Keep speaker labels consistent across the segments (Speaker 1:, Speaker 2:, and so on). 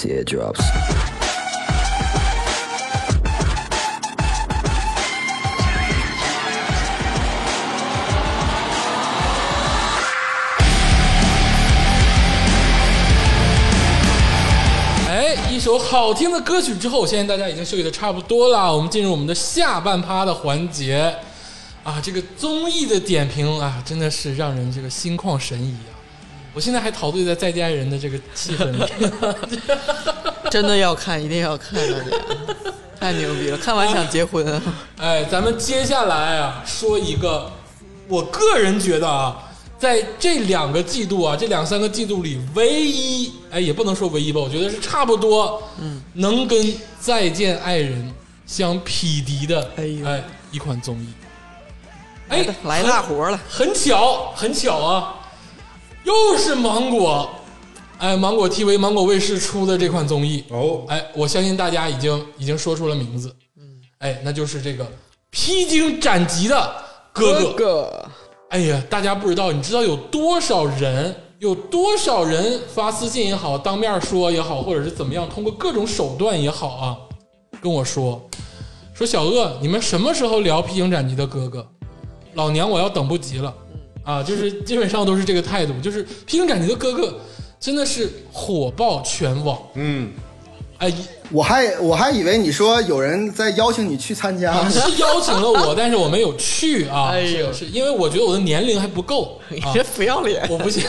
Speaker 1: Teardrops.
Speaker 2: 哎，一首好听的歌曲之后，相信大家已经休息的差不多了。我们进入我们的下半趴的环节啊，这个综艺的点评啊，真的是让人这个心旷神怡啊！我现在还陶醉在再见爱人的这个气氛里。
Speaker 3: 真的要看，一定要看，大家太牛逼了！看完想结婚啊！
Speaker 2: 哎，咱们接下来啊，说一个，我个人觉得啊，在这两个季度啊，这两三个季度里，唯一哎，也不能说唯一吧，我觉得是差不多，嗯，能跟《再见爱人》相匹敌的，
Speaker 3: 哎
Speaker 2: 哎，一款综艺。哎，
Speaker 3: 来大活了，
Speaker 2: 很巧，很巧啊，又是芒果，哎，芒果 TV、芒果卫视出的这款综艺，
Speaker 4: 哦，
Speaker 2: 哎，我相信大家已经已经说出了名字，嗯，哎，那就是这个披荆斩棘的哥。哥。
Speaker 3: 哥，
Speaker 2: 哎呀，大家不知道，你知道有多少人，有多少人发私信也好，当面说也好，或者是怎么样，通过各种手段也好啊，跟我说，说小鄂，你们什么时候聊披荆斩棘的哥哥？老娘我要等不及了，啊，就是基本上都是这个态度，就是披荆斩棘的哥哥真的是火爆全网，
Speaker 4: 嗯，
Speaker 2: 哎，
Speaker 5: 我还我还以为你说有人在邀请你去参加，
Speaker 2: 是邀请了我，但是我没有去啊，
Speaker 3: 哎呦
Speaker 2: 是是因为我觉得我的年龄还不够啊，
Speaker 3: 这不要脸！
Speaker 2: 我不像，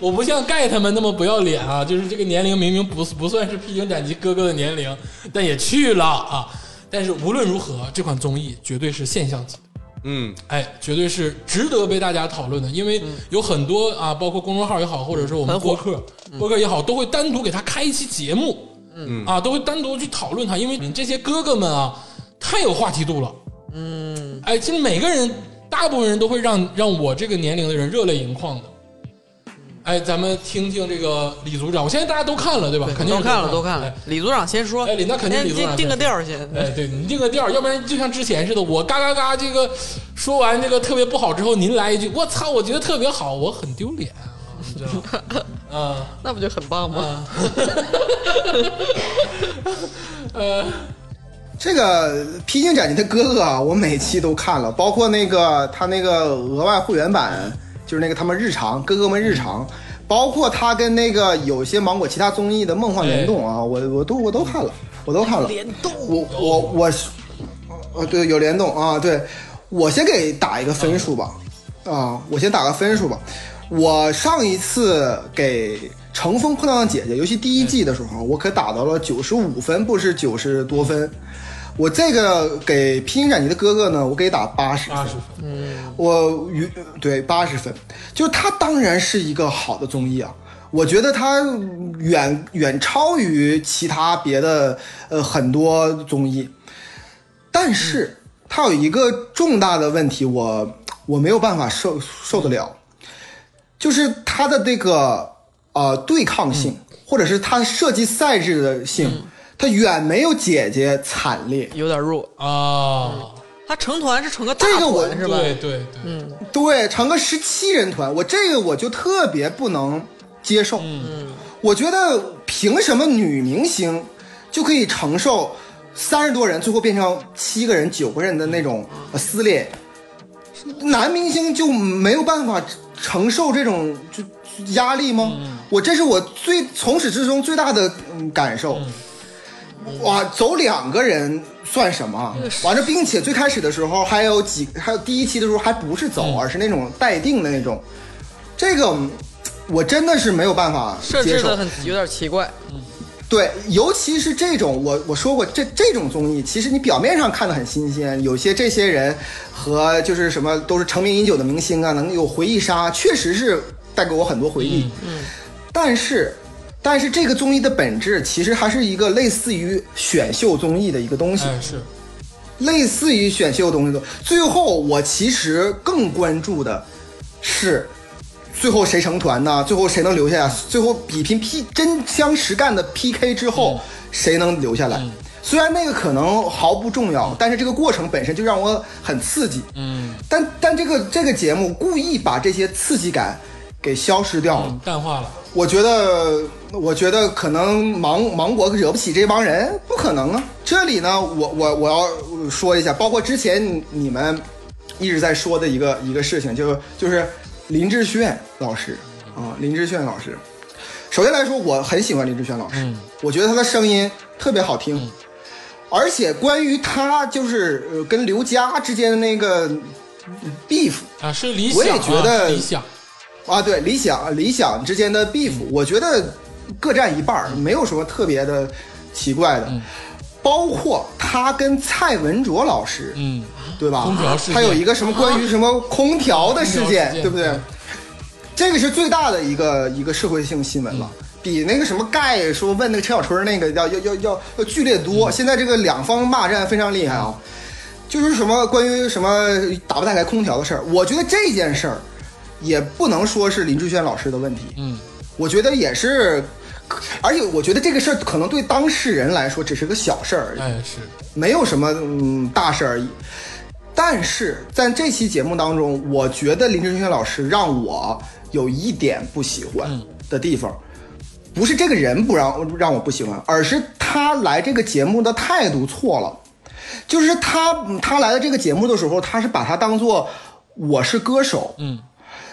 Speaker 2: 我不像盖他们那么不要脸啊！就是这个年龄明明不不算是披荆斩棘哥哥的年龄，但也去了啊！但是无论如何，这款综艺绝对是现象级的，
Speaker 4: 嗯，
Speaker 2: 哎，绝对是值得被大家讨论的，因为有很多啊，包括公众号也好，或者说我们播客播客也好，都会单独给他开一期节目，嗯。啊，都会单独去讨论他，因为你这些哥哥们啊，太有话题度了，嗯，哎，其实每个人，大部分人都会让让我这个年龄的人热泪盈眶的。哎，咱们听听这个李组长，我相信大家都看了对吧？肯定是
Speaker 3: 都看了，都看了
Speaker 2: 哎。
Speaker 3: 李组长先说，
Speaker 2: 哎李那肯定李组长
Speaker 3: 定定个调儿先。
Speaker 2: 哎，对你定个调儿，要不然就像之前似的，我嘎嘎嘎这个说完这个特别不好之后，您来一句，我操，我觉得特别好，我很丢脸，你知道吗？啊
Speaker 3: 那不就很棒吗？
Speaker 2: 啊，呃，
Speaker 5: 这个披荆斩棘的哥哥啊，我每期都看了，包括那个他那个额外会员版，就是那个他们日常哥哥们日常，包括他跟那个有些芒果其他综艺的梦幻联动啊，我我都我都看了，我都看了。
Speaker 3: 联动
Speaker 5: 我我我是，呃，对，有联动啊，对，我先给打一个分数吧，啊，我先打个分数吧。我上一次给《乘风破浪的姐姐》，尤其第一季的时候，我可打到了九十五分，不是九十多分。我这个给《披荆斩棘的哥哥》呢，我给打八十分。
Speaker 2: 八十。分，
Speaker 5: 我与对八十分，就是它当然是一个好的综艺啊，我觉得它远远超于其他别的呃很多综艺，但是它有一个重大的问题，我我没有办法受受得了，就是它的这个呃对抗性，或者是它设计赛制的性，它远没有姐姐惨烈。
Speaker 3: 有点弱。
Speaker 2: 啊，
Speaker 3: 他成团是成个大
Speaker 5: 这个我
Speaker 3: 团是吧？
Speaker 2: 对对对，
Speaker 5: 对，成个十七人团，我这个我就特别不能接受。嗯，我觉得凭什么女明星就可以承受三十多人最后变成七个人、九个人的那种呃撕裂，男明星就没有办法承受这种就压力吗？我这是我最从始至终最大的嗯感受。哇，走两个人算什么？完了，并且最开始的时候还有几，还有第一期的时候还不是走，而是那种待定的那种。这个嗯我真的是没有办法接受
Speaker 3: 设置的。很有点奇怪。
Speaker 5: 对，尤其是这种，我我说过，这这种综艺，其实你表面上看的很新鲜，有些这些人和就是什么都是成名已久的明星啊，能有回忆杀，确实是带给我很多回忆。嗯，但是。但是这个综艺的本质其实还是一个类似于选秀综艺的一个东西，
Speaker 2: 哎是，
Speaker 5: 类似于选秀的东西的。最后，我其实更关注的是最后谁成团呢？最后谁能留下来？最后比拼 P 真枪实干的 PK 之后，谁能留下来？虽然那个可能毫不重要，但是这个过程本身就让我很刺激。
Speaker 2: 嗯，
Speaker 5: 但但这个这个节目故意把这些刺激感给消失掉了。
Speaker 2: 嗯淡化了。
Speaker 5: 我觉得，我觉得可能芒芒果惹不起这帮人，不可能啊。这里呢，我我我要说一下，包括之前你们一直在说的一个一个事情，就是就是林志炫老师啊，林志炫老师。首先来说，我很喜欢林志炫老师，
Speaker 2: 嗯
Speaker 5: 我觉得他的声音特别好听，而且关于他就是呃跟刘佳之间的那个呃 beef，
Speaker 2: 啊，是理想、啊，
Speaker 5: 我也觉得
Speaker 2: 理想，
Speaker 5: 啊，对，理想理想之间的 beef，我觉得各占一半儿，没有什么特别的奇怪的。
Speaker 2: 嗯
Speaker 5: 包括他跟蔡文卓老师，
Speaker 2: 嗯，
Speaker 5: 对吧？
Speaker 2: 空调事件
Speaker 5: 他有一个什么关于什么空调的事件，对不对
Speaker 2: 对？
Speaker 5: 这个是最大的一个一个社会性新闻了。
Speaker 2: 嗯
Speaker 5: 比那个什么盖说问那个陈小春那个要要要要要剧烈
Speaker 2: 嗯
Speaker 5: 多，现在这个两方骂战非常厉害啊，就是什么关于什么打不打开空调的事儿，我觉得这件事儿也不能说是林志炫老师的问题，
Speaker 2: 嗯，
Speaker 5: 我觉得也是，而且我觉得这个事儿可能对当事人来说只是个小事儿而已，
Speaker 2: 哎是，
Speaker 5: 没有什么嗯大事而已。但是在这期节目当中，我觉得林志炫老师让我有一点不喜欢的地方，不是这个人不让让我不喜欢，而是他来这个节目的态度错了。就是他他来的这个节目的时候，他是把他当做我是歌手，
Speaker 2: 嗯，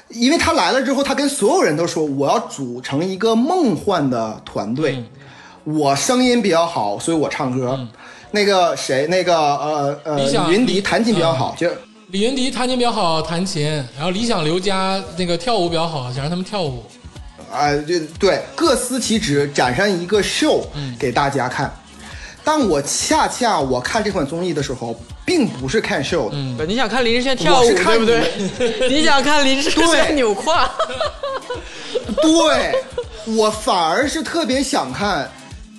Speaker 5: 因为他来了之后，他跟所有人都说我要组成一个梦幻的团队，我声音比较好，所以我唱歌。那个谁，那个呃呃，李云迪弹琴比较好，就
Speaker 2: 李云迪弹琴比较好，弹琴，然后理想刘佳那个跳舞比较好，想让他们跳舞。
Speaker 5: 啊，就对，各司其职，展现一个秀给大家看。但我恰恰我看这款综艺的时候，并不是看秀的，
Speaker 3: 你想看林志炫跳舞，对不对？你。想看林志炫扭胯，
Speaker 5: 对我反而是特别想看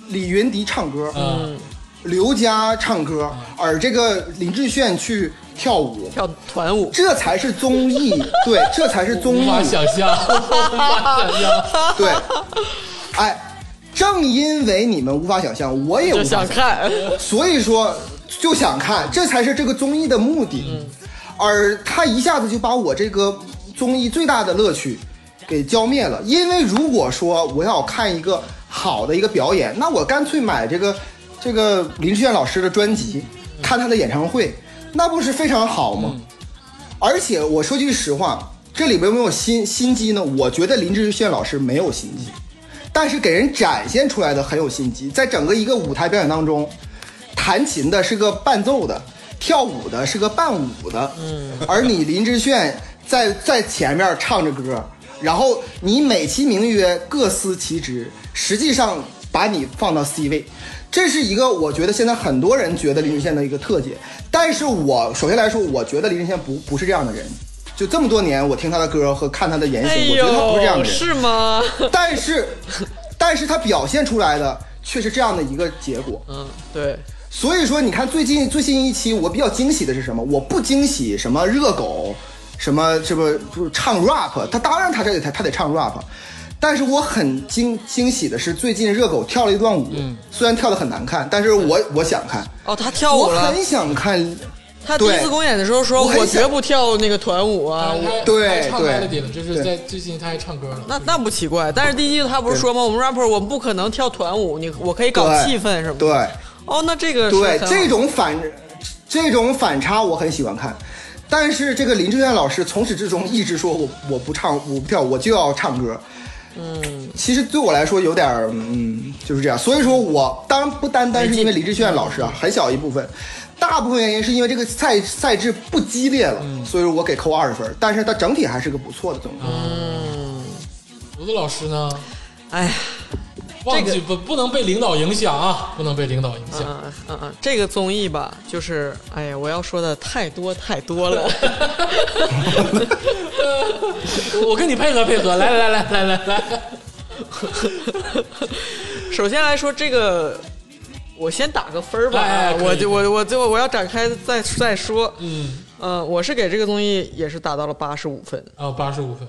Speaker 5: 李云迪唱歌，
Speaker 2: 嗯，
Speaker 5: 刘佳唱歌，而这个林志炫去跳舞，
Speaker 3: 跳团舞，
Speaker 5: 这才是综艺，对，这才是综艺，
Speaker 2: 无法想象，无法想象。
Speaker 5: 对，哎，正因为你们无法想象，我也无
Speaker 3: 就
Speaker 5: 法
Speaker 3: 想看。
Speaker 5: 所以说就想看，这才是这个综艺的目的。而他一下子就把我这个综艺最大的乐趣给浇灭了。因为如果说我要看一个好的一个表演，那我干脆买这个这个林志炫老师的专辑，看他的演唱会，那不是非常好吗？而且我说句实话，这里边有没有心心机呢？我觉得林志炫老师没有心机，但是给人展现出来的很有心机。在整个一个舞台表演当中，弹琴的是个伴奏的，跳舞的是个伴舞的，嗯，而你林志炫在在前面唱着歌，然后你美其名曰各司其职，实际上把你放到 C 位。这是一个我觉得现在很多人觉得林志炫的一个特点，但是我首先来说，我觉得林志炫不不是这样的人。就这么多年，我听他的歌和看他的言行，
Speaker 3: 哎
Speaker 5: 我觉得他不是这样，的人。
Speaker 3: 是吗？
Speaker 5: 但是，但是他表现出来的却是这样的一个结果。
Speaker 3: 嗯，对，
Speaker 5: 所以说，你看最近最新一期，我比较惊喜的是什么？我不惊喜什么热狗，什么这不就是唱 rap，他当然他这得他他得唱 rap，但是我很惊惊喜的是，最近热狗跳了一段舞，虽然跳的很难看，但是我我想看，
Speaker 3: 哦，他跳舞了我。
Speaker 5: 很想看。
Speaker 3: 他第一次公演的时候说：“
Speaker 5: 我
Speaker 3: 绝不跳那个团舞啊。我
Speaker 5: 对
Speaker 2: 唱
Speaker 5: 对
Speaker 2: melody 了，就是在最近他还唱歌了。
Speaker 3: 那那不奇怪，但是第一季他不是说吗？我们 rapper 我们不可能跳团舞，你我可以搞气氛什么的。
Speaker 5: 对，
Speaker 3: 哦，那这个
Speaker 5: 对这种反这种反差我很喜欢看，但是这个林志炫老师从始至终一直说我我不唱我不跳我就要唱歌，嗯，其实对我来说有点儿嗯就是这样，所以说我当然不单单是因为林志炫老师啊，很小一部分。大部分原因是因为这个赛赛制不激烈了，所以说我给扣二十分，但是它整体还是个不错的综艺。
Speaker 2: 胡子老师呢？
Speaker 3: 哎呀，这
Speaker 2: 不不能被领导影响啊，不能被领导影响。
Speaker 3: 嗯嗯嗯，这个综艺吧，就是哎呀，我要说的太多太多了。
Speaker 2: 我跟你配合配合，来来来来来来，
Speaker 3: 首先来说这个。我先打个分儿吧，
Speaker 2: 哎哎
Speaker 3: 我就我我就我要展开再再说。
Speaker 2: 嗯，
Speaker 3: 嗯、我是给这个综艺也是打到了八十五分。
Speaker 2: 啊，八十五分，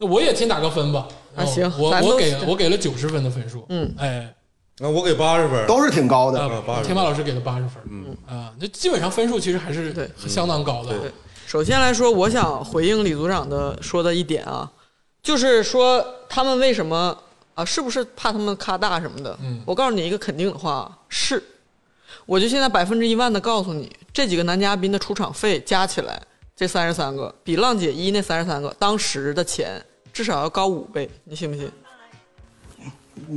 Speaker 2: 那我也先打个分吧。
Speaker 3: 啊行
Speaker 2: 我我给我给了九十分的分数。
Speaker 3: 嗯，
Speaker 2: 哎，
Speaker 1: 那我给八十分，
Speaker 5: 都是挺高的，
Speaker 2: 啊
Speaker 1: 80
Speaker 2: 天霸老师给了八十分。嗯啊，那基本上分数其实还是
Speaker 3: 对
Speaker 2: 相当高的。
Speaker 3: 对，首先来说，我想回应李组长的说的一点啊，就是说他们为什么啊？是不是怕他们咔大什么的？
Speaker 2: 嗯
Speaker 3: 我告诉你一个肯定的话，是。我就现在百分之一万的告诉你，这几个男嘉宾的出场费加起来，这三十三个比浪姐一那三十三个当时的钱至少要高五倍，你信不信？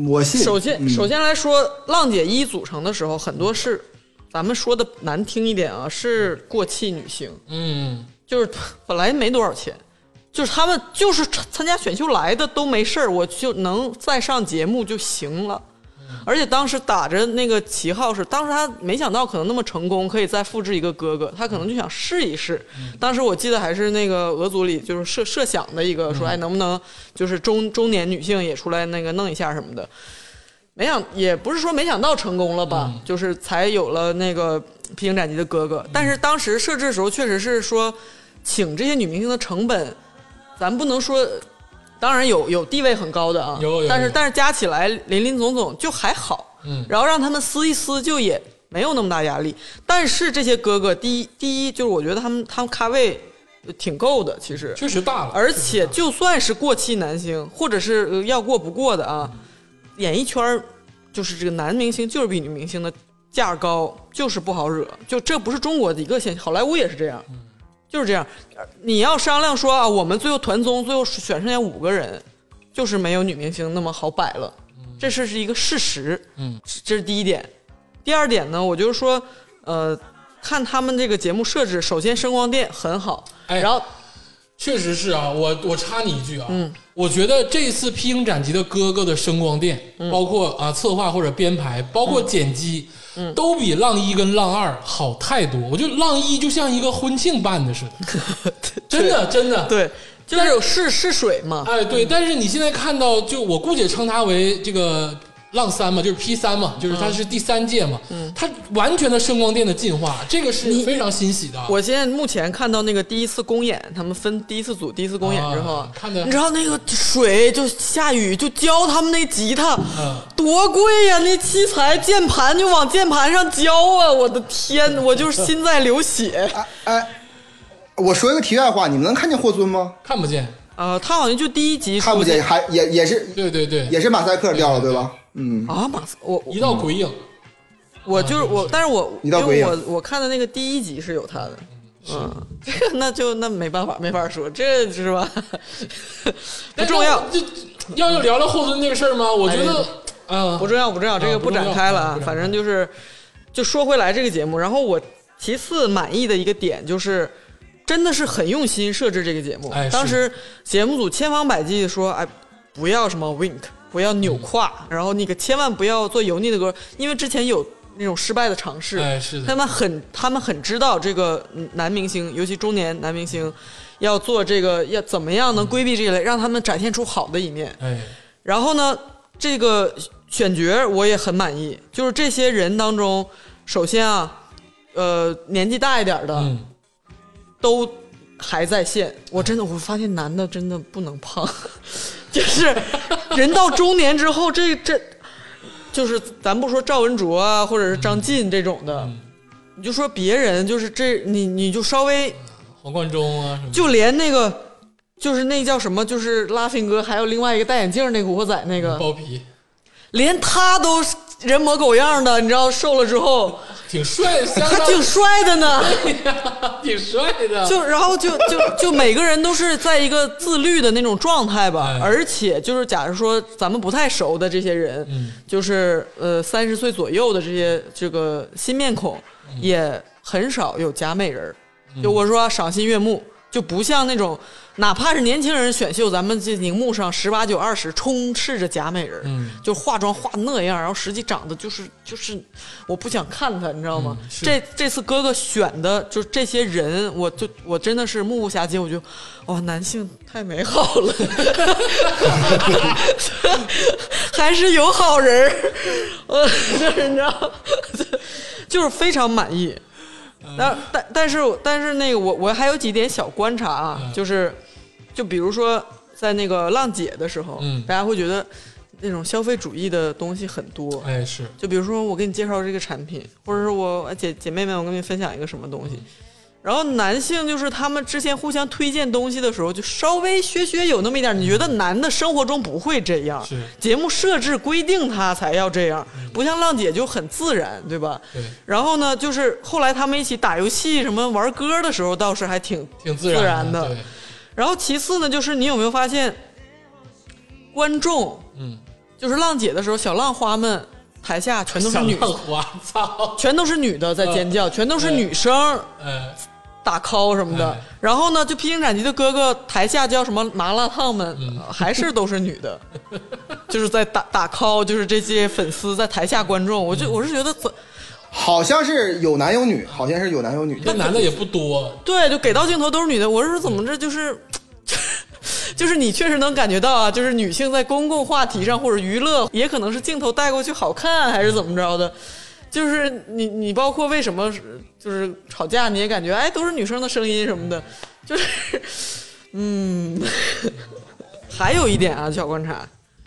Speaker 5: 我信。
Speaker 3: 首先，
Speaker 5: 嗯
Speaker 3: 首先来说，浪姐一组成的时候，很多是咱们说的难听一点啊，是过气女星，
Speaker 2: 嗯，
Speaker 3: 就是本来没多少钱，就是他们就是参参加选秀来的都没事儿，我就能再上节目就行了。而且当时打着那个旗号是，当时他没想到可能那么成功，可以再复制一个哥哥，他可能就想试一试。当时我记得还是那个俄组里就是设设想的一个说，哎，能不能就是中中年女性也出来那个弄一下什么的。没想也不是说没想到成功了吧，就是才有了那个披荆斩棘的哥哥。但是当时设置的时候，确实是说请这些女明星的成本，咱不能说，当然有有地位很高的啊，
Speaker 2: 有有有
Speaker 3: 但是但是加起来林林总总就还好，
Speaker 2: 嗯
Speaker 3: 然后让他们撕一撕就也没有那么大压力。但是这些哥哥，第一第一就是我觉得他们他们咖位挺够的，其实
Speaker 2: 确实大了，
Speaker 3: 而且就算是过气男星，或者是呃要过不过的啊，演艺圈儿就是这个男明星就是比女明星的价高，就是不好惹。就这不是中国的一个现象，好莱坞也是这样，就是这样。呃你要商量说啊，我们最后团综最后选剩下五个人，就是没有女明星那么好摆了，这是是一个事实。
Speaker 2: 嗯，
Speaker 3: 这是第一点。第二点呢，我就是说，呃，看他们这个节目设置，首先声光电很好，
Speaker 2: 哎
Speaker 3: 然后
Speaker 2: 确实是啊，我我插你一句啊，嗯，我觉得这次披荆斩棘的哥哥的声光电，包括啊策划或者编排，包括剪辑，嗯，都比浪一跟浪二好太多。我觉得浪一就像一个婚庆办的似的，真 的真的。
Speaker 3: 对，就是有试试水嘛。
Speaker 2: 哎，对，但是你现在看到，就我姑且称它为这个浪三嘛，就是 P 三嘛，就是它是第三届嘛，它完全的声光电的进化，这个是非常欣喜的啊。
Speaker 3: 我现在目前看到那个第一次公演，他们分第一次组、第一次公演之后，
Speaker 2: 啊看得
Speaker 3: 你知道那个水就下雨就浇他们那吉他，
Speaker 2: 嗯
Speaker 3: 多贵呀、那器材键盘就往键盘上浇啊！我的天，我就是 心在流血。
Speaker 5: 哎哎，我说一个题外话，你们能看见霍尊吗？
Speaker 2: 看不见，
Speaker 3: 呃，他好像就第一集
Speaker 5: 看不见，还也也是
Speaker 2: 对对对，
Speaker 5: 也是马赛克掉了，对吧？嗯，
Speaker 3: 啊，马斯，我
Speaker 2: 一道鬼影。
Speaker 3: 我就是我，但是我
Speaker 5: 一道鬼影
Speaker 3: 因为我我看的那个第一集是有他的，嗯，这个那就那没办法，没法说，这是吧？不重要，
Speaker 2: 就要要聊聊后尊那个事儿吗？我觉
Speaker 3: 哎
Speaker 2: 得，啊，
Speaker 3: 不重要，不重要，这个不展开了啊反正就是，就说回来这个节目，然后我其次满意的一个点就是，真的是很用心设置这个节目。当时节目组千方百计地说，哎，不要什么 wink，不要扭胯，然后那个千万不要做油腻的歌，因为之前有那种失败的尝试。
Speaker 2: 哎是的
Speaker 3: 他们很他们很知道这个嗯男明星，尤其中年男明星。要做这个，要怎么样能规避这一类，让他们展现出好的一面。
Speaker 2: 哎，
Speaker 3: 然后呢，这个选角我也很满意，就是这些人当中，首先啊，呃，年纪大一点的、
Speaker 2: 嗯，
Speaker 3: 都还在线。我真的我发现男的真的不能胖，就是人到中年之后，这这就是咱不说赵文卓啊，或者是张晋这种的，你就说别人，就是这你你就稍微
Speaker 2: 黄贯中啊什么，
Speaker 3: 就连那个。就是那叫什么？就是拉菲哥，还有另外一个戴眼镜儿那古惑仔那个，
Speaker 2: 包皮，
Speaker 3: 连他都人模狗样的，你知道，瘦了之后。
Speaker 2: 挺帅，
Speaker 3: 还挺帅的呢。
Speaker 2: 挺帅的，
Speaker 3: 就然后就就就每个人都是在一个自律的那种状态吧。
Speaker 2: 哎，
Speaker 3: 而且就是假如说咱们不太熟的这些人，
Speaker 2: 嗯。
Speaker 3: 就是呃三十岁左右的这些这个新面孔，
Speaker 2: 嗯。
Speaker 3: 也很少有假美人儿。就我说赏心悦目，就不像那种哪怕是年轻人选秀，咱们这荧幕上十八九二十充斥着假美人就化妆化那样，然后实际长得就是就是，我不想看他，你知道吗？
Speaker 2: 嗯
Speaker 3: 这这次哥哥选的就是这些人，我就我真的是目不暇接，我就哇，男性太美好了，还是有好人儿，我就是你知道，就是非常满意。但但但是但是那个我我还有几点小观察啊，
Speaker 2: 嗯。
Speaker 3: 就是就比如说在那个浪姐的时候，
Speaker 2: 嗯。
Speaker 3: 大家会觉得那种消费主义的东西很多，
Speaker 2: 哎是，
Speaker 3: 就比如说我给你介绍这个产品，或者是我姐姐妹们，我跟你分享一个什么东西，然后男性就是他们之前互相推荐东西的时候，就稍微学学有那么一点，你觉得男的生活中不会这样
Speaker 2: 是，
Speaker 3: 节目设置规定他才要这样，不像浪姐就很自然，对吧？
Speaker 2: 对。
Speaker 3: 然后呢，就是后来他们一起打游戏什么玩歌的时候，倒是还挺
Speaker 2: 挺自
Speaker 3: 自
Speaker 2: 然
Speaker 3: 的。
Speaker 2: 对，
Speaker 3: 然后其次呢，就是你有没有发现，观众
Speaker 2: 嗯，
Speaker 3: 就是浪姐的时候，小浪花们台下全都是女
Speaker 2: 操，
Speaker 3: 全都是女的在尖叫，全都是女生
Speaker 2: 呃，
Speaker 3: 打 call 什么的
Speaker 2: 哎。
Speaker 3: 然后呢，就披荆斩棘的哥哥台下叫什么麻辣烫们，还是都是女的，就是在打打 call，就是这些粉丝在台下观众，我就我是觉得怎
Speaker 5: 好像是有男有女，好像是有男有女。
Speaker 2: 那男的也不多，
Speaker 3: 对，就给到镜头都是女的，我是说怎么着就是。就是你确实能感觉到啊，就是女性在公共话题上或者娱乐，也可能是镜头带过去好看，还是怎么着的。就是你你包括为什么就是吵架，你也感觉哎都是女生的声音什么的，就是嗯，还有一点啊，小观察，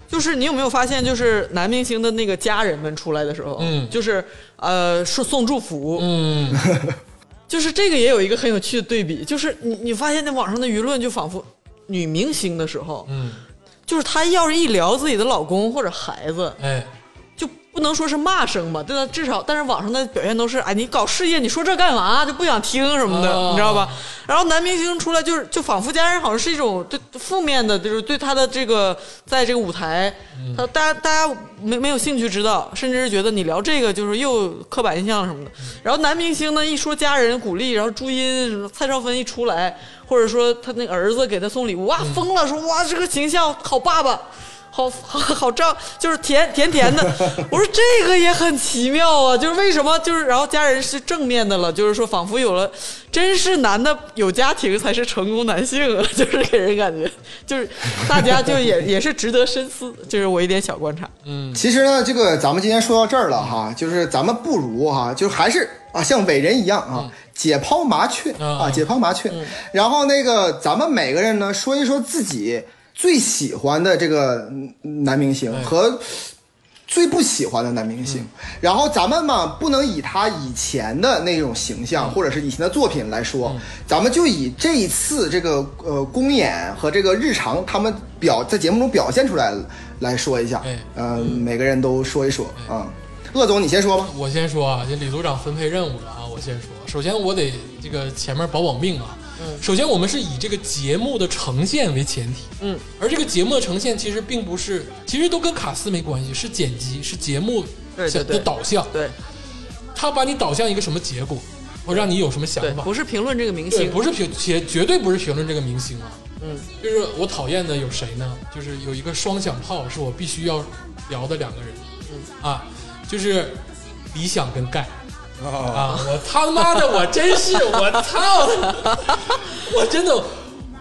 Speaker 3: 就是你有没有发现，就是男明星的那个家人们出来的时候，
Speaker 2: 嗯。
Speaker 3: 就是呃送送祝福，
Speaker 2: 嗯，
Speaker 3: 就是这个也有一个很有趣的对比，就是你你发现那网上的舆论就仿佛女明星的时候，
Speaker 2: 嗯，
Speaker 3: 就是她要是一聊自己的老公或者孩子，
Speaker 2: 哎，
Speaker 3: 就不能说是骂声吧，对吧？至少，但是网上的表现都是，哎，你搞事业，你说这干嘛？就不想听什么的，
Speaker 2: 哦
Speaker 3: 你知道吧？然后男明星出来就是，就仿佛家人好像是一种对负面的，就是对他的这个在这个舞台，他大家大家没没有兴趣知道，甚至是觉得你聊这个就是又刻板印象什么的。然后男明星呢一说家人鼓励，然后朱茵蔡少芬一出来，或者说他那个儿子给他送礼物，哇疯了，说哇这个形象好爸爸。好好 好胀，就是甜甜甜的。我说这个也很奇妙啊，就是为什么就是然后家人是正面的了，就是说仿佛有了，真是男的有家庭才是成功男性啊，就是给人感觉就是大家就也也是值得深思，就是我一点小观察。
Speaker 5: 嗯其实呢，这个咱们今天说到这儿了哈，就是咱们不如哈，就是还是啊，像伟人一样啊，解剖麻雀
Speaker 2: 嗯
Speaker 5: 啊，解剖麻雀。然后那个咱们每个人呢，说一说自己最喜欢的这个嗯男明星
Speaker 2: 哎
Speaker 5: 和最不喜欢的男明星。然后咱们嘛，不能以他以前的那种形象或者是以前的作品来说，咱们就以这一次这个呃公演和这个日常他们表在节目中表现出来来说一下。
Speaker 2: 哎
Speaker 5: 嗯、每个人都说一说啊。鄂总，你先说吧。
Speaker 2: 我先说啊，这李组长分配任务了啊，我先说。首先我得这个前面保保命啊。嗯。首先我们是以这个节目的呈现为前提。
Speaker 3: 嗯。
Speaker 2: 而这个节目的呈现其实并不是，其实都跟卡斯没关系，是剪辑，是节目的
Speaker 3: 对对对
Speaker 2: 导向。
Speaker 3: 对
Speaker 2: 他把你导向一个什么结果，或让你有什么想，法。
Speaker 3: 不是评论这个明，星，
Speaker 2: 不是评，绝绝对不是评论这个明星啊。
Speaker 3: 嗯，
Speaker 2: 就是我讨厌的有谁呢？就是有一个双响炮，是我必须要聊的两个人。嗯啊，就是理想跟盖。啊！我他妈的，我真是我操！我真的，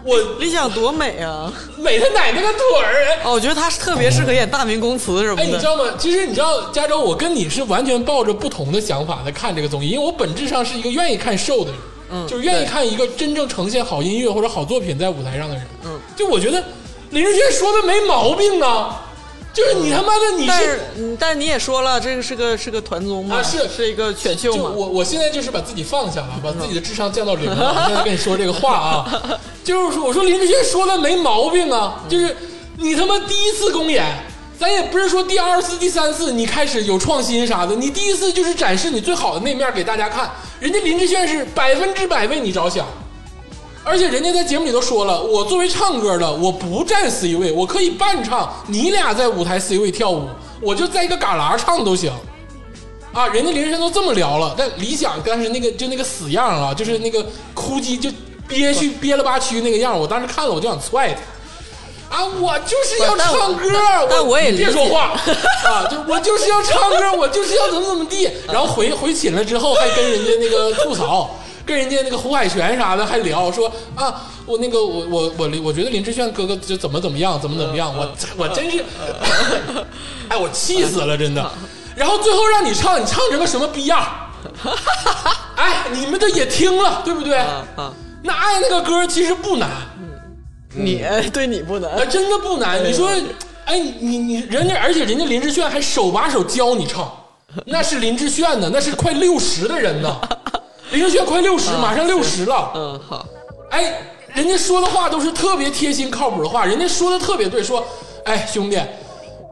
Speaker 2: 我
Speaker 3: 理想多美啊！
Speaker 2: 美他奶奶个腿儿！
Speaker 3: 哦，我觉得他是特别适合演大明宫词什么
Speaker 2: 哎，你知。道吗？其实你知道，加州，我跟你是完全抱着不同的想法在看这个综艺，因为我本质上是一个愿意看秀的人，
Speaker 3: 嗯
Speaker 2: 就是愿意看一个真正呈现好音乐或者好作品在舞台上的人。
Speaker 3: 嗯，
Speaker 2: 就我觉得林志炫说的没毛病啊，就是你他妈的你是
Speaker 3: 但是，嗯，但你也说了，这个是个是个团综嘛，
Speaker 2: 啊是
Speaker 3: 是一个选秀嘛。
Speaker 2: 我我现在就是把自己放下了，把自己的智商降到零了。我现在跟你说这个话啊，就是说我说林志炫说的没毛病啊，就是你他妈第一次公演，咱也不是说第二次、第三次你开始有创新啥的，你第一次就是展示你最好的那面给大家看。人家林志炫是百分之百为你着想，而且人家在节目里都说了，我作为唱歌的，我不占 C 位，我可以伴唱，你俩在舞台 C 位跳舞，我就在一个旮旯唱都行。啊，人家林志炫都这么聊了，但理想当时那个就那个死样啊，就是那个哭唧就憋屈憋了吧屈那个样，我当时看了我就想踹他。啊，我就是要唱歌，
Speaker 3: 但我也
Speaker 2: 别说话 啊，就我就是要唱歌，我就是要怎么怎么地。然后回回寝了之后，还跟人家那个吐槽，跟人家那个胡海泉啥的还聊，说啊，我那个我我我我觉得林志炫哥哥就怎么怎么样，怎么怎么样，我我 真是，哎，我气死了，真的。然后最后让你唱，你唱成个什么逼样？哎，你们都也听了，对不对？那爱那个歌其实不难，
Speaker 3: 你对你不
Speaker 2: 啊，
Speaker 3: 能，
Speaker 2: 真的不难。你说，哎，你你人家，而且人家林志炫还手把手教你唱，那是林志炫呢，那是快六十的人呢，林志炫快六十，马上六十了。
Speaker 3: 嗯，好，
Speaker 2: 哎，人家说的话都是特别贴心靠谱的话，人家说的特别对，说，哎，兄弟，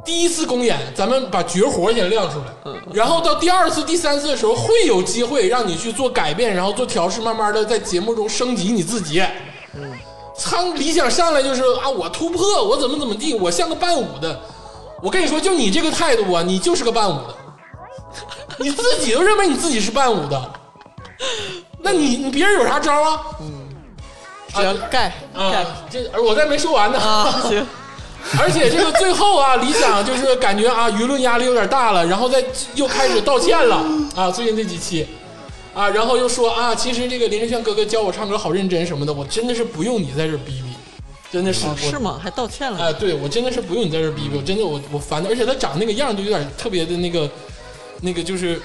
Speaker 2: 第一次公演咱们把绝活先亮出来，然后到第二次、第三次的时候会有机会让你去做改变，然后做调试，慢慢的在节目中升级你自己。嗯，苍理想上来就是啊，我突破，我怎么怎么地，我像个伴舞的。我跟你说，就你这个态度啊，你就是个伴舞的，你自己都认为你自己是伴舞的，那你你别人有啥招啊？
Speaker 3: 行，盖盖
Speaker 2: 啊，这而我再没说完呢。
Speaker 3: 啊，行，
Speaker 2: 而且这个最后啊，理想就是感觉啊，舆论压力有点大了，然后再又开始道歉了啊。最近这几期啊，然后又说啊，其实这个林志炫哥哥教我唱歌好认真什么的，我真的是不用你在这逼逼，真的是、
Speaker 3: 哦是吗？还道歉了？
Speaker 2: 哎，对我真的是不用你在这逼逼，我真的我我烦的，而且他长那个样就有点特别的那个那个就是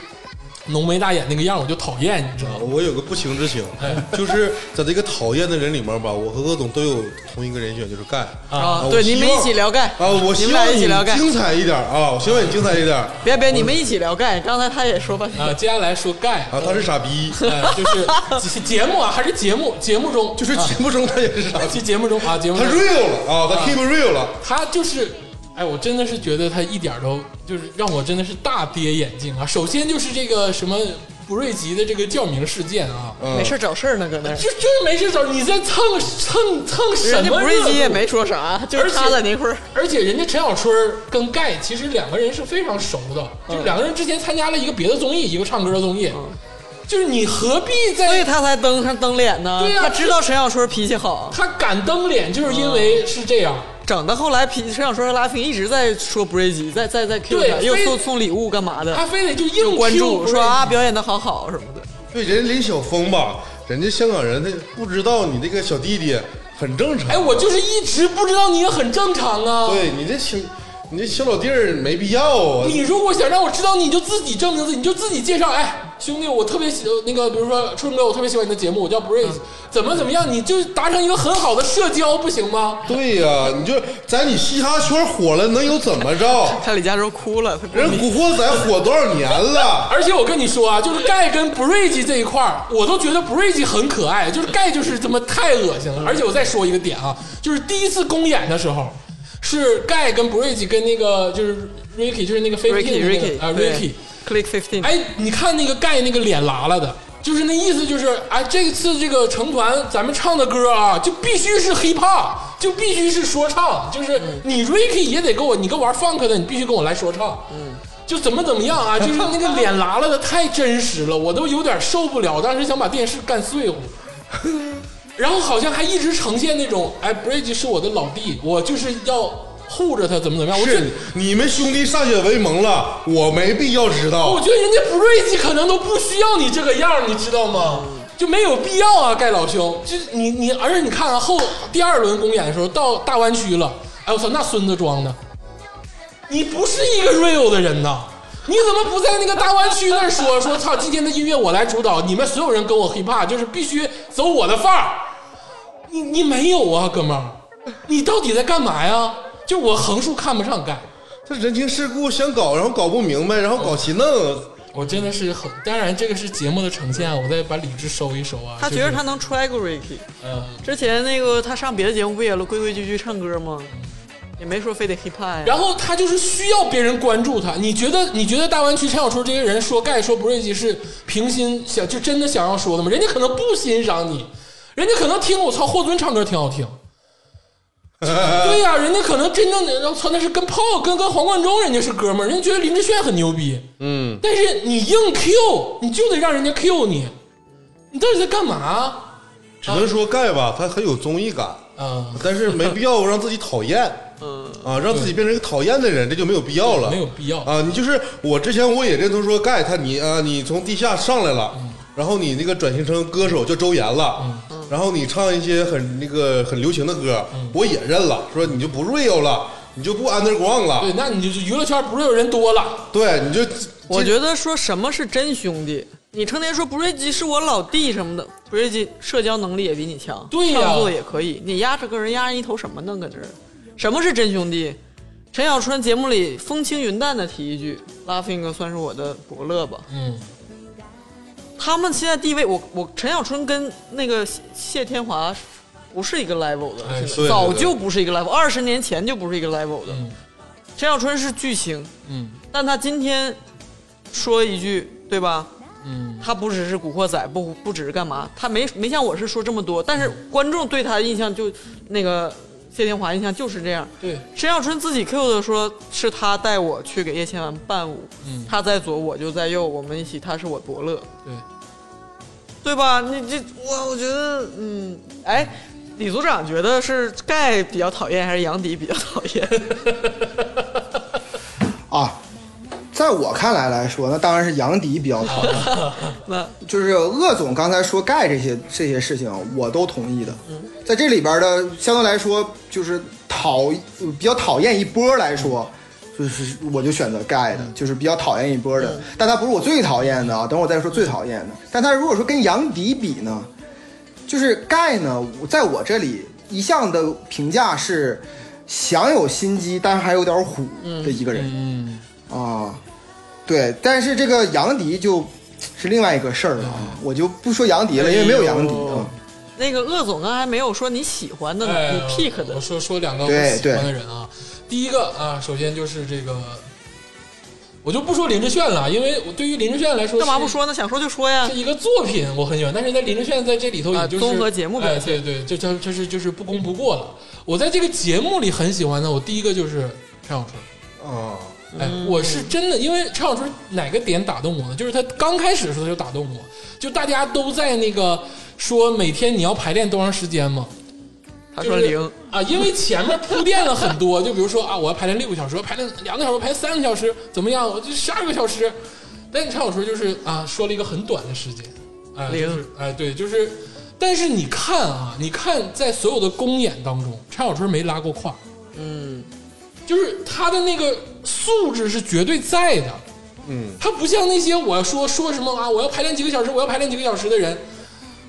Speaker 2: 浓眉大眼那个样，我就讨厌，你知道吗？
Speaker 1: 我有个不情之请
Speaker 2: 哎，
Speaker 1: 就是在这个讨厌的人里面吧，我和鄂总都有同一个人选，就是盖。
Speaker 3: 啊，对，你们一起聊盖
Speaker 1: 啊，我希望你
Speaker 3: 一起聊盖。
Speaker 1: 精彩一点啊！我希望你精彩一点
Speaker 3: 别别，你们一起聊盖。刚才他也说半天，
Speaker 2: 啊，接下来说盖
Speaker 1: 啊！他是傻逼，
Speaker 2: 哎，就是节节目啊，还是节目节目中，
Speaker 1: 就是节目中他也是傻逼，
Speaker 2: 节目中啊，节目
Speaker 1: 他 real 了啊，他 keep real 了。
Speaker 2: 他就是，哎，我真的是觉得他一点都就是让我真的是大跌眼镜啊！首先就是这个什么不瑞吉的这个叫名事件啊，
Speaker 1: 嗯
Speaker 3: 没事找事儿呢，搁那儿。
Speaker 2: 就就是没事找你在蹭蹭蹭什
Speaker 3: 人家
Speaker 2: 么热度
Speaker 3: 不瑞基也没说啥，就是他在那块儿。
Speaker 2: 而且人家陈小春儿跟盖其实两个人是非常熟的，
Speaker 3: 嗯
Speaker 2: 就两个人之前参加了一个别的综艺，一个唱歌的综艺，就是你何必在
Speaker 3: 所以他才登上登脸呢。
Speaker 2: 对呀
Speaker 3: 他知道陈小春脾气好，
Speaker 2: 他敢登脸，就是因为是这样。
Speaker 3: 整的后来皮陈小春和拉菲一直在说不瑞吉，在在在 Q 他，又送送礼物干嘛的，
Speaker 2: 他非得就硬
Speaker 3: 关
Speaker 2: Q
Speaker 3: 注说啊表演的好好什么的。
Speaker 1: 对，人家林晓峰吧，人家香港人他不知道你这个小弟弟很正常。
Speaker 2: 哎，我就是一直不知道你也很正常啊。
Speaker 1: 对你这小你这小老弟儿没必要啊。
Speaker 2: 你如果想让我知道，你就自己证明自己，你就自己介绍。哎，兄弟，我特别喜那个，比如说春哥，我特别喜欢你的节目，我叫 Breeze，、怎么怎么样，你就达成一个很好的社交，不行吗？
Speaker 1: 对呀、你就在你嘻哈圈火了，能有怎么着？
Speaker 3: 他李佳洲哭了，他
Speaker 1: 人《古惑仔》火多少年了？
Speaker 2: 而且我跟你说啊，就是盖跟 Bridge 这一块儿，我都觉得 Bridge 很可爱，就是盖就是这么太恶心了。而且我再说一个点啊，就是第一次公演的时候，是盖跟 Bridge 跟那个就是 Ricky，就是那个 Fifteen
Speaker 3: Ricky
Speaker 2: 那个
Speaker 3: Ricky
Speaker 2: 啊
Speaker 3: Ricky，Click Fifteen，
Speaker 2: 哎，你看那个盖那个脸拉拉的，就是那意思，就是哎，这次这个成团咱们唱的歌啊，就必须是 hip hop，就必须是说唱，就是你 Ricky 也得跟我，你跟玩 funk 的，你必须跟我来说唱，嗯，就怎么怎么样啊，就是那个脸拉拉的太真实了，我都有点受不了，当时想把电视干碎乎。然后好像还一直呈现那种，哎，Bridge 是我的老弟，我就是要护着他，怎么怎么样。我觉得
Speaker 1: 是你们兄弟歃血为盟了，我没必要知道我。
Speaker 2: 觉得人家 Bridge 可能都不需要你这个样儿，你知道吗？就没有必要啊，盖老兄。就是你你，而且你看啊，后第二轮公演的时候到大湾区了，哎我操，那孙子装的，你不是一个 real 的人呐！你怎么不在那个大湾区那儿说说操，今天的音乐我来主导，你们所有人跟我 hiphop，就是必须走我的范儿。你你没有啊，哥们儿，你到底在干嘛呀？就我横竖看不上盖。
Speaker 1: 他人情世故想搞，然后搞不明白，然后搞起弄。
Speaker 2: 我真的是很，当然这个是节目的呈现啊，我再把理智收一收啊。
Speaker 3: 他觉得他能揣过 Ricky。
Speaker 2: 嗯，
Speaker 3: 之前那个他上别的节目不也规规矩矩唱歌吗？也没说非得 hip hop 呀。
Speaker 2: 然后他就是需要别人关注他。你觉得你觉得大湾区陈小春这些人说盖说不瑞吉是平心想就真的想要说的吗？人家可能不欣赏你，人家可能听我操霍尊唱歌挺好听。对呀、人家可能真正的我操那是跟炮跟跟黄贯中人家是哥们儿，人家觉得林志炫很牛逼。
Speaker 1: 嗯，
Speaker 2: 但是你硬 Q，你就得让人家 Q 你，你到底在干嘛？
Speaker 1: 只能说盖吧，他很有综艺感，
Speaker 2: 啊、
Speaker 1: 但是没必要让自己讨厌。
Speaker 3: 嗯，
Speaker 1: 啊，让自己变成一个讨厌的人，这就没有必要了。
Speaker 2: 没有必要
Speaker 1: 啊！你就是我之前我也认同说盖他你啊，你从地下上来了，然后你那个转型成歌手叫周岩了，然后你唱一些很那个很流行的歌，我也认了，说你就不 real 了，你就不 underground 了，
Speaker 2: 对，那你就是娱乐圈不 real 人多了，
Speaker 1: 对，你就
Speaker 3: 我觉得说什么是真兄弟，你成天说不瑞基是我老弟什么的，不瑞基社交能力也比你强，
Speaker 2: 对呀
Speaker 3: 创作也可以，你压着个人压人一头什么呢？搁这儿，什么是真兄弟？陈小春节目里风轻云淡的提一句，拉菲哥算是我的伯乐吧。
Speaker 2: 嗯，
Speaker 3: 他们现在地位，我我陈小春跟那个谢谢天华不是一个 level 的，早就不是一个 level，二十年前就不是一个 level 的。
Speaker 2: 嗯
Speaker 3: 陈小春是巨星，
Speaker 2: 嗯
Speaker 3: 但他今天说一句，对吧？
Speaker 2: 嗯，
Speaker 3: 他不只是古惑仔，不不只是干嘛，他没没像我是说这么多，但是观众对他的印象就那个谢天华印象就是这样。
Speaker 2: 对，
Speaker 3: 陈小春自己 Q 的说，是他带我去给叶倩文伴舞，
Speaker 2: 嗯
Speaker 3: 他在左，我就在右，我们一起，他是我伯乐，
Speaker 2: 对，
Speaker 3: 对吧？你这我我觉得，嗯，哎，李组长觉得是盖比较讨厌还是杨迪比较讨厌？
Speaker 5: 啊，在我看来来说，那当然是杨迪比较讨厌。
Speaker 3: 那
Speaker 5: 就是鄂总刚才说盖这些这些事情，我都同意的。在这里边的相对来说，就是讨呃比较讨厌一波来说，就是我就选择盖的，就是比较讨厌一波的。但他不是我最讨厌的啊，等会儿再说最讨厌的。但他如果说跟杨迪比呢，就是盖呢，在我这里一向的评价是享有心机，但是还有点虎的一个人。
Speaker 2: 嗯
Speaker 5: 啊，对，但是这个杨迪就是另外一个事儿了啊，我就不说杨迪了，因为没有杨迪啊。
Speaker 3: 那个鄂总刚才没有说你喜欢的呢，
Speaker 2: 哎，
Speaker 3: 你 pick 的
Speaker 2: 我，说说两个我喜欢的人啊，第一个啊，首先就是这个，我就不说林志炫了，因为我对于林志炫来说，
Speaker 3: 干嘛不？说呢？想说就说呀
Speaker 2: 是。一个作品，我很喜欢，但是在林志炫在这里头，
Speaker 3: 啊
Speaker 2: 也就是、
Speaker 3: 综合节目表
Speaker 2: 哎，
Speaker 3: 现
Speaker 2: 对对，这这这是就是不功不过了。我在这个节目里很喜欢的，我第一个就是陈小春。
Speaker 1: 啊，
Speaker 2: 哎，我是真的，因为陈小春哪个点打动我呢？就是他刚开始的时候他就打动我，就大家都在那个说每天你要排练多长时间嘛，
Speaker 3: 他说零，
Speaker 2: 啊，因为前面铺垫了很多，就比如说啊，我要排练六个小时，我排练两个小时，排三个小时，怎么样？我就十二个小时。但是陈小春就是啊，说了一个很短的时间，哎，
Speaker 3: 零
Speaker 2: 就是哎，对，就是，但是你看啊，你看在所有的公演当中，陈小春没拉过胯，
Speaker 3: 嗯，
Speaker 2: 就是他的那个素质是绝对在的，
Speaker 1: 嗯，
Speaker 2: 他不像那些我说说什么啊，我要排练几个小时，我要排练几个小时的人，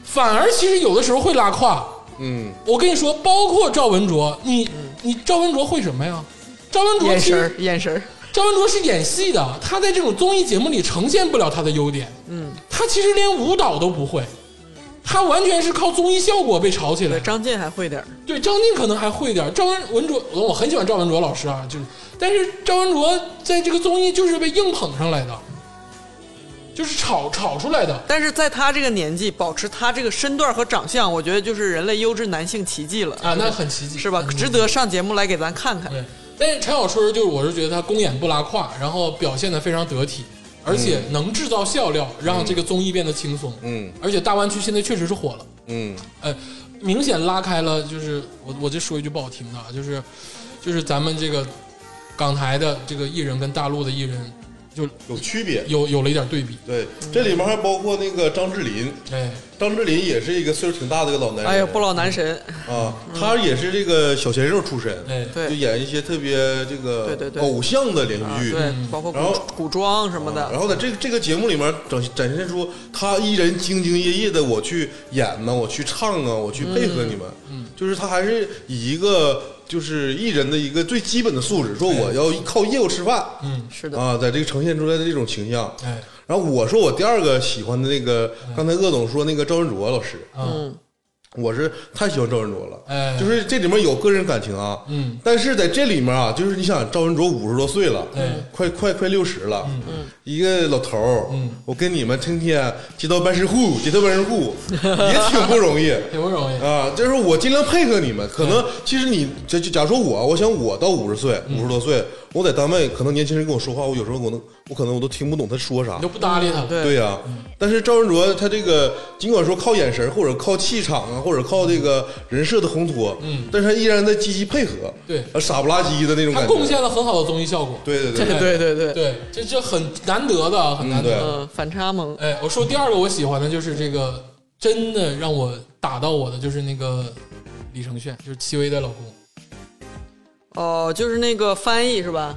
Speaker 2: 反而其实有的时候会拉胯，
Speaker 1: 嗯，
Speaker 2: 我跟你说，包括赵文卓，你你赵文卓会什么呀？赵文卓
Speaker 3: 眼神，眼神，
Speaker 2: 赵文卓是演戏的，他在这种综艺节目里呈现不了他的优点。
Speaker 3: 嗯，
Speaker 2: 他其实连舞蹈都不会，他完全是靠综艺效果被炒起来
Speaker 3: 对，。张晋还会点儿，
Speaker 2: 对，张晋可能还会点儿，赵文文卓，我很喜欢赵文卓老师啊，就是，但是赵文卓在这个综艺就是被硬捧上来的，就是炒炒出来的。
Speaker 3: 但是在他这个年纪，保持他这个身段和长相，我觉得就是人类优质男性奇迹了
Speaker 2: 啊，那很奇迹，
Speaker 3: 是吧？值得上节目来给咱看看。
Speaker 2: 对，但是陈小春就是我是觉得他公演不拉胯，然后表现的非常得体，而且能制造笑料，让这个综艺变得轻松。
Speaker 1: 嗯。
Speaker 2: 而且大湾区现在确实是火了，
Speaker 1: 嗯。
Speaker 2: 哎，明显拉开了，就是我我就说一句不好听的啊，就是就是咱们这个港台的这个艺人跟大陆的艺人就
Speaker 1: 有区别。
Speaker 2: 有有了一点对比。
Speaker 1: 对，这里面还包括那个张智霖，
Speaker 2: 哎，
Speaker 1: 张智霖也是一个岁数挺大的一个老男人。
Speaker 3: 哎呀，不老男神，
Speaker 1: 啊，他也是这个小鲜肉出身，
Speaker 2: 哎
Speaker 3: 对
Speaker 1: 就演一些特别这个
Speaker 3: 对对对
Speaker 1: 偶像的连续
Speaker 3: 啊，
Speaker 1: 剧。
Speaker 3: 对，包括
Speaker 1: 然后
Speaker 3: 古古装什么的，
Speaker 1: 然后在这个这个节目里面展展现出他一人兢兢业业的我去演呢，我去唱啊，我去配合你们，嗯，就是他还是以一个就是艺人的一个最基本的素质，说我要靠业务吃饭，
Speaker 2: 嗯，
Speaker 3: 是的，
Speaker 1: 啊，在这个呈现出来的这种形象。
Speaker 2: 哎，
Speaker 1: 然后我说我第二个喜欢的那个，刚才鄂总说那个赵文卓老师，
Speaker 2: 嗯，
Speaker 1: 我是太喜欢赵文卓了，
Speaker 2: 哎。
Speaker 1: 就是这里面有个人感情啊，
Speaker 2: 嗯，
Speaker 1: 但是在这里面啊，就是你想赵文卓五十多岁了，
Speaker 2: 哎。
Speaker 1: 快快快六十了，一个老头儿，
Speaker 2: 嗯。
Speaker 1: 我跟你们天天街头办事户，街头办事户 也挺不容易。
Speaker 2: 挺不容易。
Speaker 1: 啊，就是我尽量配合你们。可能其实你，就就假如说我，我想我到五十岁、五十多岁，我在单位，可能年轻人跟我说话，我有时候我能，我可能我都听不懂他说啥
Speaker 2: 你。就不搭理他，
Speaker 3: 对。
Speaker 1: 对呀、但是赵文卓他这个尽管说靠眼神或者靠气场啊，或者靠这个人设的烘托，
Speaker 2: 嗯。
Speaker 1: 但是他依然在积极配合，
Speaker 2: 对。
Speaker 1: 啊傻不拉几的那种感觉，
Speaker 2: 他贡献了很好的综艺效果。
Speaker 1: 对对对
Speaker 3: 对对对对，
Speaker 2: 对，这这很难得的，很难得。
Speaker 1: 对
Speaker 3: 嗯，反差萌，
Speaker 2: 哎，我说第二个我喜欢的就是这个，真的让我打到我的就是那个李承铉，就是戚薇的老公，
Speaker 3: 哦，就是那个翻译是吧？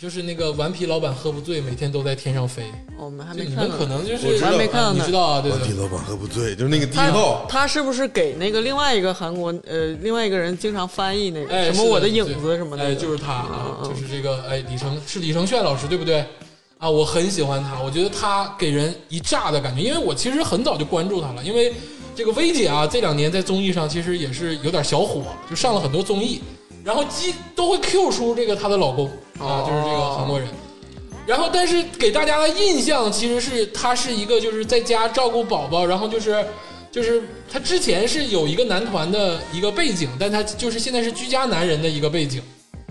Speaker 2: 就是那个顽皮老板喝不醉，每天都在天上飞。
Speaker 3: 哦我们还没看呢
Speaker 2: 你们可。能就是
Speaker 1: 我
Speaker 3: 还没看到呢
Speaker 2: 啊你知道啊？对
Speaker 1: 顽皮
Speaker 2: 对。
Speaker 1: 老板喝不醉，就是那个第一
Speaker 3: 他
Speaker 1: 号，
Speaker 3: 他是不是给那个另外一个韩国呃另外一个人经常翻译那个
Speaker 2: 哎，
Speaker 3: 什么我的影子什么的？
Speaker 2: 哎，就是他啊，就是这个哎，李承是李承铉老师对不对？啊，我很喜欢他，我觉得他给人一炸的感觉，因为我其实很早就关注他了，因为这个薇姐啊，这两年在综艺上其实也是有点小火，就上了很多综艺，然后基都会 Q 出这个她的老公啊，就是这个韩国人。然后，但是给大家的印象其实是她是一个就是在家照顾宝宝，然后就是就是她之前是有一个男团的一个背景，但她就是现在是居家男人的一个背景。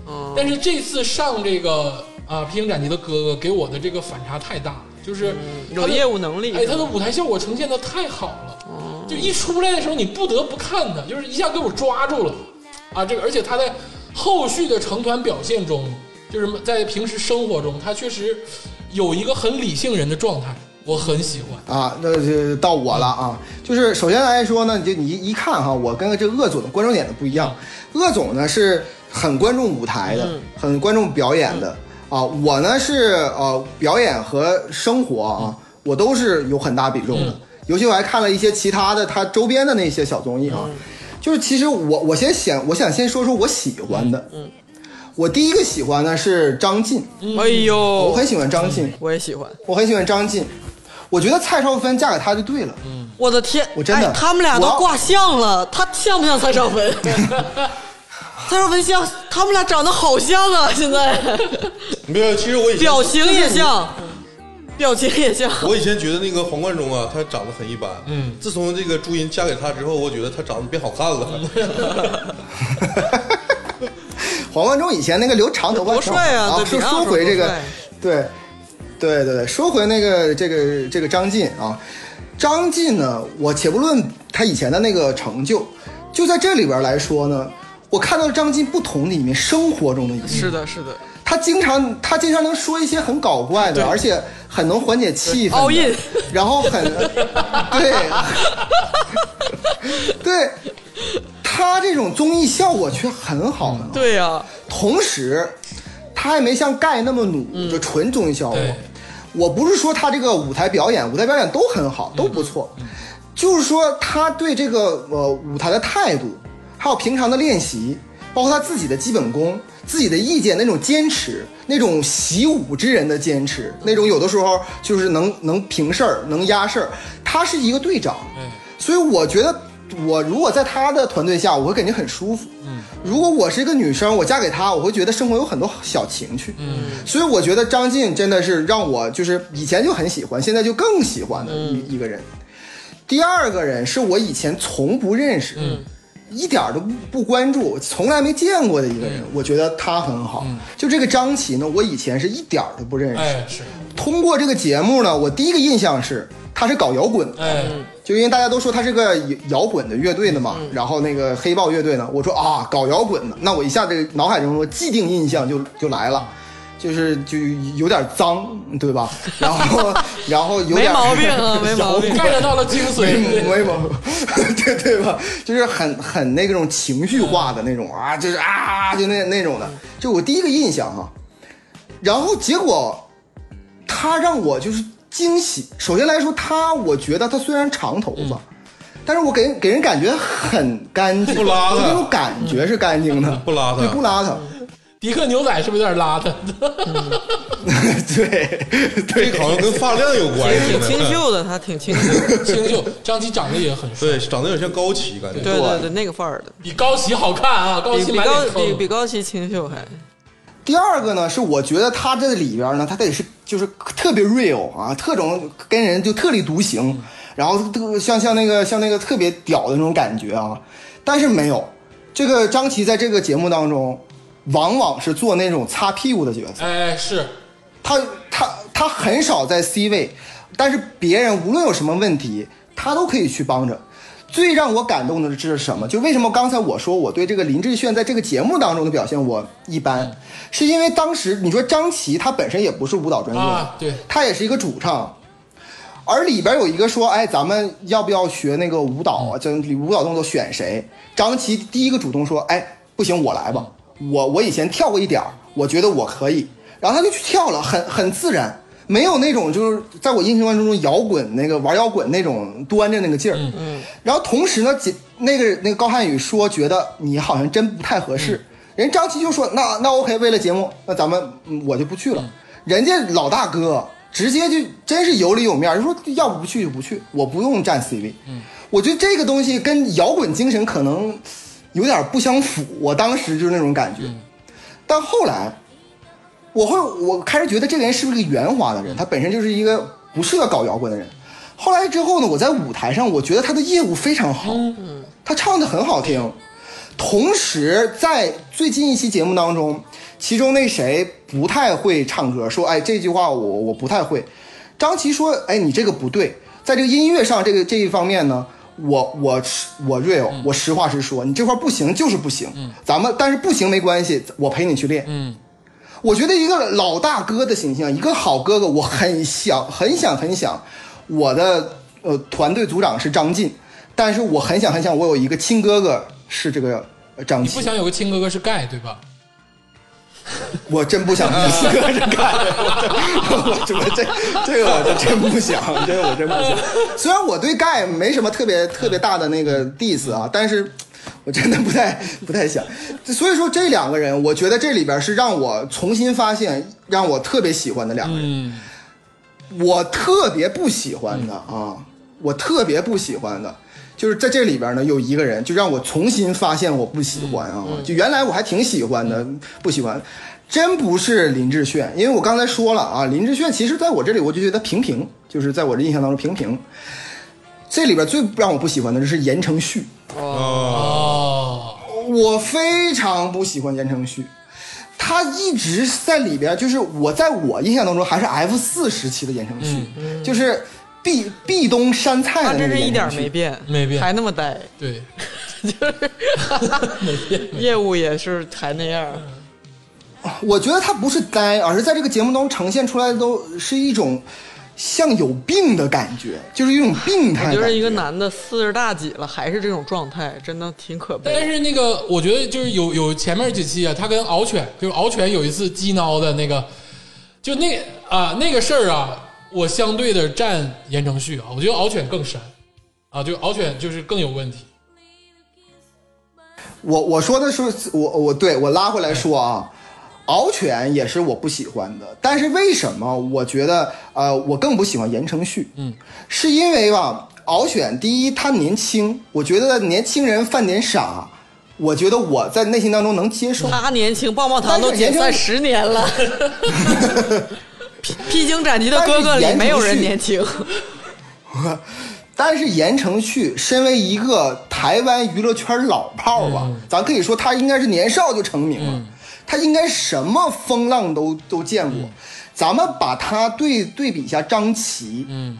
Speaker 3: 嗯，
Speaker 2: 但是这次上这个啊《披荆斩棘的哥哥》给我的这个反差太大了，就是他的
Speaker 3: 有业务能力。
Speaker 2: 哎，他的舞台效果呈现的太好了，就一出来的时候你不得不看他，就是一下给我抓住了啊！这个，而且他在后续的成团表现中，就是在平时生活中，他确实有一个很理性人的状态，我很喜欢。
Speaker 5: 啊，那就到我了啊。就是首先来说呢，就你一一看哈，我跟这个鄂总的关注点都不一样。鄂总呢是很关注舞台的，很关注表演的啊。我呢是呃表演和生活啊，我都是有很大比重的。尤其我还看了一些其他的他周边的那些小综艺啊。就是其实我我先想我想先说说我喜欢的，嗯，我第一个喜欢的是张晋，
Speaker 3: 哎呦，
Speaker 5: 我很喜欢张晋，
Speaker 3: 我也喜欢。
Speaker 5: 我很喜欢张晋。我觉得蔡少芬嫁给他就对了。
Speaker 3: 嗯我的天，
Speaker 5: 我真的
Speaker 3: 哎他们俩都挂相了，他像不像蔡少芬？蔡少芬像，他们俩长得好像啊！现在
Speaker 1: 没有，其实我以前
Speaker 3: 表情也像，表情也像。
Speaker 1: 我以前觉得那个黄贯中啊，他长得很一般。
Speaker 2: 嗯，
Speaker 1: 自从这个朱茵嫁给他之后，我觉得他长得变好看了。
Speaker 5: 黄贯中以前那个留长头发
Speaker 3: 多帅啊对
Speaker 5: 说回这个，对，对对对，说回那个这个这个张晋啊，张晋呢，我且不论他以前的那个成就，就在这里边来说呢，我看到张晋不同的一面，生活中的一面。
Speaker 3: 是的，是的，
Speaker 5: 他经常他经常能说一些很搞怪的，而且很能缓解气氛然后很 对。对，他这种综艺效果却很好呢。
Speaker 3: 对呀、
Speaker 5: 同时，他还没像盖那么努，就纯综艺效果。我不是说他这个舞台表演，舞台表演都很好，都不错，就是说他对这个呃舞台的态度，还有平常的练习，包括他自己的基本功、自己的意见那种坚持，那种习武之人的坚持，那种有的时候就是能能平事儿、能压事儿。他是一个队长，
Speaker 2: 嗯，
Speaker 5: 所以我觉得，我如果在他的团队下，我会感觉很舒服。嗯，如果我是一个女生，我嫁给他，我会觉得生活有很多小情趣。嗯，所以我觉得张晋真的是让我就是以前就很喜欢，现在就更喜欢的一、一个人。第二个人是我以前从不认识，嗯，一点都不不关注，从来没见过的一个人，我觉得他很好。就这个张琪呢，我以前是一点儿都不认识。
Speaker 2: 哎是，
Speaker 5: 通过这个节目呢，我第一个印象是他是搞摇滚的。
Speaker 2: 哎，
Speaker 5: 就因为大家都说他是个摇滚的乐队的嘛，然后那个黑豹乐队呢，我说啊，搞摇滚的，那我一下这个脑海中的既定印象就就来了，就是就有点脏，对吧？然后然后有
Speaker 3: 没
Speaker 5: 点
Speaker 3: 毛病啊，没毛病。
Speaker 2: get 到了精髓，
Speaker 5: 没毛病，对对吧？就是很很那种情绪化的那种啊，就是啊，就那那种的，就我第一个印象哈。然后结果他让我就是惊喜。首先来说，他我觉得他虽然长头发，但是我给人给人感觉很干净，
Speaker 1: 不邋遢
Speaker 5: 那种感觉是干净的，
Speaker 1: 不邋遢
Speaker 5: 对，不邋遢，
Speaker 2: 迪克牛仔是不是有点邋遢？
Speaker 5: 对
Speaker 1: 这
Speaker 5: 对
Speaker 1: 这好像跟发量有关系
Speaker 3: 挺。清秀的，他挺清秀。
Speaker 2: 清秀，张琪长得也很帅，
Speaker 1: 对，长得有点像高旗，感觉。
Speaker 3: 对对对，那个范儿的，
Speaker 2: 比高旗好看啊，高旗满
Speaker 3: 比比高。比比高旗清秀还。
Speaker 5: 第二个呢，是我觉得他这里边呢，他得是就是特别 real 啊，特种跟人就特立独行，然后特像像那个像那个特别屌的那种感觉啊，但是没有，这个张琪在这个节目当中，往往是做那种擦屁股的角色，
Speaker 2: 哎，是，
Speaker 5: 他他他很少在 C 位，但是别人无论有什么问题，他都可以去帮着。最让我感动的是什么？就为什么刚才我说我对这个林志炫在这个节目当中的表现我一般，是因为当时你说张琪他本身也不是舞蹈专业，
Speaker 2: 啊对
Speaker 5: 他也是一个主唱，而里边有一个说，哎，咱们要不要学那个舞蹈啊？就舞蹈动作选谁？张琪第一个主动说，哎，不行，我来吧，我我以前跳过一点儿，我觉得我可以，然后他就去跳了，很很自然。没有那种就是在我印象当中摇滚那个玩摇滚那种端着那个劲儿，嗯，然后同时呢，姐那个那个高瀚宇说觉得你好像真不太合适，人张琪就说那那 OK，为了节目，那咱们嗯我就不去了。人家老大哥直接就真是有里有面儿，就说要不不去就不去，我不用占 C 位。嗯，我觉得这个东西跟摇滚精神可能有点不相符，我当时就是那种感觉。但后来，我会我开始觉得这个人是不是个圆滑的人，他本身就是一个不适合搞摇滚的人。后来之后呢，我在舞台上，我觉得他的业务非常好，他唱的很好听。同时，在最近一期节目当中，其中那谁不太会唱歌，说：“哎，这句话我我不太会。”张琪说：“哎，你这个不对，在这个音乐上这个这一方面呢，我我我 real，我实话实说，你这块不行就是不行。咱们但是不行没关系，我陪你去练。
Speaker 2: 嗯，
Speaker 5: 我觉得一个老大哥的形象，一个好哥哥，我很想很想很想，我的呃团队组长是张晋，但是我很想很想，我有一个亲哥哥是这个呃张晋
Speaker 2: 你不，想有个亲哥哥是盖对吧？
Speaker 5: 我真不想一亲哥哥干，我这我这这个我就真不想，这个我真不想。虽然我对盖没什么特别特别大的那个 diss 啊，但是我真的不太不太想。所以说这两个人，我觉得这里边是让我重新发现，让我特别喜欢的两个人。
Speaker 2: 嗯，
Speaker 5: 我特别不喜欢的啊，我特别不喜欢的，就是在这里边呢有一个人，就让我重新发现我不喜欢啊，就原来我还挺喜欢的，不喜欢，真不是林志炫，因为我刚才说了啊，林志炫其实在我这里我就觉得平平，就是在我的印象当中平平。这里边最让我不喜欢的就是言承旭，
Speaker 2: 哦，
Speaker 5: 我非常不喜欢言承旭，他一直在里边，就是我在我印象当中还是 F 四时期的言承旭，就是壁壁咚山菜的那
Speaker 3: 他真是一。点没变，
Speaker 2: 没变
Speaker 3: 还那么呆，
Speaker 2: 对，
Speaker 3: 就是 业务也是还那样。
Speaker 5: 我觉得他不是呆，而是在这个节目中呈现出来的都是一种像有病的感觉，就是一种病态感觉。
Speaker 3: 就是一个男的四十大几了，还是这种状态，真的挺可悲。
Speaker 2: 但是那个我觉得就是有有前面几期啊，他跟敖犬就是敖犬有一次激挠的那个，就那啊那个事儿啊，我相对的站言承旭啊，我觉得敖犬更山啊，就敖犬就是更有问题。
Speaker 5: 我我说的是我我对我拉回来说啊，敖犬也是我不喜欢的，但是为什么我觉得呃我更不喜欢言承旭？
Speaker 2: 嗯，
Speaker 5: 是因为吧，敖犬第一他年轻，我觉得年轻人犯点傻，我觉得我在内心当中能接受。
Speaker 3: 他年轻，棒棒糖都解散十年了。披披荆斩棘的哥哥里没有人年轻，
Speaker 5: 但是言承旭身为一个台湾娱乐圈老炮儿吧，咱可以说他应该是年少就成名了，他应该什么风浪都都见过。咱们把他对对比一下张琪，
Speaker 2: 嗯，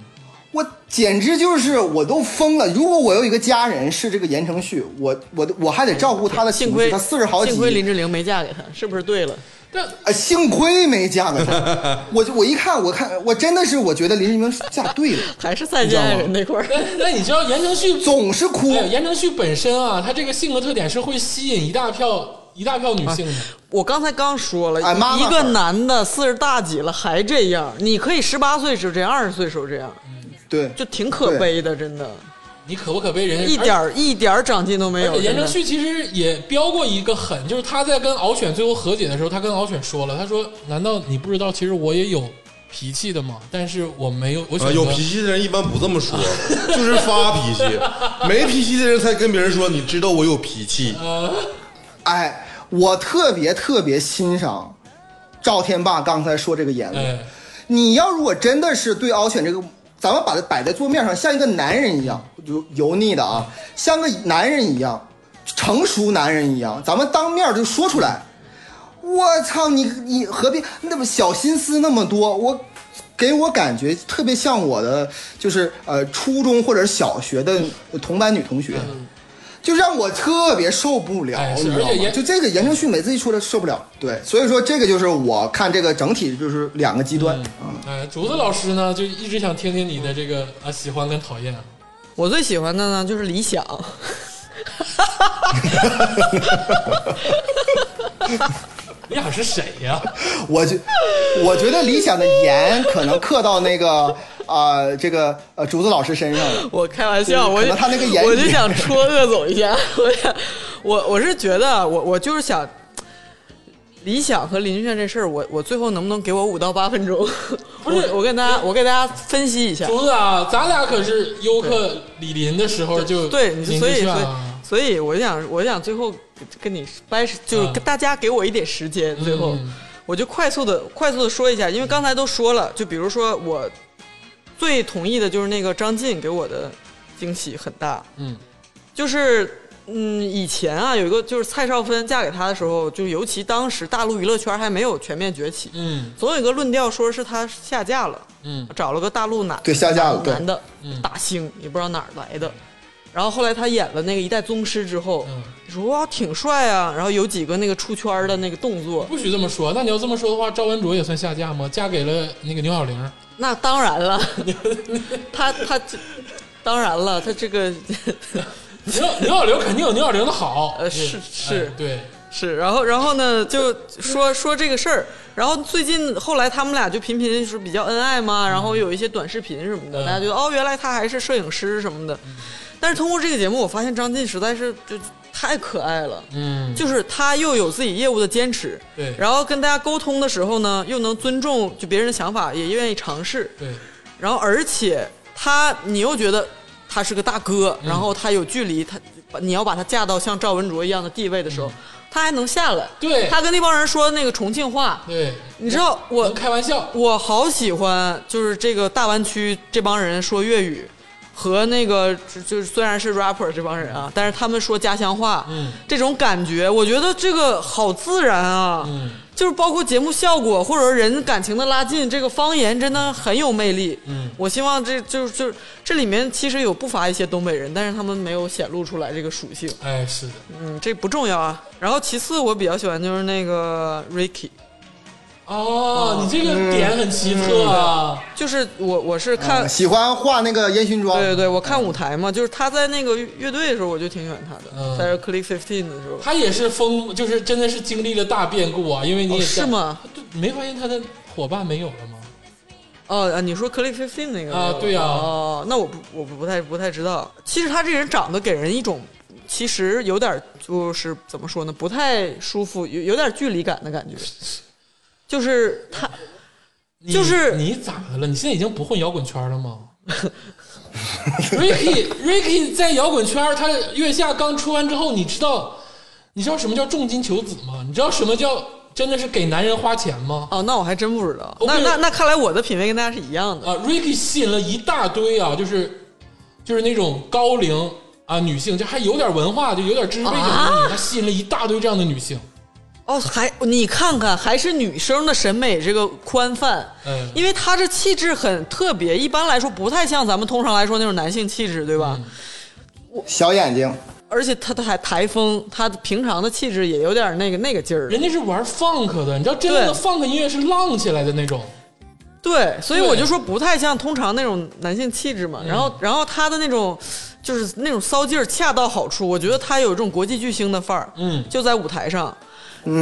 Speaker 5: 我简直就是我都疯了。如果我有一个家人是这个言承旭，我我我还得照顾他的情绪，
Speaker 3: 幸亏
Speaker 5: 他四十好几，
Speaker 3: 幸亏林志玲没嫁给他，是不是对了？
Speaker 2: 但
Speaker 5: 啊，幸亏没嫁给他。我就我一看，我看我真的是我觉得林志明嫁对了，
Speaker 3: 还是再见爱人那块儿？
Speaker 2: 但但你知道言承旭
Speaker 5: 总是哭
Speaker 2: 哎。言承旭本身啊，他这个性格特点是会吸引一大票一大票女性的。
Speaker 3: 我刚才刚说了，
Speaker 5: 哎妈妈
Speaker 3: 一个男的四十大几了还这样，你可以十八岁时候这样，二十岁时候这样，
Speaker 5: 对，
Speaker 3: 就挺可悲的，真的，
Speaker 2: 你可不可悲人家
Speaker 3: 一点儿一点儿长进都没有。
Speaker 2: 言承旭其实也标过一个狠，就是他在跟敖犬最后和解的时候，他跟敖犬说了，他说：“难道你不知道，其实我也有脾气的吗？但是我没有，我选
Speaker 1: 啊，有脾气的人一般不这么说，就是发脾气；没脾气的人才跟别人说，你知道我有脾气。
Speaker 5: 哎，我特别特别欣赏赵天霸刚才说这个言论。
Speaker 2: 哎，
Speaker 5: 你要如果真的是对敖犬这个，咱们把它摆在桌面上，像一个男人一样油油腻的啊，像个男人一样，成熟男人一样，咱们当面就说出来。我操你你何必那么小心思那么多？我给我感觉特别像我的就是呃初中或者小学的同班女同学。就让我特别受不了，
Speaker 2: 哎
Speaker 5: 你知道吗？
Speaker 2: 而且
Speaker 5: 就这个言承旭每次一出来受不了，对，所以说这个就是我看这个整体就是两个极端啊。
Speaker 2: 哎，竹子老师呢，就一直想听听你的这个啊喜欢跟讨厌。
Speaker 3: 我最喜欢的呢就是理想，
Speaker 2: 你俩是谁呀？
Speaker 5: 我觉我觉得理想的盐可能刻到那个呃这个呃竹子老师身上了。
Speaker 3: 我开玩笑，我
Speaker 5: 他那个言
Speaker 3: 我就想戳 鄂总一下，我想我我是觉得我我就是想，理想和林俊炫这事儿，我我最后能不能给我五到八分钟？
Speaker 2: 不是
Speaker 3: 我我跟大家我给大家分析一下。
Speaker 2: 竹子啊，咱俩可是优客李林的时候就
Speaker 3: 对，
Speaker 2: 林
Speaker 3: 所以所以
Speaker 2: 志炫啊
Speaker 3: 所以我想我想最后跟你掰，就是大家给我一点时间，最后
Speaker 2: 嗯。
Speaker 3: 我就快速的快速的说一下，因为刚才都说了，就比如说我最同意的就是那个张晋给我的惊喜很大，
Speaker 2: 嗯。
Speaker 3: 就是嗯，以前啊有一个就是蔡少芬嫁给他的时候，就尤其当时大陆娱乐圈还没有全面崛起，
Speaker 2: 嗯
Speaker 3: 总有一个论调说是他下嫁了，
Speaker 2: 嗯。
Speaker 3: 找了个大陆男
Speaker 5: 对下架了，
Speaker 3: 男的大星，也不知道哪儿来的。然后后来他演了那个《一代宗师》之后，
Speaker 2: 嗯，
Speaker 3: 说哇挺帅啊，然后有几个那个出圈的那个动作，
Speaker 2: 不许这么说。那你要这么说的话，赵文卓也算下嫁吗？嫁给了那个牛小玲。
Speaker 3: 那当然了，他他这当然了，他这个
Speaker 2: 牛牛小玲肯定有牛小玲的好，
Speaker 3: 呃是是。
Speaker 2: 哎对，
Speaker 3: 是，然后然后呢就说说这个事儿，然后最近后来他们俩就频频是比较恩爱嘛，然后有一些短视频什么的，
Speaker 2: 嗯。
Speaker 3: 大家觉得哦原来他还是摄影师什么的，但是通过这个节目，我发现张晋实在是就太可爱了。
Speaker 2: 嗯，
Speaker 3: 就是他又有自己业务的坚持，
Speaker 2: 对。
Speaker 3: 然后跟大家沟通的时候呢，又能尊重就别人的想法，也愿意尝试，
Speaker 2: 对，
Speaker 3: 然后而且他你又觉得他是个大哥，
Speaker 2: 嗯。
Speaker 3: 然后他有距离，他你要把他架到像赵文卓一样的地位的时候，他还能下来，
Speaker 2: 嗯对。
Speaker 3: 他跟那帮人说那个重庆话，
Speaker 2: 对，
Speaker 3: 你知道我
Speaker 2: 开玩笑，
Speaker 3: 我好喜欢，就是这个大湾区这帮人说粤语，和那个就就是虽然是 rapper 这帮人啊，但是他们说家乡话，
Speaker 2: 嗯
Speaker 3: 这种感觉，我觉得这个好自然啊，
Speaker 2: 嗯
Speaker 3: 就是包括节目效果或者说人感情的拉近，这个方言真的很有魅力。
Speaker 2: 嗯
Speaker 3: 我希望这就就这里面其实有不乏一些东北人，但是他们没有显露出来这个属性。
Speaker 2: 哎，是的，
Speaker 3: 嗯，这不重要啊。然后其次我比较喜欢就是那个 Ricky，
Speaker 2: 哦，你这个点很奇特啊，
Speaker 3: 就是我我是看
Speaker 5: 啊喜欢画那个烟熏妆，
Speaker 3: 对对对，我看舞台嘛，就是他在那个乐队的时候，我就挺喜欢他的，
Speaker 2: 嗯
Speaker 3: 在 Click Fifteen 的时候。
Speaker 2: 他也是风，就是真的是经历了大变故啊，因为你
Speaker 3: 哦是吗？
Speaker 2: 对没发现他的伙伴没有了吗？
Speaker 3: 哦啊，你说 Click Fifteen 那个
Speaker 2: 啊对呀
Speaker 3: 哦，那我不我不不太不太知道。其实他这人长得给人一种，其实有点就是怎么说呢，不太舒服，有有点距离感的感觉。就是他，
Speaker 2: 你
Speaker 3: 就是
Speaker 2: 你咋的了？你现在已经不混摇滚圈了吗？Ricky Ricky 在摇滚圈，他月下刚出完之后，你知道你知道什么叫重金求子吗？你知道什么叫真的是给男人花钱吗？
Speaker 3: 哦，那我还真不知道。那那那看来我的品味跟大家是一样的。
Speaker 2: 啊，Ricky 吸引了一大堆啊，就是就是那种高龄啊女性，就还有点文化，就有点知识背景的女性，他吸引了一大堆这样的女性。
Speaker 3: 哦，还你看看，还是女生的审美这个宽泛，
Speaker 2: 嗯
Speaker 3: 因为她这气质很特别，一般来说不太像咱们通常来说那种男性气质，对吧？
Speaker 5: 小眼睛，
Speaker 3: 而且她的台台风，她平常的气质也有点那个那个劲儿。
Speaker 2: 人家是玩 funk 的，你知道真正的
Speaker 3: 对
Speaker 2: funk 音乐是浪起来的那种。
Speaker 3: 对，所以我就说不太像通常那种男性气质嘛。然后，然后她的那种就是那种骚劲儿恰到好处，我觉得他有这种国际巨星的范儿。
Speaker 2: 嗯
Speaker 3: 就在舞台上。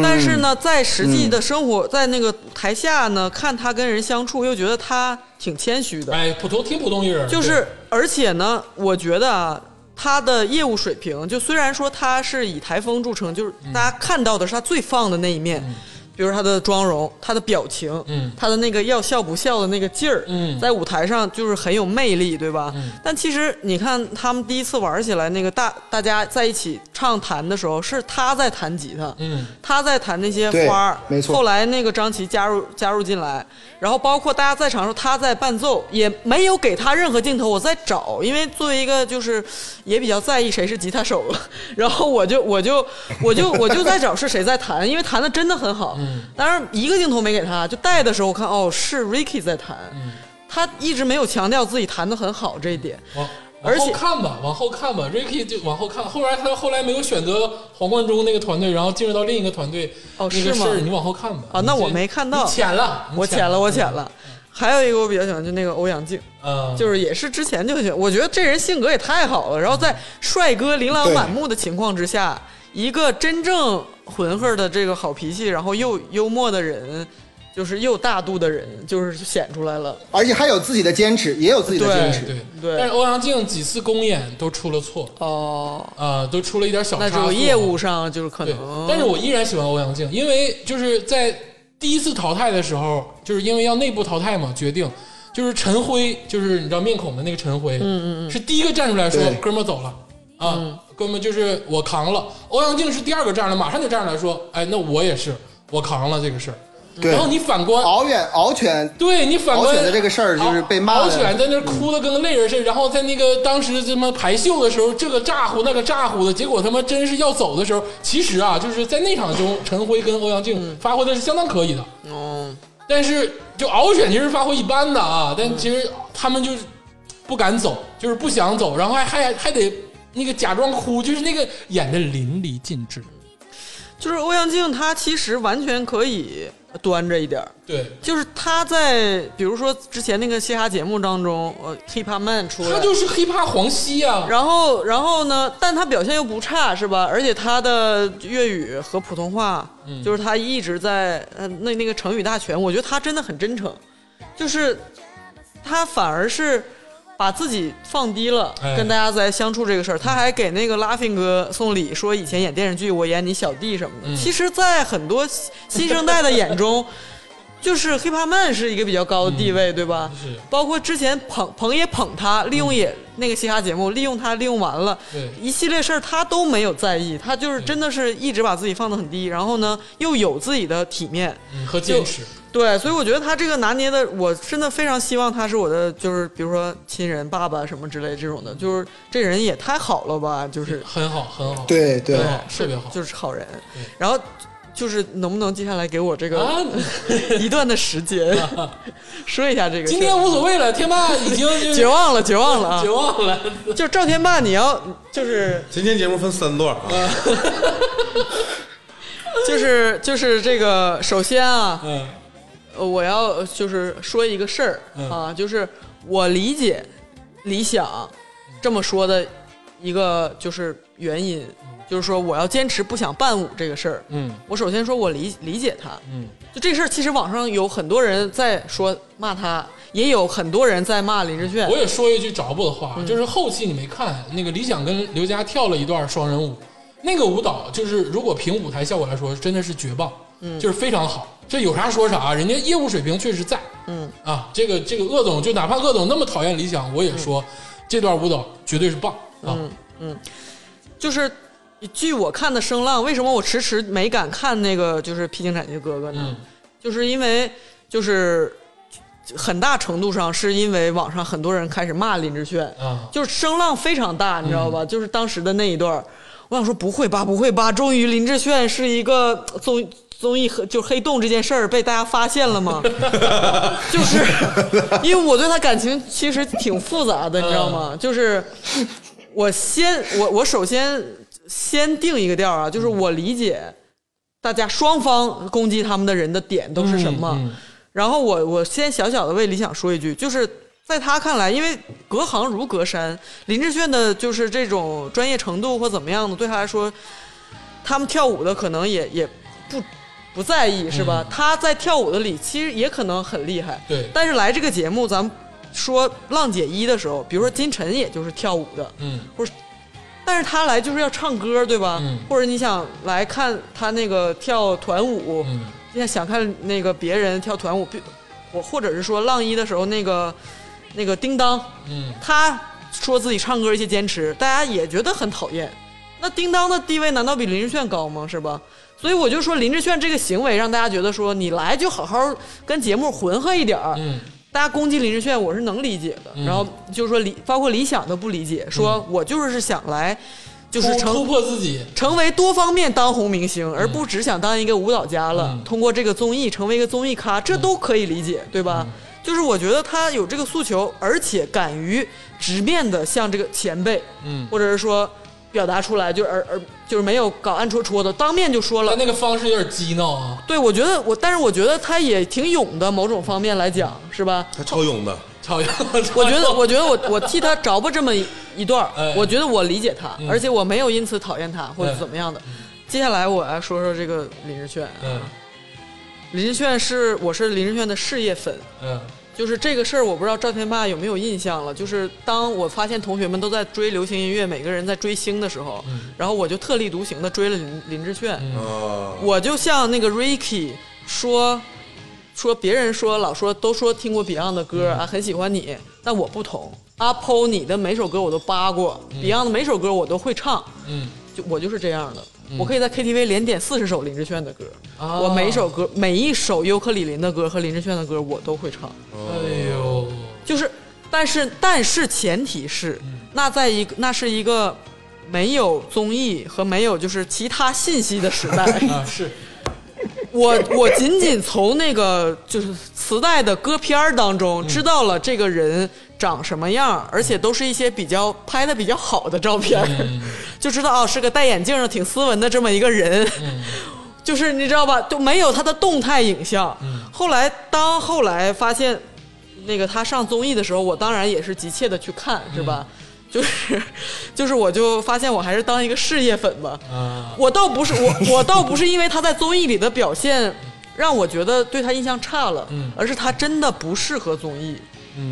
Speaker 3: 但是呢，在实际的生活，在那个台下呢，看他跟人相处，又觉得他挺谦虚的。
Speaker 2: 哎，普通挺普通一人，
Speaker 3: 就是，而且呢，我觉得啊，他的业务水平，就虽然说他是以台风著称，就是大家看到的是他最放的那一面，比如他的妆容、他的表情，
Speaker 2: 嗯。
Speaker 3: 他的那个要笑不笑的那个劲儿，
Speaker 2: 嗯。
Speaker 3: 在舞台上就是很有魅力，对吧？但其实你看他们第一次玩起来，那个大大家在一起唱弹的时候，是他在弹吉他，
Speaker 2: 嗯。
Speaker 3: 他在弹那些花儿，
Speaker 5: 没错。
Speaker 3: 后来那个张琪加入加入进来，然后包括大家在场的时候，他在伴奏，也没有给他任何镜头。我在找，因为作为一个就是也比较在意谁是吉他手，然后我就我就我就我就在找是谁在弹，因为弹的真的很好。
Speaker 2: 嗯
Speaker 3: 当然一个镜头没给他，就带的时候我看哦是 Ricky 在弹，
Speaker 2: 嗯
Speaker 3: 他一直没有强调自己弹的很好这一点。
Speaker 2: 往
Speaker 3: 而且
Speaker 2: 看吧，往后看吧，Ricky 就往后看。后来他后来没有选择黄贯中那个团队，然后进入到另一个团队。
Speaker 3: 哦是吗
Speaker 2: 那个事儿你往后看吧。
Speaker 3: 啊那我没看到我浅了，我浅。了。还有一个我比较喜欢就那个欧阳靖。
Speaker 2: 嗯，
Speaker 3: 就是也是之前就很喜欢，我觉得这人性格也太好了。然后在帅哥琳琅满目的情况之下，一个真正浑厚的这个好脾气，然后又幽默的人，就是又大度的人，就是显出来了。
Speaker 5: 而且还有自己的坚持，也有自己的坚持。
Speaker 2: 对
Speaker 3: 对
Speaker 2: 但是欧阳靖几次公演都出了错
Speaker 3: 哦，
Speaker 2: 啊、都出了一点小差错。
Speaker 3: 业务上就是可
Speaker 2: 对
Speaker 3: 能，，
Speaker 2: 但是我依然喜欢欧阳靖，因为就是在第一次淘汰的时候，就是因为要内部淘汰嘛，决定就是陈辉，就是你知道面孔的那个陈辉，嗯嗯嗯，是第一个站出来说哥们儿走了啊，哥们就是我扛了。欧阳靖是第二个站出来，马上就站出来说，哎，那我也是我扛了这个事儿。
Speaker 5: 对。
Speaker 2: 然后你反观
Speaker 5: 敖远敖犬
Speaker 2: 对你反观
Speaker 5: 獒犬的这个事儿就是被骂
Speaker 2: 獒
Speaker 5: 的
Speaker 2: 犬在那儿哭的跟个泪人似的，然后在那个当时什么排秀的时候，这个咋呼那个咋呼的，结果他妈真是要走的时候，其实啊，就是在那场中，陈辉跟欧阳靖发挥的是相当可以的，
Speaker 3: 嗯，
Speaker 2: 但是就敖犬其实发挥一般的啊，但其实他们就是不敢走，就是不想走，然后还还还得那个假装哭，就是那个演的淋漓尽致，
Speaker 3: 就是欧阳靖，他其实完全可以端着一点儿。
Speaker 2: 对。
Speaker 3: 就是他在比如说之前那个嘻哈节目当中，呃，Hip Hop Man 出来，
Speaker 2: 他就是 hiphop 黄西啊，
Speaker 3: 然后，然后呢？但他表现又不差，是吧？而且他的粤语和普通话，
Speaker 2: 嗯
Speaker 3: 就是他一直在呃那那个成语大全，我觉得他真的很真诚，就是他反而是把自己放低了，
Speaker 2: 哎
Speaker 3: 跟大家在相处这个事儿。他还给那个 Laughing 哥送礼，说以前演电视剧我演你小弟什么的。
Speaker 2: 嗯
Speaker 3: 其实，在很多新新生代的眼中。就是 hiphop man 是一个比较高的地位，对吧？
Speaker 2: 是
Speaker 3: 包括之前捧捧也捧他，利用也、那个嘻哈节目利用他利用完了，
Speaker 2: 对
Speaker 3: 一系列事儿他都没有在意，他就是真的是一直把自己放得很低，然后呢又有自己的体面，
Speaker 2: 嗯和坚持。
Speaker 3: 对，所以我觉得他这个拿捏的，我真的非常希望他是我的，就是比如说亲人、爸爸什么之类这种的，就是这人也太好了吧，就是
Speaker 2: 很好，很好，
Speaker 5: 对对
Speaker 2: 很好，特别好。
Speaker 3: 就是好人
Speaker 2: 对。
Speaker 3: 然后就是能不能接下来给我这个
Speaker 2: 啊，
Speaker 3: 一段的时间，说一下这个？
Speaker 2: 今天无所谓了，天霸已经
Speaker 3: 绝望了，绝望了啊
Speaker 2: 绝！望了。
Speaker 3: 就赵天霸，你要就是
Speaker 1: 今天节目分三段啊，
Speaker 3: 就是就是这个，首先啊，我要就是说一个事儿
Speaker 2: 嗯
Speaker 3: 啊，就是我理解理想这么说的一个就是原因，就是说我要坚持不想伴舞这个事儿。
Speaker 2: 嗯。
Speaker 3: 我首先说我理理解他，
Speaker 2: 嗯，
Speaker 3: 就这事儿，其实网上有很多人在说骂他，也有很多人在骂林志炫。
Speaker 2: 我。也说一句着不的话，
Speaker 3: 嗯。
Speaker 2: 就是后期你没看那个李想跟刘佳跳了一段双人舞，那个舞蹈就是如果凭舞台效果来说，真的是绝棒，嗯，就是非常好。这有啥说啥，人家业务水平确实在，
Speaker 3: 嗯。
Speaker 2: 啊，这个这个鄂总就哪怕鄂总那么讨厌李想，我也说、这段舞蹈绝对是棒啊，
Speaker 3: 就是据我看的声浪，为什么我迟迟没敢看那个就是《披荆斩棘的哥哥》呢？
Speaker 2: 嗯
Speaker 3: 就是因为就是很大程度上是因为网上很多人开始骂林志炫，
Speaker 2: 啊，
Speaker 3: 就是声浪非常大，你知道吧？就是当时的那一段，我想说不会吧，不会吧？终于林志炫是一个综综艺黑就黑洞这件事儿被大家发现了吗？就是因为我对他感情其实挺复杂的，你知道吗？就是我先我我首先先定一个调啊，就是我理解大家双方攻击他们的人的点都是什么。
Speaker 2: 嗯
Speaker 3: 然后我我先小小的为李想说一句，就是在他看来，因为隔行如隔山，林志炫的就是这种专业程度或怎么样的，对他来说，他们跳舞的可能也也不不在意，是吧？他在跳舞的里其实也可能很厉害，
Speaker 2: 对
Speaker 3: 但是来这个节目，咱们说浪姐一的时候，比如说金晨也就是跳舞的，
Speaker 2: 嗯
Speaker 3: 但是他来就是要唱歌，对吧？
Speaker 2: 嗯
Speaker 3: 或者你想来看他那个跳团舞，
Speaker 2: 嗯
Speaker 3: 现在想看那个别人跳团舞，比或或者是说浪一的时候那个那个叮当，
Speaker 2: 嗯
Speaker 3: 他说自己唱歌一些坚持，大家也觉得很讨厌。那叮当的地位难道比林志炫高吗？是吧？所以我就说林志炫这个行为让大家觉得说你来就好好跟节目混合一点儿。
Speaker 2: 嗯
Speaker 3: 大家攻击林志炫，我是能理解的。
Speaker 2: 嗯
Speaker 3: 然后就是说理，包括理想都不理解，说我就是想来，就是
Speaker 2: 突
Speaker 3: 成
Speaker 2: 突破自己，
Speaker 3: 成为多方面当红明星，而不只想当一个舞蹈家了。
Speaker 2: 嗯
Speaker 3: 通过这个综艺成为一个综艺咖，这都可以理解，对吧？就是我觉得他有这个诉求，而且敢于直面的向这个前辈，
Speaker 2: 嗯，
Speaker 3: 或者是说表达出来，就而而就是没有搞暗戳戳的，当面就说了。
Speaker 2: 他。那个方式有点激闹啊，
Speaker 3: 对，我觉得我，但是我觉得他也挺勇的，某种方面来讲，是吧？
Speaker 1: 他超勇的，
Speaker 2: 超勇，
Speaker 3: 我觉得，我觉得我我替他着吧这么一一段 我觉得我理解他，
Speaker 2: 嗯。
Speaker 3: 而且我没有因此讨厌他或者
Speaker 2: 哎
Speaker 3: 怎么样的。接下来我要说说这个林志炫，
Speaker 2: 嗯。
Speaker 3: 林志炫是我是林志炫的事业粉，
Speaker 2: 嗯
Speaker 3: 就是这个事儿，我不知道赵天霸有没有印象了。就是当我发现同学们都在追流行音乐，每个人在追星的时候，然后我就特立独行的追了林林志炫。
Speaker 1: 啊，
Speaker 3: 我就像那个 Ricky 说说别人说老说都说听过 Beyond 的歌啊，很喜欢你，但我不同。阿 Po 你的每首歌我都扒过、b e y o n d 的每首歌我都会唱，
Speaker 2: 嗯，
Speaker 3: 就我就是这样的。我可以在 KTV 连点四十首林志炫的歌，
Speaker 2: 啊。
Speaker 3: 我每一首歌每一首尤克里林的歌和林志炫的歌我都会唱。
Speaker 2: 哎呦，
Speaker 3: 就是，但是但是前提是，那在一个那是一个没有综艺和没有就是其他信息的时代。
Speaker 2: 啊是，
Speaker 3: 我我仅仅从那个就是磁带的歌片儿当中知道了这个人长什么样，而且都是一些比较拍的比较好的照片儿，就知道哦是个戴眼镜的挺斯文的这么一个人。就是你知道吧，就没有他的动态影像。后来当后来发现那个他上综艺的时候，我当然也是急切的去看，是吧？就是就是我就发现我还是当一个事业粉吧。
Speaker 2: 啊
Speaker 3: 我倒不是我 我倒不是因为他在综艺里的表现让我觉得对他印象差了，
Speaker 2: 嗯
Speaker 3: 而是他真的不适合综艺，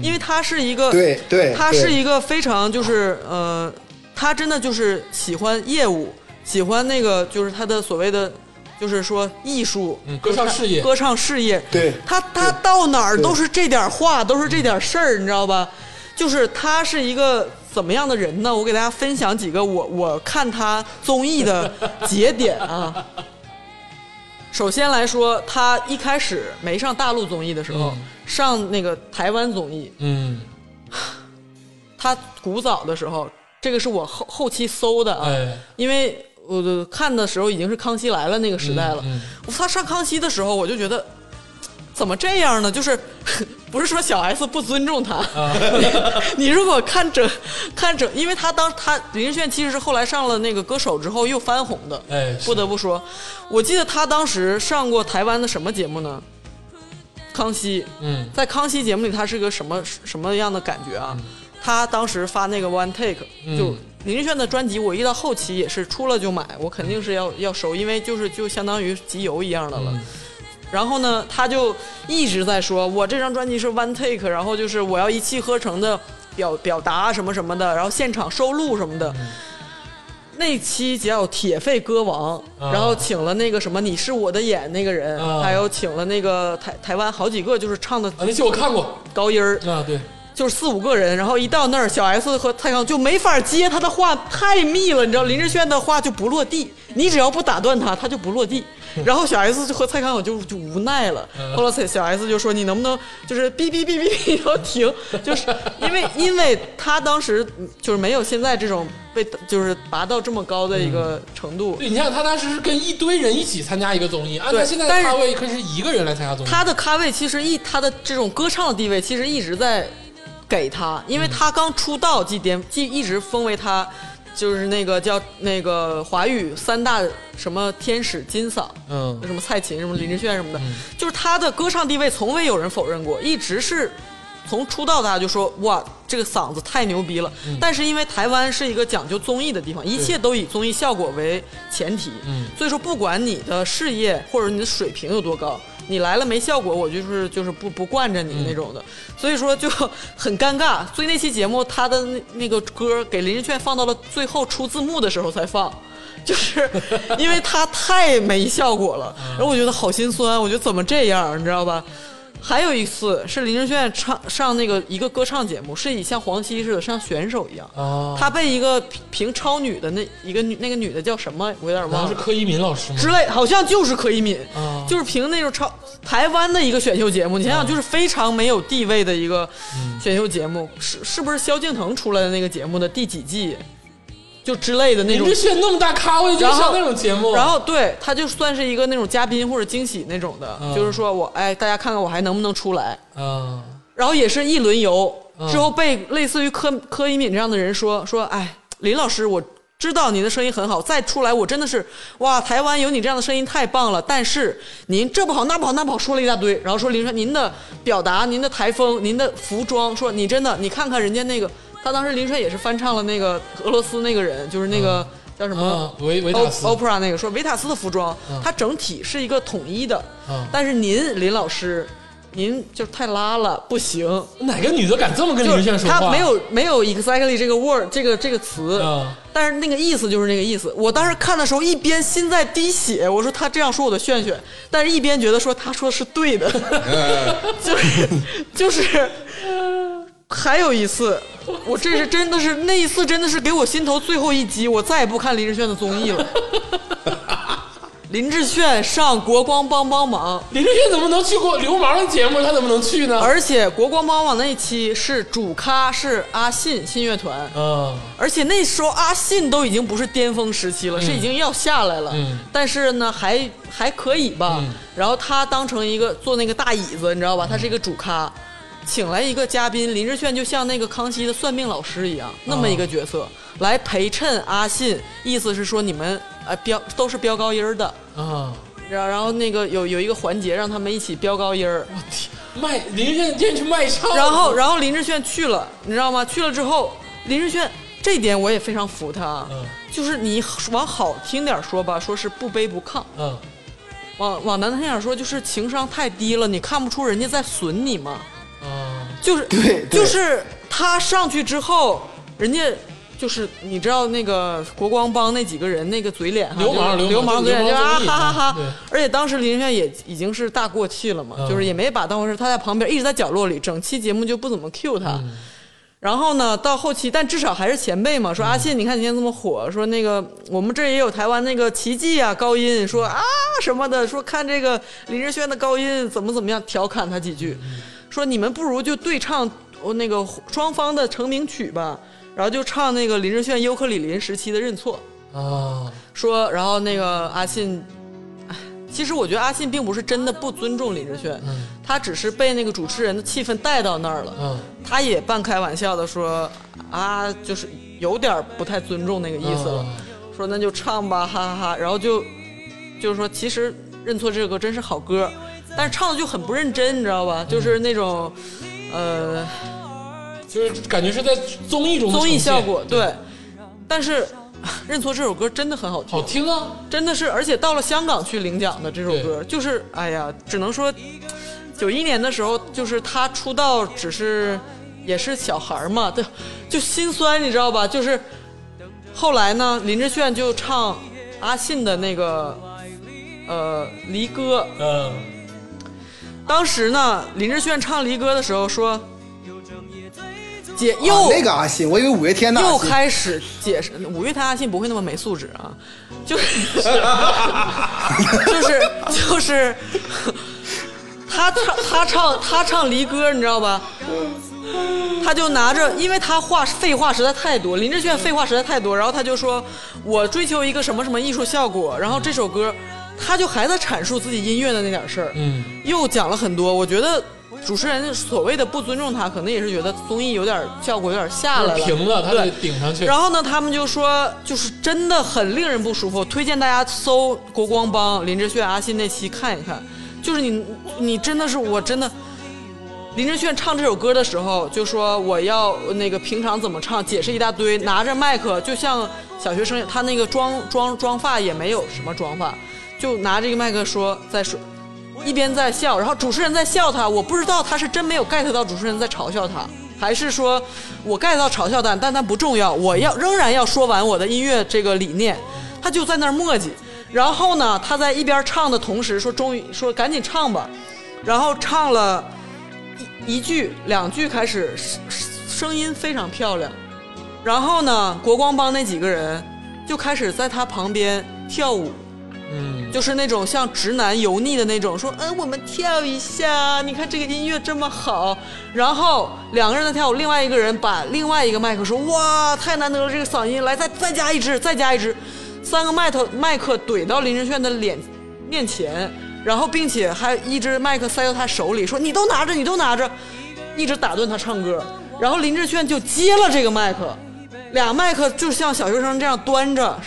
Speaker 3: 因为他是一个
Speaker 5: 对对
Speaker 3: 他是一个非常就是呃，他真的就是喜欢业务，喜欢那个就是他的所谓的。就是说艺术，
Speaker 2: 嗯歌唱事业
Speaker 3: 歌唱事业，
Speaker 5: 对
Speaker 3: 他他到哪儿都是这点话，都是这点事儿，你知道吧？就是他是一个怎么样的人呢？我给大家分享几个我我看他综艺的节点啊。首先来说，他一开始没上大陆综艺的时候，
Speaker 2: 嗯
Speaker 3: 上那个台湾综艺，
Speaker 2: 嗯。
Speaker 3: 他古早的时候，这个是我后后期搜的啊，
Speaker 2: 哎。
Speaker 3: 因为我看的时候已经是《康熙来了》那个时代了。
Speaker 2: 嗯
Speaker 3: 他上康熙的时候，我就觉得怎么这样呢？就是 不是说小 S 不尊重他，
Speaker 2: 啊。
Speaker 3: 你如果看整看整，因为他当他林志炫其实是后来上了那个歌手之后又翻红的，
Speaker 2: 哎
Speaker 3: 不得不说，我记得他当时上过台湾的什么节目呢？康熙，
Speaker 2: 嗯
Speaker 3: 在康熙节目里，他是个什么什么样的感觉啊？他当时发那个 One Take，
Speaker 2: 嗯
Speaker 3: 就林志炫的专辑，我一到后期也是出了就买，我肯定是要要收，因为就是就相当于集邮一样的了。
Speaker 2: 嗯
Speaker 3: 然后呢，他就一直在说，我这张专辑是 One Take，然后就是我要一气呵成的表表达什么什么的，然后现场收录什么的。那期叫《铁肺歌王》，
Speaker 2: 啊。
Speaker 3: 然后请了那个什么“你是我的眼”那个人，
Speaker 2: 啊。
Speaker 3: 还有请了那个台台湾好几个就是唱的
Speaker 2: 啊那期我看过。
Speaker 3: 高音儿，
Speaker 2: 啊对，
Speaker 3: 就是四五个人，然后一到那儿，小 S 和蔡康就没法接他的话，太密了，你知道林志炫的话就不落地，你只要不打断他，他就不落地。然后小 S 就和蔡康永就就无奈了，后来小 S 就说：“你能不能就是哔哔哔哔哔，然后停？就是因为因为他当时就是没有现在这种被就是拔到这么高的一个程度，
Speaker 2: 对，你想想他当时是跟一堆人一起参加一个综艺，按他
Speaker 3: 对
Speaker 2: 现在的咖位可以是一个人来参加综艺，
Speaker 3: 他的咖位其实一他的这种歌唱的地位其实一直在给他，因为他刚出道即巅即一直封为他就是那个叫那个华语三大什么天使金嗓，
Speaker 2: 嗯
Speaker 3: 什么蔡琴什么林志炫什么的，就是他的歌唱地位从未有人否认过，一直是。从出道大家就说哇，这个嗓子太牛逼了。但是因为台湾是一个讲究综艺的地方，一切都以综艺效果为前提。
Speaker 2: 嗯
Speaker 3: 所以说不管你的事业或者你的水平有多高，你来了没效果，我就是就是不不惯着你那种的。所以说就很尴尬。所以那期节目他的那那个歌给林志炫放到了最后出字幕的时候才放。就是因为他太没效果了，然后我觉得好心酸，我觉得怎么这样，你知道吧？还有一次是林志炫唱上那个一个歌唱节目，是以像黄西似的像选手一样，
Speaker 2: 啊，
Speaker 3: 他被一个评评超女的那一个女那个女的叫什么，我有点忘了。是。
Speaker 2: 柯一敏老师吗？
Speaker 3: 之类，好像就是柯以敏，
Speaker 2: 啊。
Speaker 3: 就是凭那种超台湾的一个选秀节目，你想想，就是非常没有地位的一个选秀节目，是是不是萧敬腾出来的那个节目的第几季？就之类的那种
Speaker 2: 林志炫那么大咖位就
Speaker 3: 然后
Speaker 2: 上那种节目，
Speaker 3: 然后对，他就算是一个那种嘉宾或者惊喜那种的，
Speaker 2: 嗯
Speaker 3: 就是说我哎，大家看看我还能不能出来。
Speaker 2: 嗯，
Speaker 3: 然后也是一轮游
Speaker 2: 嗯
Speaker 3: 之后，被类似于柯柯以敏这样的人说说，哎，林老师，我知道您的声音很好，再出来我真的是哇，台湾有你这样的声音太棒了。但是您这不好那不好那不好，说了一大堆，然后说林说您的表达、您的台风、您的服装，说你真的，你看看人家那个，他当时林帅也是翻唱了那个俄罗斯那个人，就是那个叫什么
Speaker 2: 嗯，维维塔斯
Speaker 3: Opera 那个说维塔斯的服装
Speaker 2: 嗯，
Speaker 3: 它整体是一个统一的
Speaker 2: 嗯，
Speaker 3: 但是您林老师，您就太拉了，不行。
Speaker 2: 哪个女的敢这么跟林
Speaker 3: 就
Speaker 2: 志炫说话？
Speaker 3: 他没有没有 exactly 这个 word 这个这个词，
Speaker 2: 嗯
Speaker 3: 但是那个意思就是那个意思。我当时看的时候，一边心在滴血，我说他这样说我的炫炫，但是一边觉得说他说的是对的，就是就是。还有一次，我这是真的是那一次真的是给我心头最后一击，我再也不看林志炫的综艺了。林志炫上国光帮帮忙，
Speaker 2: 林志炫怎么能去过流氓的节目？他怎么能去呢？
Speaker 3: 而且国光帮帮忙那一期是主咖是阿信信乐团，
Speaker 2: 嗯
Speaker 3: 而且那时候阿信都已经不是巅峰时期了，是已经要下来了。
Speaker 2: 嗯
Speaker 3: 但是呢，还还可以吧。
Speaker 2: 嗯
Speaker 3: 然后他当成一个坐那个大椅子，你知道吧？他是一个主咖，请来一个嘉宾林志炫，就像那个康熙的算命老师一样，那么一个角色、来陪衬阿信，意思是说你们呃飙都是飙高音儿的。
Speaker 2: 啊，
Speaker 3: 然后然后那个有有一个环节让他们一起飙高音儿，
Speaker 2: 我天，卖林志炫竟然去卖唱，
Speaker 3: 然后，然后林志炫去了，你知道吗？去了之后，林志炫这点我也非常服他，
Speaker 2: 嗯。
Speaker 3: 就是你往好听点说吧，说是不卑不亢；
Speaker 2: 嗯。
Speaker 3: 往往难听点说，就是情商太低了，你看不出人家在损你吗？
Speaker 2: 啊
Speaker 3: 就是
Speaker 5: 对对
Speaker 3: 就是他上去之后，人家。就是你知道那个国光帮那几个人那个嘴脸哈，
Speaker 2: 流氓流氓
Speaker 3: 嘴脸，就啊哈哈哈
Speaker 2: 对。
Speaker 3: 而且当时林志炫也已经是大过气了嘛，
Speaker 2: 嗯
Speaker 3: 就是也没把当回事，他在旁边一直在角落里，整期节目就不怎么 Q 他。
Speaker 2: 嗯
Speaker 3: 然后呢，到后期，但至少还是前辈嘛。说阿信，你看你现在这么火，说那个我们这也有台湾那个奇迹啊，高音说啊什么的，说看这个林志炫的高音怎么怎么样，调侃他几句，说你们不如就对唱我那个双方的成名曲吧，然后就唱那个林志炫尤克里林时期的认错，
Speaker 2: 啊
Speaker 3: 说然后那个阿信。唉其实我觉得阿信并不是真的不尊重林志炫，
Speaker 2: 嗯
Speaker 3: 他只是被那个主持人的气氛带到那儿了。
Speaker 2: 嗯
Speaker 3: 他也半开玩笑的说啊，就是有点不太尊重那个意思了，
Speaker 2: 嗯
Speaker 3: 说那就唱吧，哈哈哈。然后就就是说，其实认错这首歌真是好歌，但是唱的就很不认真，你知道吧？就是那种呃
Speaker 2: 就是感觉是在综艺中的
Speaker 3: 综艺效果，对。但是 认错这首歌真的很好听。
Speaker 2: 好，听啊，
Speaker 3: 真的是，而且到了香港去领奖的这首歌，就是哎呀，只能说，九一年的时候，就是他出道只是也是小孩嘛，对，就心酸，你知道吧？就是后来呢，林志炫就唱阿信的那个呃《离歌》，
Speaker 2: 嗯
Speaker 3: 当时呢，林志炫唱《离歌》的时候说，姐又、
Speaker 5: 啊那个阿信，我以为五月天呢
Speaker 3: 又。开始解释，五月天阿信不会那么没素质啊，就是 就是就是他唱他唱他唱离歌，你知道吧？他就拿着，因为他话废话实在太多，林志炫废话实在太多，然后他就说我追求一个什么什么艺术效果，然后这首歌他就还在阐述自己音乐的那点事儿，
Speaker 2: 嗯
Speaker 3: 又讲了很多，我觉得。主持人所谓的不尊重他，可能也是觉得综艺有点效果有点下来了，
Speaker 2: 平了，他
Speaker 3: 对
Speaker 2: 得顶上去。
Speaker 3: 然后呢，他们就说，就是真的很令人不舒服。推荐大家搜国光帮林志炫、阿信那期看一看。就是你，你真的是，我真的，林志炫唱这首歌的时候，就说我要那个平常怎么唱，解释一大堆，拿着麦克就像小学生，他那个妆妆妆发也没有什么妆发，就拿这个麦克说在说。一边在笑，然后主持人在笑他，我不知道他是真没有 get 到主持人在嘲笑他，还是说我 get 到嘲笑他，但他不重要，我要仍然要说完我的音乐这个理念。他就在那儿磨叽，然后呢，他在一边唱的同时说：“终于说赶紧唱吧。”然后唱了一一句两句开始，声声音非常漂亮。然后呢，国光帮那几个人就开始在他旁边跳舞。
Speaker 2: 嗯。
Speaker 3: 就是那种像直男油腻的那种，说嗯，我们跳一下，你看这个音乐这么好。然后两个人在跳舞，另外一个人把另外一个麦克说，哇，太难得了，这个嗓音，来再再加一支，再加一支，三个麦头麦克怼到林志炫的脸面前，然后并且还一只麦克塞到他手里，说你都拿着，你都拿着，一直打断他唱歌。然后林志炫就接了这个麦克，俩麦克就像小学生这样端着，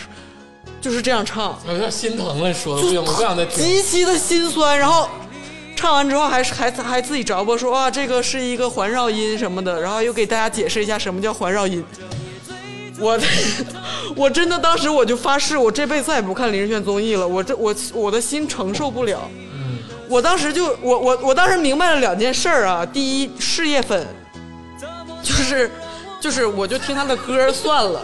Speaker 3: 就是这样唱。
Speaker 2: 我有点心疼了，说的不行，我不想再听。
Speaker 3: 极其的心酸，然后唱完之后还是还还自己着吧说啊这个是一个环绕音什么的，然后又给大家解释一下什么叫环绕音。我 我真的当时我就发誓，我这辈子再也不看林志炫综艺了。我这我我的心承受不了。我当时就我我我当时明白了两件事儿啊。第一，事业粉，就是就是我就听他的歌算了。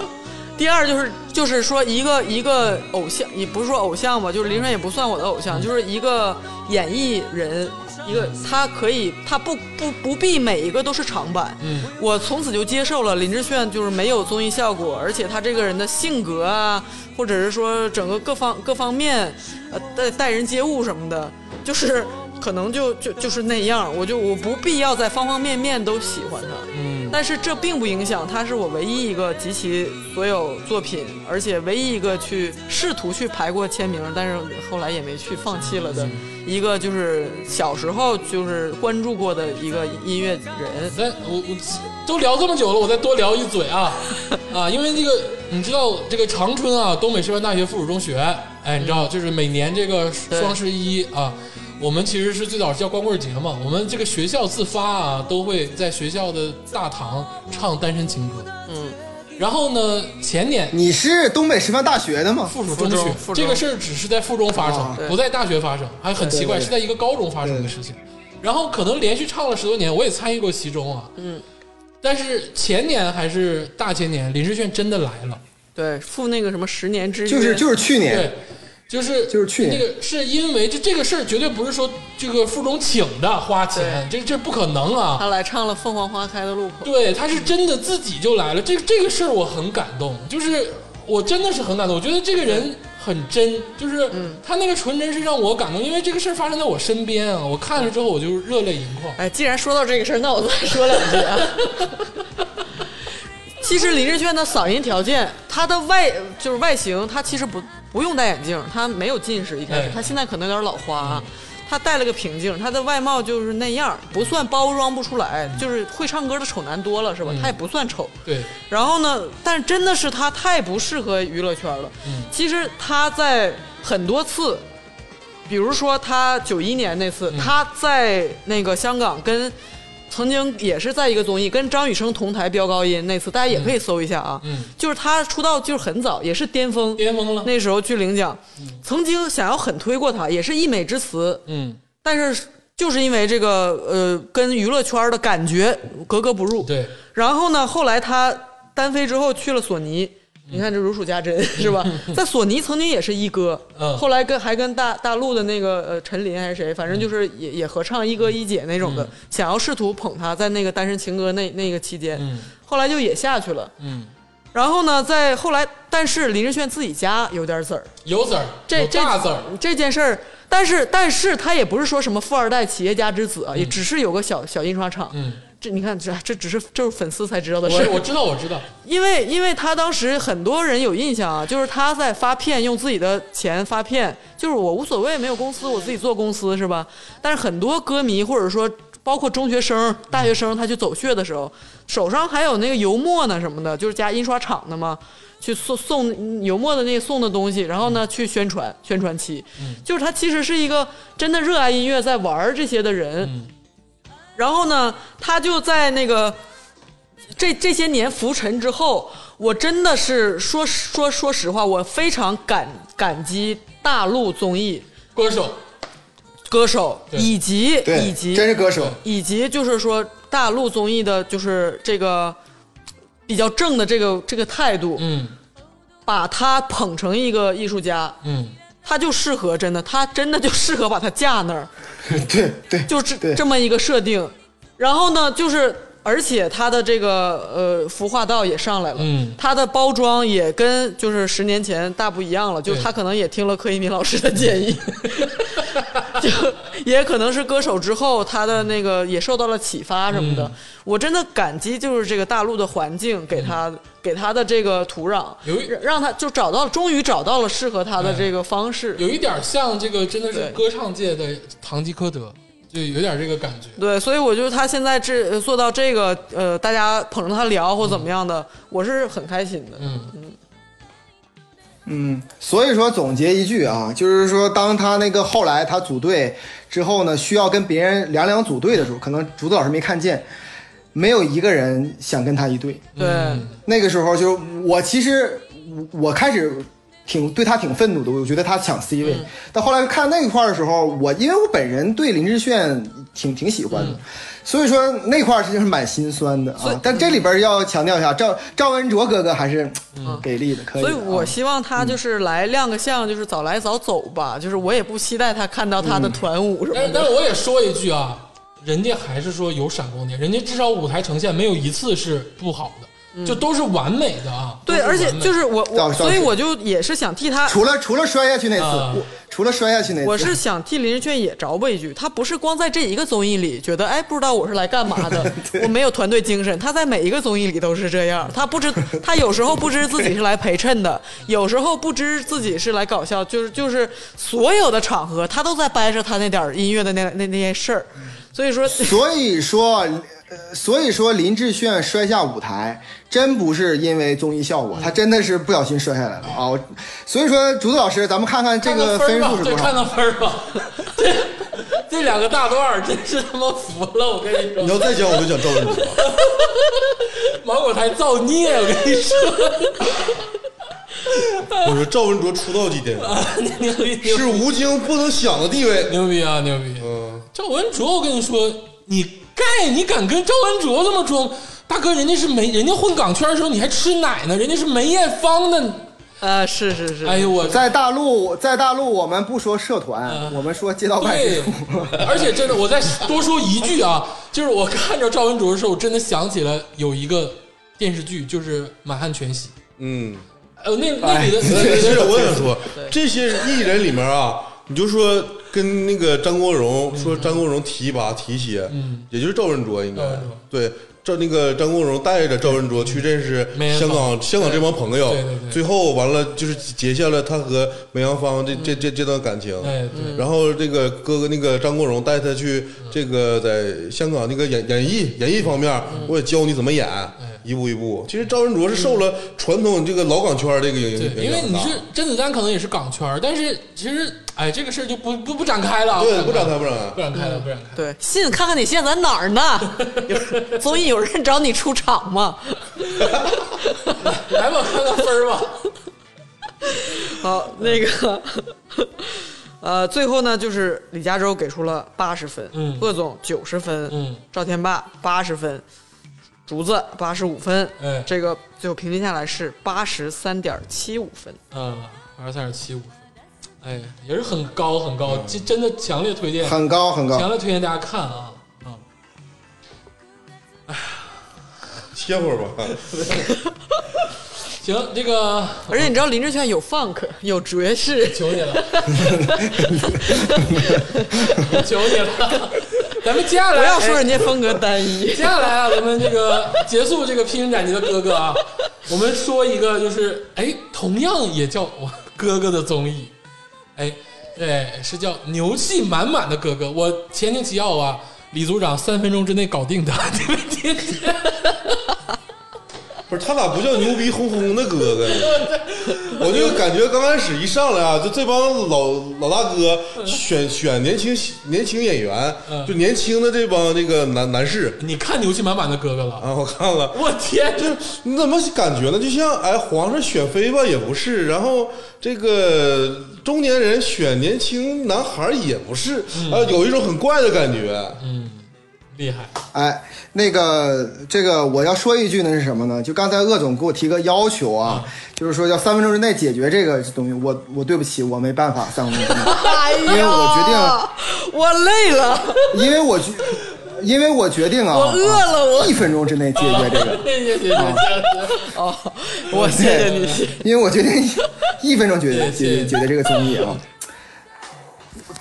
Speaker 3: 第二就是就是说一个一个偶像，也不是说偶像吧，就是林志炫也不算我的偶像，就是一个演艺人，一个他可以他不不不必每一个都是长板。
Speaker 2: 嗯，
Speaker 3: 我从此就接受了林志炫就是没有综艺效果，而且他这个人的性格啊，或者是说整个各方各方面，呃待待人接物什么的，就是可能就就就是那样，我就我不必要在方方面面都喜欢他。
Speaker 2: 嗯
Speaker 3: 但是这并不影响，他是我唯一一个集齐所有作品，而且唯一一个去试图去排过签名，但是后来也没去，放弃了的一个，就是小时候就是关注过的一个音乐人。
Speaker 2: 再我我都聊这么久了，我再多聊一嘴啊 啊！因为那个你知道，这个长春啊，东北师范大学附属中学，哎，你知道，就是每年这个双十一啊，我们其实是最早是叫光棍节嘛，我们这个学校自发啊，都会在学校的大堂唱单身情歌。
Speaker 3: 嗯，
Speaker 2: 然后呢，前年
Speaker 5: 你是东北师范大学的吗？
Speaker 2: 附属中学。这个事儿只是在附中发生
Speaker 5: 啊，
Speaker 2: 不在大学发生，还很奇怪，
Speaker 5: 对对对。
Speaker 2: 是在一个高中发生的事情。然后可能连续唱了十多年，我也参与过其中啊。
Speaker 3: 嗯，
Speaker 2: 但是前年还是大前年，林志炫真的来了。
Speaker 3: 对，赴那个什么十年之约，
Speaker 5: 就是就是去年。
Speaker 2: 对，，就是
Speaker 5: 就是去年
Speaker 2: 那个是因为这这个事儿绝对不是说这个副总请的花钱，这这不可能啊。
Speaker 3: 他来唱了《凤凰花开的路口》。
Speaker 2: 对，他是真的自己就来了，这这个事儿我很感动，就是我真的是很感动，我觉得这个人很真，就是他那个纯真是让我感动，因为这个事儿发生在我身边啊，我看了之后我就热泪盈眶。
Speaker 3: 哎，既然说到这个事儿，那我再说两句啊。其实林志炫的嗓音条件，他的外就是外形，他其实不不用戴眼镜，他没有近视，一开始
Speaker 2: 哎
Speaker 3: 他现在可能有点老花啊。他戴了个平镜，他的外貌就是那样，不算包装不出来，就是会唱歌的丑男多了是吧？他也不算丑。
Speaker 2: 对，
Speaker 3: 然后呢，但是真的是他太不适合娱乐圈了。
Speaker 2: 嗯
Speaker 3: 其实他在很多次，比如说他九一年那
Speaker 2: 嗯
Speaker 3: 次，他在那个香港跟曾经也是在一个综艺跟张雨生同台飙高音那次，大家也可以搜一下啊。
Speaker 2: 嗯。
Speaker 3: 就是他出道就是很早，也是巅峰，
Speaker 2: 巅峰了。
Speaker 3: 那时候去领奖，曾经想要狠推过他，也是溢美之词，
Speaker 2: 嗯，
Speaker 3: 但是就是因为这个呃跟娱乐圈的感觉格格不入。
Speaker 2: 对，
Speaker 3: 然后呢，后来他单飞之后去了索尼，你看这如数家珍是吧？在索尼曾经也是一哥，
Speaker 2: 嗯
Speaker 3: 后来跟还跟大大陆的那个呃陈琳还是谁，反正就是也也合唱一哥一姐那种的，想要试图捧他，在那个单身情歌那那个期间，
Speaker 2: 嗯
Speaker 3: 后来就也下去了。
Speaker 2: 嗯，
Speaker 3: 然后呢，在后来，但是林志炫自己家有点子儿，
Speaker 2: 有子儿，有
Speaker 3: 这这
Speaker 2: 大籽儿。
Speaker 3: 这件事儿，但是但是他也不是说什么富二代企业家之子啊，也只是有个小小印刷厂。
Speaker 2: 嗯，
Speaker 3: 这你看，这这只是就是粉丝才知道的事。
Speaker 2: 我我知道，我知道。
Speaker 3: 因为因为他当时很多人有印象啊，就是他在发片，用自己的钱发片，就是我无所谓，没有公司，我自己做公司是吧？但是很多歌迷或者说包括中学生、大学生，他去走穴的时候，手上还有那个油墨呢什么的，就是加印刷厂的嘛。去送送油墨的那个送的东西，然后呢去宣传宣传期，就是他其实是一个真的热爱音乐在玩这些的人，
Speaker 2: 嗯
Speaker 3: 然后呢，他就在那个这这些年浮沉之后，我真的是说说说实话，我非常感感激大陆综艺
Speaker 2: 歌手，
Speaker 3: 歌手以及，以及
Speaker 5: 真是歌手。
Speaker 3: 以及就是说大陆综艺的，就是这个比较正的这个这个态度，
Speaker 2: 嗯。
Speaker 3: 把他捧成一个艺术家，
Speaker 2: 嗯，
Speaker 3: 他就适合真的，他真的就适合把他架那儿。
Speaker 5: 对对，
Speaker 3: 就
Speaker 5: 是
Speaker 3: 这么一个设定。然后呢，就是而且它的这个呃服化道也上来了，
Speaker 2: 嗯
Speaker 3: 它的包装也跟就是十年前大不一样了，就他可能也听了柯一敏老师的建议，就也可能是歌手之后他的那个也受到了启发什么的。
Speaker 2: 嗯
Speaker 3: 我真的感激就是这个大陆的环境给他、给他的这个土壤，
Speaker 2: 有一
Speaker 3: 让让他就找到终于找到了适合他的这个方式。
Speaker 2: 有一点像这个，真的是歌唱界的堂吉诃德，就有点这个感觉。
Speaker 3: 对，所以我觉得他现在这呃做到这个，呃，大家捧着他聊或怎么样的，我是很开心的。
Speaker 2: 嗯
Speaker 5: 嗯嗯，所以说总结一句啊，就是说，当他那个后来他组队之后呢，需要跟别人两两组队的时候，可能竹子老师没看见，没有一个人想跟他一队。
Speaker 3: 对，
Speaker 5: 那个时候就我其实我我开始挺对他挺愤怒的，我觉得他抢 C 位。但后来看那一块儿的时候，我因为我本人对林志炫挺挺喜欢的，所以说那块儿其实是蛮心酸的啊。但这里边要强调一下，赵赵文卓哥哥还是给力的，可以。
Speaker 3: 所以我希望他就是来亮个相，就是早来早走吧。就是我也不期待他看到他的团舞什么的。
Speaker 2: 但是我也说一句啊，人家还是说有闪光点，人家至少舞台呈现没有一次是不好的，就都是完美的啊。
Speaker 3: 对，而且就是我我，所以我就也是想替他，
Speaker 5: 除了除了摔下去那次，除了摔下去那次，
Speaker 3: 我是想替林志炫也着吧一句，他不是光在这一个综艺里觉得哎不知道我是来干嘛的，我没有团队精神，他在每一个综艺里都是这样，他不知他有时候不知自己是来陪衬的，有时候不知自己是来搞笑，就是就是所有的场合他都在掰扯他那点音乐的那那那件事儿，所以说
Speaker 5: 所以说，呃，所以说林志炫摔下舞台，真不是因为综艺效果，他真的是不小心摔下来了啊！我所以说，竹子老师，咱们看看这个
Speaker 2: 分
Speaker 5: 数是多少？
Speaker 2: 看看分儿吧。这这两个大段儿真是他妈服了，我跟你说
Speaker 1: 你，要再讲，我就讲赵文卓。
Speaker 2: 芒果台造孽，我跟你说，
Speaker 1: 我说赵文卓出道即巅峰，
Speaker 2: 牛逼
Speaker 1: 是吴京不能想的地位。
Speaker 2: 牛逼啊牛逼！
Speaker 1: 嗯，
Speaker 2: 赵文卓，我跟你说，你盖你敢跟赵文卓这么装？大哥，人家是梅，人家混港圈的时候你还吃奶呢，人家是梅艳芳的。
Speaker 3: 呃是是是，
Speaker 2: 哎呦我，
Speaker 5: 在大陆，在大陆，我们不说社团，
Speaker 2: 嗯
Speaker 5: 我们说街道办事处。
Speaker 2: 而且真的，我再多说一句啊，就是我看着赵文卓的时候，我真的想起了有一个电视剧，就是《满汉全席》。
Speaker 1: 嗯，
Speaker 2: 呃，那那女的那里
Speaker 1: 其实我想说，这些艺人里面啊，你就说跟那个张国荣说张国荣提拔提携，
Speaker 2: 嗯，
Speaker 1: 也就是赵文卓应该对。赵那个张国荣带着赵文卓去认识香港香港这帮朋友。最后完了就是结下了他和梅艳芳这这这这段感情。然后这个哥哥那个张国荣带他去这个在香港那个演演艺演艺方面，我也教你怎么演，一步一步。其实赵文卓是受了传统这个老港圈这个影影，响
Speaker 2: 因为你是甄子丹可能也是港圈，但是其实哎，这个事儿就不不不展开了啊，
Speaker 1: 对不展开不展开
Speaker 2: 不展开了，不展开。
Speaker 3: 对，信看看你现在在哪儿呢？有综艺有人找你出场吗？
Speaker 2: 来吧，看看分儿吧。
Speaker 3: 好，那个，呃，最后呢，就是李佳洲给出了八十分，
Speaker 2: 嗯
Speaker 3: 鄂总九十分，
Speaker 2: 嗯，
Speaker 3: 赵天霸八十分，竹子八十五分，
Speaker 2: 哎
Speaker 3: 这个最后平均下来是八十三点七五分。
Speaker 2: 嗯，八十三点七五分，哎，也是很高很高，这真的强烈推荐，
Speaker 5: 很高很高。
Speaker 2: 强烈推荐大家看啊啊！
Speaker 1: 歇会儿吧。
Speaker 2: 行，这个
Speaker 3: 而且你知道林志炫有 funk，有爵士，
Speaker 2: 求你了，求你了，咱们接下来
Speaker 3: 不要说
Speaker 2: 哎
Speaker 3: 人家风格单一
Speaker 2: 接。下来啊，咱们这个结束这个披荆斩棘的哥哥啊，我们说一个就是哎，同样也叫我哥哥的综艺，哎，对，是叫牛气满满的哥哥。我前情提要啊，李组长三分钟之内搞定的，你们听听。
Speaker 1: 不是他咋不叫牛逼哄哄的哥哥呢？我就感觉刚开始一上来啊，就这帮老老大哥选选年轻年轻演员，
Speaker 2: 嗯
Speaker 1: 就年轻的这帮那个男男士
Speaker 2: 你看牛气满满的哥哥了？
Speaker 1: 啊，我看了。
Speaker 2: 我天，
Speaker 1: 就你怎么感觉呢？就像哎，皇上选妃吧也不是，然后这个中年人选年轻男孩也不是，啊，有一种很怪的感觉。
Speaker 2: 嗯，厉害，
Speaker 5: 哎，那个这个我要说一句呢是什么呢？就刚才鄂总给我提个要求啊，就是说要三分钟之内解决这个东西。我我对不起，我没办法三分钟之内，
Speaker 3: 哎
Speaker 5: 因为我决
Speaker 3: 定，我累了，
Speaker 5: 因为我决，因为我决定啊，
Speaker 3: 我饿了我
Speaker 5: 一分钟之内解决这个。
Speaker 2: 谢谢谢谢谢谢。
Speaker 3: 哦，我谢谢你。
Speaker 5: 因为我决定一 分钟解决
Speaker 2: 谢谢
Speaker 5: 决解决这个综艺啊。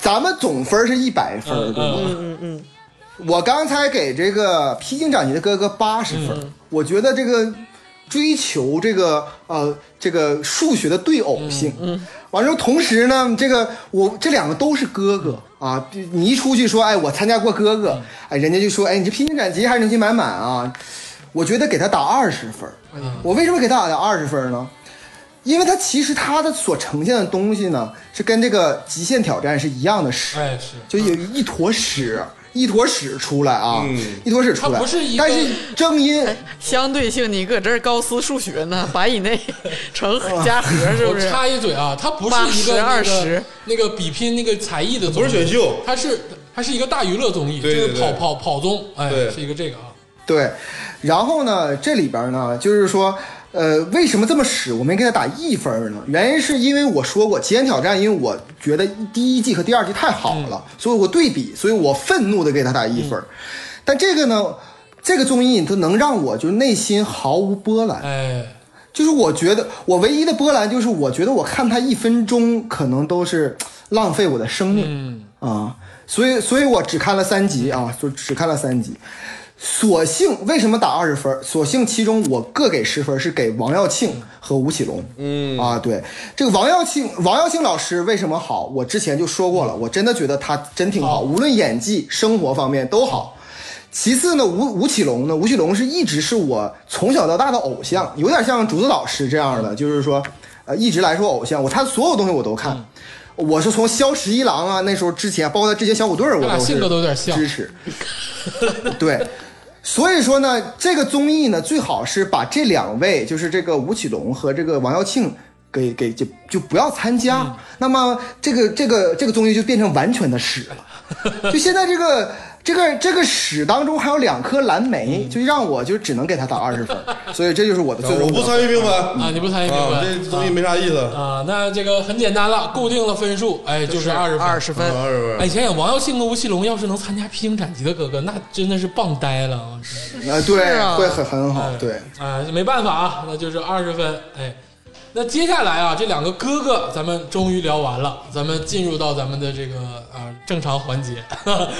Speaker 5: 咱们总分是一百分，
Speaker 2: 嗯
Speaker 5: 对吗？
Speaker 2: 嗯
Speaker 3: 嗯嗯，
Speaker 5: 我刚才给这个披荆斩棘的哥哥八十分，
Speaker 2: 嗯
Speaker 5: 我觉得这个追求这个呃这个数学的对偶性，嗯，完之后同时呢，这个我这两个都是哥哥啊，你一出去说哎我参加过哥哥，哎人家就说哎你这披荆斩棘还是牛气满满啊，我觉得给他打二十分，我为什么给他打二十分呢？因为他其实他的所呈现的东西呢，是跟这个极限挑战是一样的屎，
Speaker 2: 哎是，
Speaker 5: 就有一坨屎，一一坨屎出来啊，
Speaker 1: 嗯
Speaker 5: 一坨屎出来。
Speaker 2: 它不是一个
Speaker 5: 但是正因
Speaker 3: 相对性，你搁这儿高斯数学呢，百以内乘加 和是不
Speaker 2: 我
Speaker 3: 是？
Speaker 2: 插一嘴啊，它不是一个
Speaker 3: 80
Speaker 2: 那个
Speaker 3: 20
Speaker 2: 那个比拼那个才艺的综艺，
Speaker 1: 不是选秀
Speaker 2: 它是它是一个大娱乐综艺，
Speaker 1: 对对对
Speaker 2: 就是跑跑跑综，哎，
Speaker 1: 对
Speaker 2: 是一个这个啊。
Speaker 5: 对，然后呢，这里边呢，就是说，呃，为什么这么使？我没给他打一分呢？原因是因为我说过《极限挑战》，因为我觉得第一季和第二季太好了，所以我对比，所以我愤怒的给他打一分。但这个呢，这个综艺它能让我就是内心毫无波澜，
Speaker 2: 哎，
Speaker 5: 就是我觉得我唯一的波澜就是我觉得我看他一分钟可能都是浪费我的生命。
Speaker 2: 嗯，
Speaker 5: 啊，所以所以我只看了三集啊，就只看了三集。所幸为什么打二十分？所幸其中我各给十分，是给王耀庆和吴奇隆。嗯啊，对这个王耀庆，王耀庆老师为什么好？我之前就说过了，我真的觉得他真挺好，
Speaker 2: 好
Speaker 5: 无论演技、生活方面都好。其次呢，吴吴奇隆呢，吴奇隆是一直是我从小到大的偶像，有点像竹子老师这样的，就是说，呃，一直来说偶像，我他所有东西我都看。我是从萧十一郎啊，那时候之前，包括他之前小虎队儿，我都是
Speaker 2: 他俩性格都有点像
Speaker 5: 支持。对，所以说呢，这个综艺呢，最好是把这两位，就是这个吴奇隆和这个王耀庆。给给就就不要参加，
Speaker 2: 嗯
Speaker 5: 那么这个这个这个综艺就变成完全的屎了。就现在这个这个这个屎当中还有两颗蓝莓，
Speaker 2: 嗯
Speaker 5: 就让我就只能给他打二十分，所以这就是我的最终
Speaker 1: 我不参与评分
Speaker 2: 啊，你不参与评
Speaker 1: 啊，
Speaker 2: 分
Speaker 1: 这综艺没啥意思。
Speaker 2: 啊？那这个很简单了，固定了分数，哎，就是二十分。
Speaker 3: 二十分，
Speaker 1: 二十分
Speaker 2: 哎，想想王耀庆和吴奇隆要是能参加《披荆斩棘的哥哥》，那真的是棒呆了啊！
Speaker 5: 啊，对，
Speaker 3: 啊
Speaker 5: 会很很好
Speaker 2: 哎，
Speaker 5: 对。
Speaker 2: 啊，没办法啊，那就是二十分。哎，那接下来啊，这两个哥哥咱们终于聊完了，咱们进入到咱们的这个啊正常环节。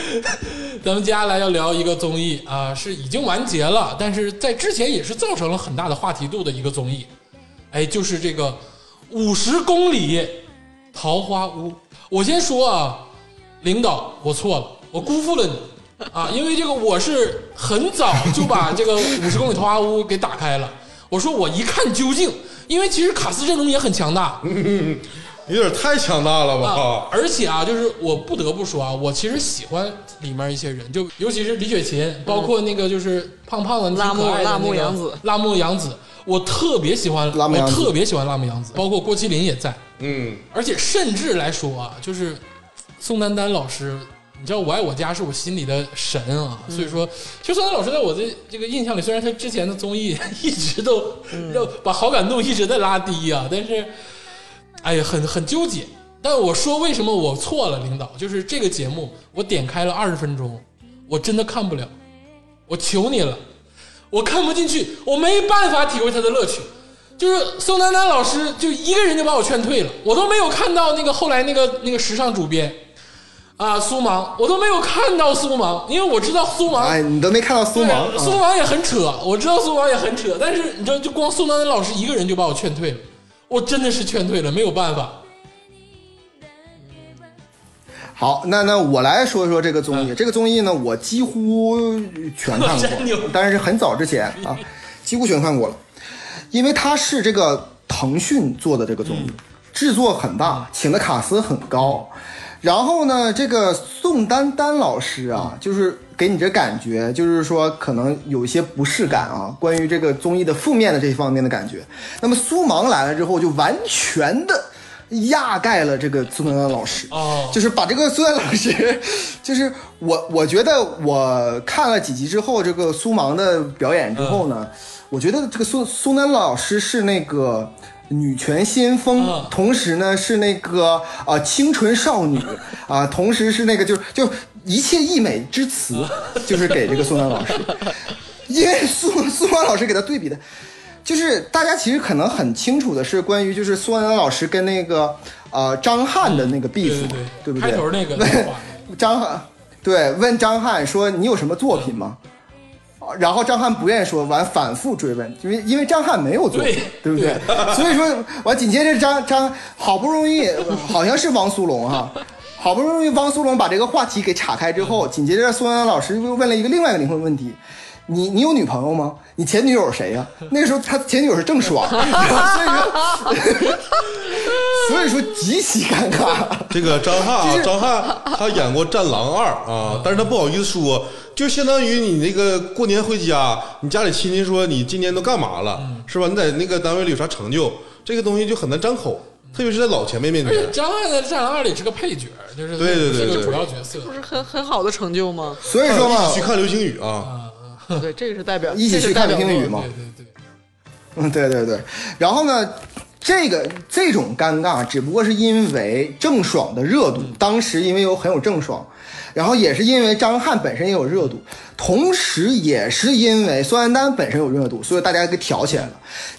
Speaker 2: 咱们接下来要聊一个综艺啊，是已经完结了，但是在之前也是造成了很大的话题度的一个综艺。哎，就是这个五十公里桃花坞。我先说啊，领导，我错了，我辜负了你啊，因为这个我是很早就把这个五十公里桃花坞给打开了。我说我一看究竟，因为其实卡斯阵容也很强大。
Speaker 1: 有点太强大了
Speaker 2: 啊
Speaker 1: 吧？，
Speaker 2: 而且啊，就是我不得不说啊，我其实喜欢里面一些人，就尤其是李雪琴，包括那个就是胖胖的、可爱的那个
Speaker 3: 洋子。
Speaker 2: 辣目洋子，我特别喜欢，我特别喜欢辣目洋子，包括郭麒麟也在。
Speaker 1: 嗯，
Speaker 2: 而且甚至来说啊，就是宋丹丹老师，你知道《我爱我家》是我心里的神啊，所以说，其实宋丹丹老师在我的这个印象里，虽然他之前的综艺 一直都要把好感度一直在拉低啊，但是，哎呀，很很纠结。但我说为什么我错了，领导，就是这个节目我点开了二十分钟，我真的看不了，我求你了，我看不进去，我没办法体会他的乐趣。就是宋丹丹老师就一个人就把我劝退了，我都没有看到那个后来那个那个时尚主编啊苏芒，我都没有看到苏芒，因为我知道苏芒，
Speaker 5: 哎，你都没看到苏芒，啊
Speaker 2: 苏芒也很扯，我知道苏芒也很扯，但是你知道，就光宋丹丹老师一个人就把我劝退了，我真的是劝退了，没有办法。
Speaker 5: 好，那那我来说说这个综艺。
Speaker 2: 嗯
Speaker 5: 这个综艺呢，我几乎全看过，但是很早之前啊，几乎全看过了，因为它是这个腾讯做的这个综艺，制作很大，请的卡司很高。然后呢，这个宋丹丹老师啊，就是给你这感觉，就是说可能有一些不适感啊，关于这个综艺的负面的这方面的感觉。那么苏芒来了之后，就完全的压盖了这个宋丹丹老师。
Speaker 2: 哦
Speaker 5: 就是把这个苏丹老师，就是我我觉得我看了几集之后，这个苏芒的表演之后呢，我觉得这个苏苏丹老师是那个。女权先锋，
Speaker 2: 嗯
Speaker 5: 同时呢是那个啊、清纯少女啊、同时是那个就就一切溢美之词，就是给这个宋丹老师，因为苏苏丹老师给他对比的，就是大家其实可能很清楚的是关于就是苏丹老师跟那个呃张翰的那个 beef，、
Speaker 2: 对对
Speaker 5: 对不对？
Speaker 2: 开头那个那个话
Speaker 5: 张翰对问张翰说：“你有什么作品吗？”啊然后张翰不愿意说，完反复追问，因为因为张翰没有作品，
Speaker 2: 对
Speaker 5: 对不对？所以说完紧接着张张好不容易好像是汪苏泷哈、好不容易汪苏泷把这个话题给岔开之后，紧接着苏丹老师又问了一个另外一个灵魂问题：你你有女朋友吗？你前女友谁呀、那个时候他前女友是郑爽，所以说所以说极其尴尬。
Speaker 1: 这个张翰啊，
Speaker 5: 就是
Speaker 1: 张翰他演过《战狼二》啊，但是他不好意思说，就相当于你那个过年回家，你家里亲戚说你今年都干嘛了，是吧？你在那个单位里有啥成就，这个东西就很难张口，特别是在老前辈面
Speaker 2: 而且
Speaker 1: 前。
Speaker 2: 张翰在《战狼二》里是个配角，就是
Speaker 1: 对对对
Speaker 2: 是个
Speaker 1: 对
Speaker 2: 主要角色。
Speaker 3: 不是很很好的成就吗？
Speaker 5: 所以说嘛
Speaker 1: 去看流星雨啊，
Speaker 3: 对，这个是代表，
Speaker 5: 一起去
Speaker 3: 这是代表
Speaker 5: 看流星雨嘛
Speaker 2: 对对对，
Speaker 5: 嗯，对对对。然后呢，这个这种尴尬只不过是因为郑爽的热度，当时因为有很有郑爽，然后也是因为张翰本身也有热度，同时也是因为宋丹丹本身有热度，所以大家给挑起来了。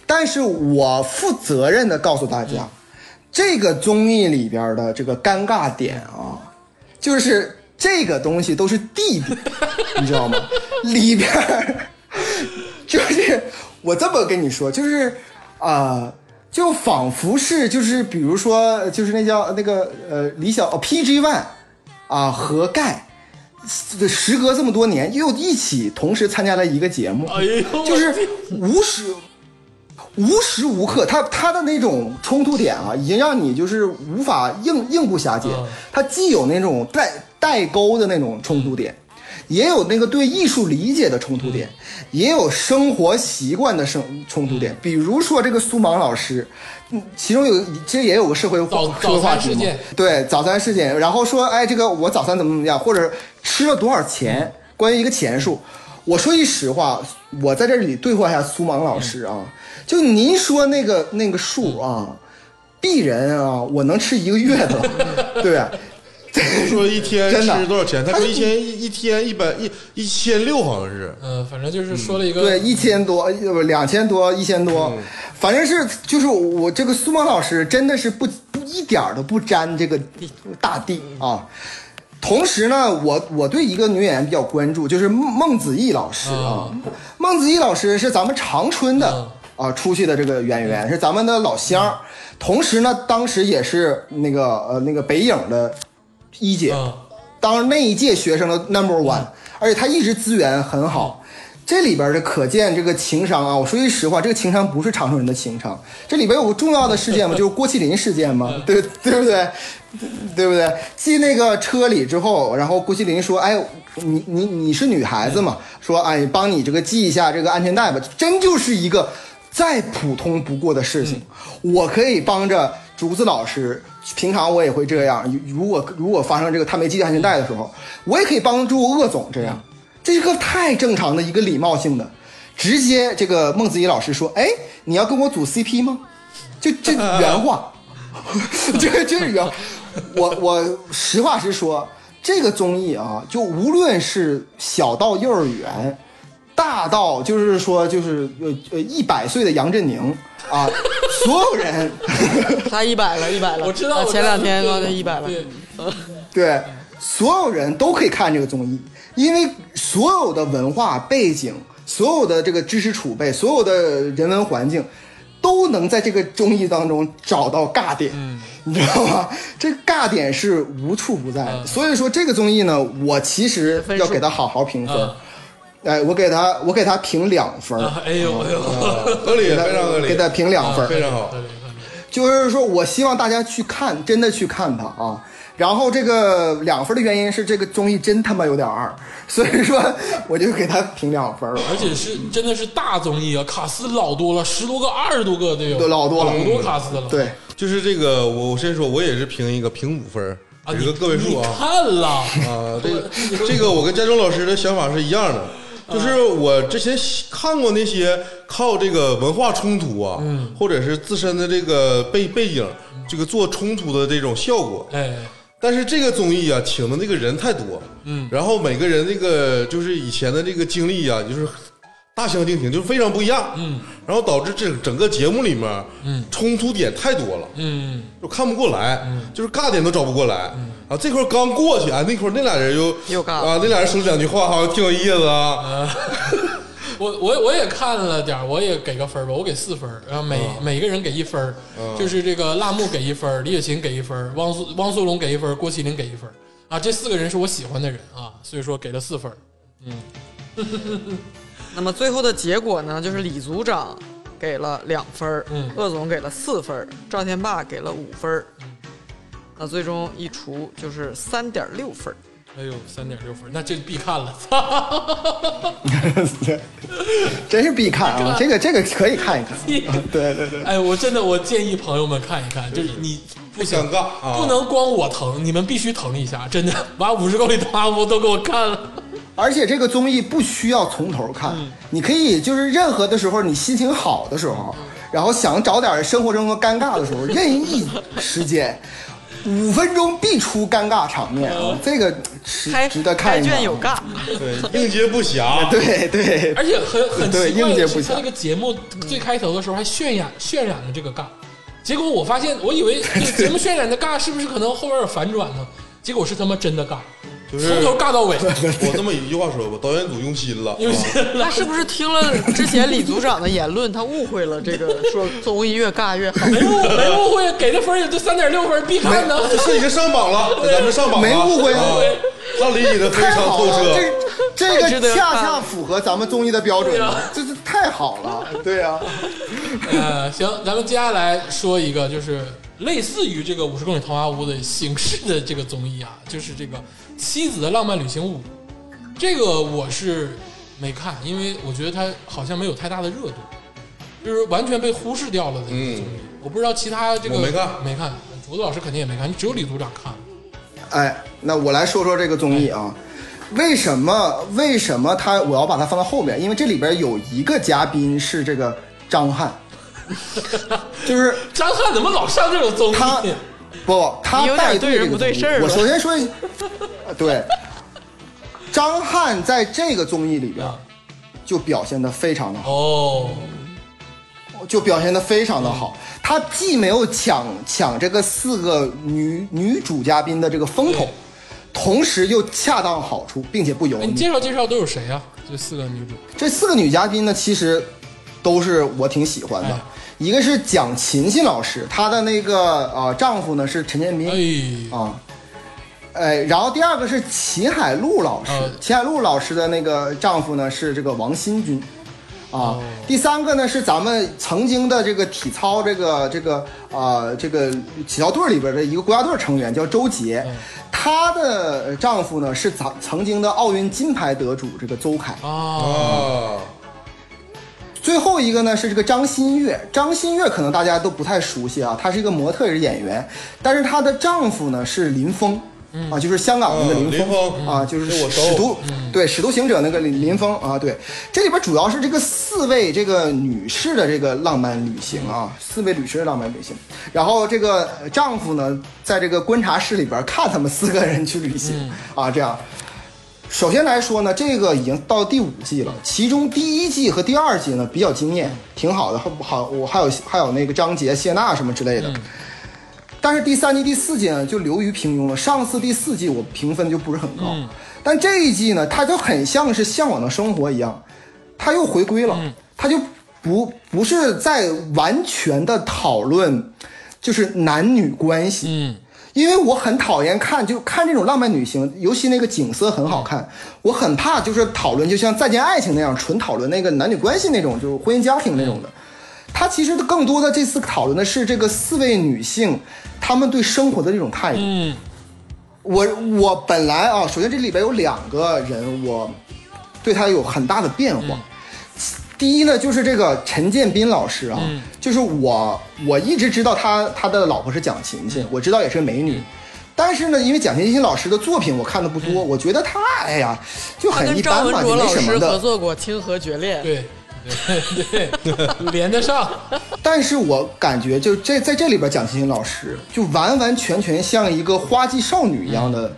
Speaker 5: 但是我负责任的告诉大家，这个综艺里边的这个尴尬点啊，就是这个东西都是弟弟，你知道吗？里边儿就是我这么跟你说，就是啊、呃就仿佛是就是比如说就是那叫那个呃李小哦 PG One 啊和盖。时隔这么多年，又一起同时参加了一个节目，
Speaker 2: 哎呦，
Speaker 5: 就是无时无时无刻，他他的那种冲突点啊，已经让你就是无法应应不暇接
Speaker 2: 嗯。
Speaker 5: 他既有那种代代沟的那种冲突点，也有那个对艺术理解的冲突点，也有生活习惯的生冲突点。比如说这个苏芒老师，嗯，其中有其实也有个社会
Speaker 2: 化
Speaker 5: 社会话题嘛
Speaker 2: 早餐事件，
Speaker 5: 对早餐事件，然后说哎这个我早餐怎么怎么样，或者吃了多少钱，关于一个钱数。我说句实话，我在这里对话一下苏芒老师啊，就您说那个那个数啊，鄙人啊，我能吃一个月的，对吧？
Speaker 1: 说一天
Speaker 5: 真的
Speaker 1: 吃多少钱？他说一天一一天一百一一千六好像是。
Speaker 2: 嗯，反正就是说了一个
Speaker 5: 对，一千多，呃不两千多，一千多，反正是就是我这个苏芒老师真的是不不一点儿都不沾这个大地啊。同时呢，我我对一个女演员比较关注，就是孟孟子义老师啊。孟子义老师是咱们长春的啊出去的这个演员，是咱们的老乡。同时呢，当时也是那个呃那个北影的一姐，
Speaker 2: 嗯
Speaker 5: 当那一届学生的 number one，、而且他一直资源很好。这里边的可见这个情商啊，我说句实话，这个情商不是长春人的情商。这里边有个重要的事件嘛，就是郭麒麟事件嘛，对 对不对？对不对？进那个车里之后，然后郭麒麟说：“哎，你你你是女孩子嘛？说哎，帮你这个系一下这个安全带吧。”真就是一个再普通不过的事情。我可以帮着竹子老师，平常我也会这样。如果如果发生这个他没系安全带的时候，我也可以帮助鄂总这样。这是个太正常的一个礼貌性的，直接这个孟子义老师说：“哎，你要跟我组 CP 吗？”就这原话，这这是原话。我我实话实说，这个综艺啊，就无论是小到幼儿园，大到就是说就是呃呃一百岁的杨振宁啊，所有人
Speaker 3: 他一百了，一百了。
Speaker 2: 我知道，
Speaker 3: 啊前
Speaker 2: 我知道
Speaker 3: 两天刚才
Speaker 2: 对
Speaker 3: 一百了。
Speaker 2: 对，
Speaker 5: 对，所有人都可以看这个综艺，因为所有的文化背景、所有的这个知识储备、所有的人文环境，都能在这个综艺当中找到尬点，你知道吗？这尬点是无处不在的。所以说这个综艺呢，我其实要给它好好评分。
Speaker 2: 嗯
Speaker 5: 哎，我给他，我给他评两分儿，
Speaker 2: 啊哎呦哎呦，
Speaker 1: 合理，
Speaker 5: 给他
Speaker 1: 非常合理，
Speaker 5: 给他评两分儿。
Speaker 1: 非常好
Speaker 5: 就是说我希望大家去看，真的去看他啊。然后这个两分的原因是这个综艺真他妈有点二，所以说我就给他评两分了。
Speaker 2: 而且是真的是大综艺啊，卡斯老多了，十多个、二十多个都有，
Speaker 5: 都老多了
Speaker 2: 老多卡斯了。
Speaker 5: 对，
Speaker 1: 就是这个，我我先说，我也是评一个评五分儿，
Speaker 2: 啊，
Speaker 1: 给个个位数啊。
Speaker 2: 看了，
Speaker 1: 啊，这个这个我跟佳忠老师的想法是一样的，就是我之前看过那些靠这个文化冲突啊，或者是自身的这个背背景，这个做冲突的这种效果，
Speaker 2: 哎，
Speaker 1: 但是这个综艺啊，请的那个人太多，嗯，然后每个人那个就是以前的这个经历啊，就是大相径庭，就是非常不一样，嗯，然后导致这整个节目里面，嗯，冲突点太多了，
Speaker 2: 嗯，
Speaker 1: 就看不过来，就是尬点都找不过来。啊，这块儿刚过去，啊，那块儿那俩人又
Speaker 3: 又尬了。
Speaker 1: 啊，那俩人说了两句话，好像挺有意思啊。
Speaker 2: 我我我也看了点，我也给个分儿吧，我给四分儿，然后每、每个人给一分儿，就是这个辣目给一分，李雪琴给一分，汪苏汪苏泷给一分，郭麒麟给一分啊，这四个人是我喜欢的人啊，所以说给了四分儿。嗯，
Speaker 3: 那么最后的结果呢，就是李组长给了两分儿，
Speaker 2: 嗯
Speaker 3: 鄂总给了四分儿，赵天霸给了五分儿。那最终一除就是三点六分儿。
Speaker 2: 哎呦，三点六分，那这必看了。
Speaker 5: 真是必看啊！这个这个可以看一看。对对对，
Speaker 2: 哎，我真的我建议朋友们看一看，就是你不行
Speaker 1: 尴尬啊
Speaker 2: 不能光我疼，你们必须疼一下，真的把五十公里的阿乌都给我看了。
Speaker 5: 而且这个综艺不需要从头看，你可以就是任何的时候你心情好的时候，然后想找点生活中的尴尬的时候，任意时间。五分钟必出尴尬场面啊！这个值值得看
Speaker 3: 开
Speaker 5: 一看。
Speaker 3: 卷有尬，
Speaker 1: 对，应接不暇。
Speaker 5: 对对，
Speaker 2: 而且很很
Speaker 5: 对
Speaker 2: 奇怪
Speaker 5: 应接不暇
Speaker 2: 的是，他那个节目最开头的时候还渲染渲染了这个尬，结果我发现，我以为这个节目渲染的尬是不是可能后边有反转呢？结果是他妈真的尬，
Speaker 1: 就是
Speaker 2: 从头尬到尾，
Speaker 1: 我这么一句话说吧，导演组用心了，
Speaker 2: 有
Speaker 1: 啊
Speaker 2: 心了。
Speaker 3: 他是不是听了之前李组长的言论，他误会了这个说综艺越尬越好？
Speaker 2: 没误没误会，给的分也就三点六分，必看呢。
Speaker 1: 这是已经上榜了，咱们上榜了，
Speaker 5: 没误会
Speaker 1: 啊他理解的非
Speaker 5: 太
Speaker 1: 常透彻。
Speaker 5: 这这个恰恰符合咱们综艺的标准
Speaker 2: 啊
Speaker 5: 了，这是太好了，对啊。
Speaker 2: 呃，行，咱们接下来说一个，就是类似于这个《五十公里桃花坞》的形式的这个综艺啊，就是这个《妻子的浪漫旅行五》。这个我是没看，因为我觉得它好像没有太大的热度，就是完全被忽视掉了的一个综艺。我不知道其他这个
Speaker 1: 我没看
Speaker 2: 没看，竹子老师肯定也没看，只有李组长看。
Speaker 5: 哎，那我来说说这个综艺啊，为什么为什么他我要把它放到后面？因为这里边有一个嘉宾是这个张翰，就是
Speaker 2: 张翰怎么老上这种综
Speaker 5: 他
Speaker 2: 艺？
Speaker 5: 不，他带
Speaker 3: 队
Speaker 5: 这个综艺
Speaker 3: 对事儿
Speaker 5: 我首先说对，张翰在这个综艺里边就表现的非常的好。
Speaker 2: 哦，
Speaker 5: 就表现的非常的好。他既没有抢抢这个四个女女主嘉宾的这个风头，同时又恰当好处，并且不油
Speaker 2: 腻你
Speaker 5: 腻。
Speaker 2: 介绍介绍都有谁啊？这四个女主。
Speaker 5: 这四个女嘉宾呢，其实都是我挺喜欢的。
Speaker 2: 哎
Speaker 5: 一个是蒋勤勤老师，她的那个呃丈夫呢是陈建斌
Speaker 2: 哎，
Speaker 5: 啊。哎，然后第二个是秦海璐老师，
Speaker 2: 呃
Speaker 5: 齐海璐老师的那个丈夫呢是这个王新军，啊，
Speaker 2: 哦。
Speaker 5: 第三个呢是咱们曾经的这个体操这个这个啊、这个体操队里边的一个国家队成员叫周杰，
Speaker 2: 嗯。
Speaker 5: 她的丈夫呢是曾曾经的奥运金牌得主这个邹凯，
Speaker 2: 啊，
Speaker 1: 啊，
Speaker 5: 最后一个呢是这个张馨月，张馨月可能大家都不太熟悉啊，她是一个模特也是演员，但是她的丈夫呢是林峰。啊，就是香港那个林峰、
Speaker 1: 峰
Speaker 5: 啊，就是
Speaker 1: 我熟。
Speaker 5: 使徒，对使徒行者那个林林峰啊，对，这里边主要是这个四位这个女士的这个浪漫旅行啊，四位女士的浪漫旅行，然后这个呃丈夫呢，在这个观察室里边看他们四个人去旅行、啊，这样，首先来说呢，这个已经到第五季了，其中第一季和第二季呢比较惊艳，挺好的，好好我还有还有那个张杰、谢娜什么之类的。但是第三季、第四季呢就流于平庸了。上次第四季我评分就不是很高，但这一季呢，它就很像是《向往的生活》一样，它又回归了，它就不不是在完全的讨论就是男女关系，
Speaker 2: 嗯，
Speaker 5: 因为我很讨厌看，就看这种浪漫旅行，尤其那个景色很好看，我很怕就是讨论，就像《再见爱情》那样，纯讨论那个男女关系那种，就是婚姻家庭那种的。他其实更多的这次讨论的是这个四位女性，她们对生活的这种态度。
Speaker 2: 嗯，
Speaker 5: 我我本来啊，首先这里边有两个人，我对他有很大的变化。第一呢，就是这个陈建斌老师啊，就是我我一直知道他他的老婆是蒋勤勤，我知道也是个美女。但是呢，因为蒋勤勤老师的作品我看的不多，我觉得他哎呀就很一般嘛，就没什么的。
Speaker 3: 合作过《清河决裂》，
Speaker 2: 对对 对，连得上。
Speaker 5: 但是我感觉就这在这里边，蒋勤勤老师就完完全全像一个花季少女一样的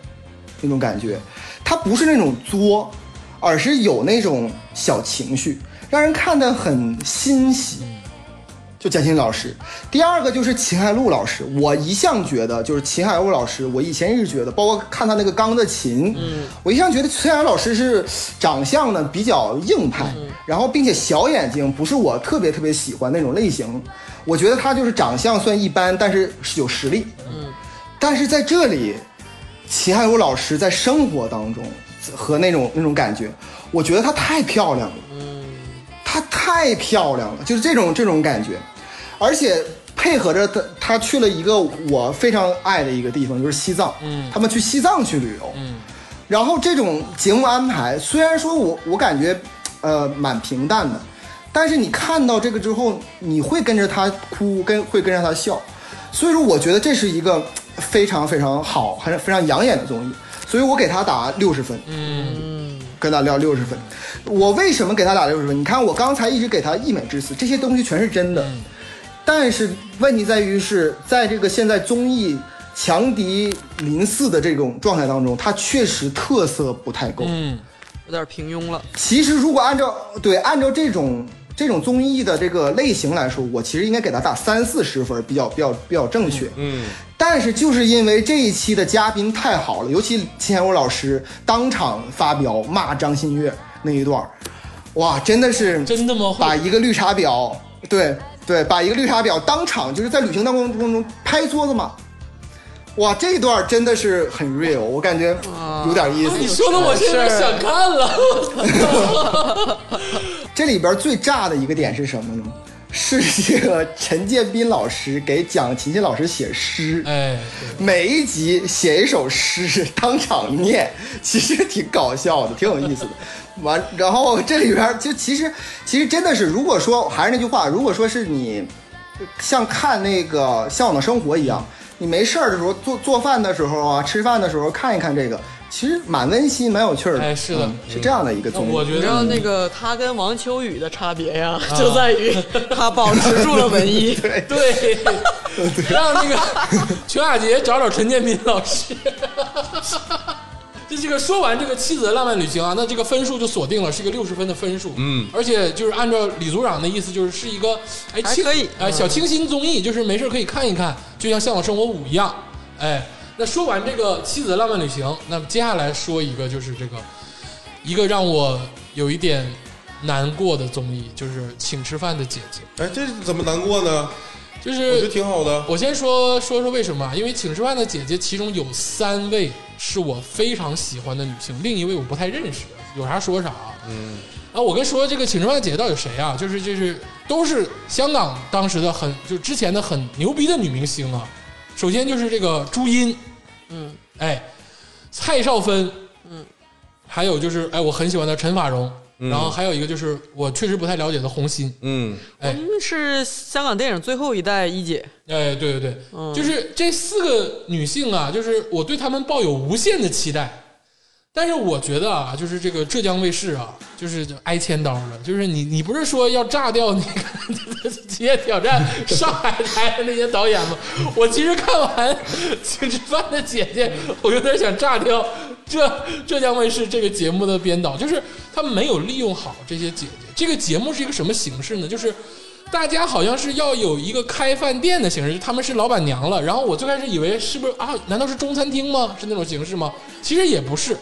Speaker 5: 那种感觉，她不是那种作，而是有那种小情绪，让人看得很欣喜。就蒋勤勤老师，第二个就是秦海璐老师。我一向觉得，就是秦海璐老师，我以前一直觉得，包括看他那个《钢的琴》，嗯，我一向觉得秦海璐老师是长相呢比较硬派，然后并且小眼睛不是我特别特别喜欢那种类型。我觉得他就是长相算一般，但是是有实力。嗯，但是在这里，秦海璐老师在生活当中和那种那种感觉，我觉得她太漂亮了。太漂亮了，就是这种这种感觉，而且配合着她，她去了一个我非常爱的一个地方，就是西藏。
Speaker 2: 嗯。
Speaker 5: 他们去西藏去旅游。
Speaker 2: 嗯。
Speaker 5: 然后这种节目安排，虽然说我我感觉，呃，蛮平淡的，但是你看到这个之后，你会跟着她哭，跟会跟着她笑，所以说我觉得这是一个非常非常好，还是非常养眼的综艺，所以我给他打六十分，
Speaker 2: 嗯
Speaker 5: 跟他聊六十分。我为什么给他打六十分？你看我刚才一直给他溢美之词，这些东西全是真的，但是问题在于是在这个现在综艺强敌林四的这种状态当中，他确实特色不太够。
Speaker 2: 嗯
Speaker 3: 有点平庸了。
Speaker 5: 其实如果按照对按照这种这种综艺的这个类型来说，我其实应该给他打三四十分，比较比较比较正确。
Speaker 1: 嗯，
Speaker 5: 但是就是因为这一期的嘉宾太好了，尤其秦海璐老师当场发飙骂张馨月那一段儿，哇，真的是
Speaker 2: 真的吗？
Speaker 5: 把一个绿茶婊，对对，把一个绿茶婊当场就是在旅行当中当中拍桌子骂。哇，这一段真的是很 real，我感觉有点意思。
Speaker 2: 你说的我现在想看了。
Speaker 5: 这里边最炸的一个点是什么呢？是这个陈建斌老师给蒋勤勤老师写诗，
Speaker 2: 哎，
Speaker 5: 每一集写一首诗，当场念，其实挺搞笑的，挺有意思的。完，然后这里边就其实其实真的是，如果说还是那句话，如果说是你像看那个《向往的生活》一样，你没事儿的时候做做饭的时候啊，吃饭的时候看一看这个，其实蛮温馨，蛮有趣儿的。
Speaker 2: 哎是的
Speaker 5: 嗯是这样的一个综艺。
Speaker 2: 我觉
Speaker 3: 你知道
Speaker 2: 得
Speaker 3: 那个他跟王秋雨的差别呀，就在于他保持住了文艺。
Speaker 2: 对，让那个全雅洁找找陈建斌老师。就这个说完这个妻子的浪漫旅行啊，那这个分数就锁定了是一个六十分的分数，
Speaker 1: 嗯。
Speaker 2: 而且就是按照李组长的意思，就是是一个哎清
Speaker 3: 还可以
Speaker 2: 哎小清新综艺，就是没事可以看一看，就像《向往生活五》一样，哎，那说完这个妻子的浪漫旅行，那么接下来说一个就是这个一个让我有一点难过的综艺，就是《请吃饭的姐姐。
Speaker 1: 哎，这怎么难过呢？》，
Speaker 2: 就是
Speaker 1: 我觉得挺好的。
Speaker 2: 我先说说说为什么啊，因为《请吃饭的姐姐》其中有三位是我非常喜欢的女性，另一位我不太认识，有啥说啥啊。
Speaker 1: 嗯
Speaker 2: 啊，我跟说这个《请吃饭的姐姐》到底有谁啊？就是就是都是香港当时的很就之前的很牛逼的女明星啊。首先就是这个朱茵，
Speaker 3: 嗯，
Speaker 2: 哎，蔡少芬，嗯，还有就是哎我很喜欢的陈法蓉，然后还有一个就是我确实不太了解的洪欣，
Speaker 1: 嗯，
Speaker 2: 哎
Speaker 3: 嗯，是香港电影最后一代一姐。
Speaker 2: 哎，对对对，就是这四个女性啊，就是我对她们抱有无限的期待。但是我觉得啊，就是这个浙江卫视啊，就是挨千刀了。就是你，你不是说要炸掉那个《极限挑战》上海台的那些导演吗？我其实看完《请吃饭的姐姐》，我有点想炸掉浙浙江卫视这个节目的编导，就是他没有利用好这些姐姐。这个节目是一个什么形式呢？就是大家好像是要有一个开饭店的形式，他们是老板娘了。然后我最开始以为是不是啊？难道是中餐厅吗？是那种形式吗？其实也不是，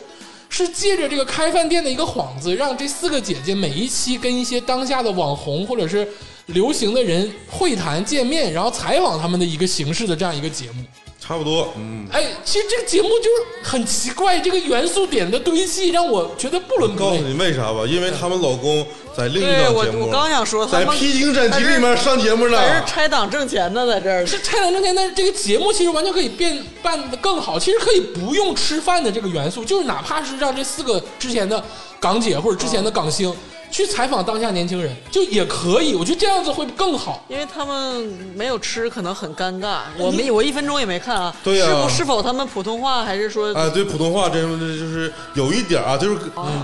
Speaker 2: 是借着这个开饭店的一个幌子，让这四个姐姐每一期跟一些当下的网红或者是流行的人会谈见面，然后采访他们的一个形式的这样一个节目。
Speaker 1: 差不多。嗯，
Speaker 2: 哎，其实这个节目就是很奇怪，这个元素点的堆砌让我觉得不伦不类。
Speaker 1: 告诉你为啥吧？因为他们老公在另一
Speaker 3: 对我
Speaker 1: 档节目，
Speaker 3: 我刚想说他
Speaker 1: 在
Speaker 3: 们《
Speaker 1: 披荆斩棘》里面上节目
Speaker 3: 还
Speaker 1: 呢
Speaker 3: 是。拆档挣钱呢，在这儿。
Speaker 2: 是拆档挣钱，但是这个节目其实完全可以变办的更好，其实可以不用吃饭的这个元素，就是哪怕是让这四个之前的港姐或者之前的港星去采访当下年轻人，就也可以，我觉得这样子会更好。
Speaker 3: 因为他们没有吃，可能很尴尬。我没，我一分钟也没看啊。
Speaker 1: 对呀
Speaker 3: 是不是否他们普通话还是说？
Speaker 1: 啊，对普通话真的就是有一点啊，就是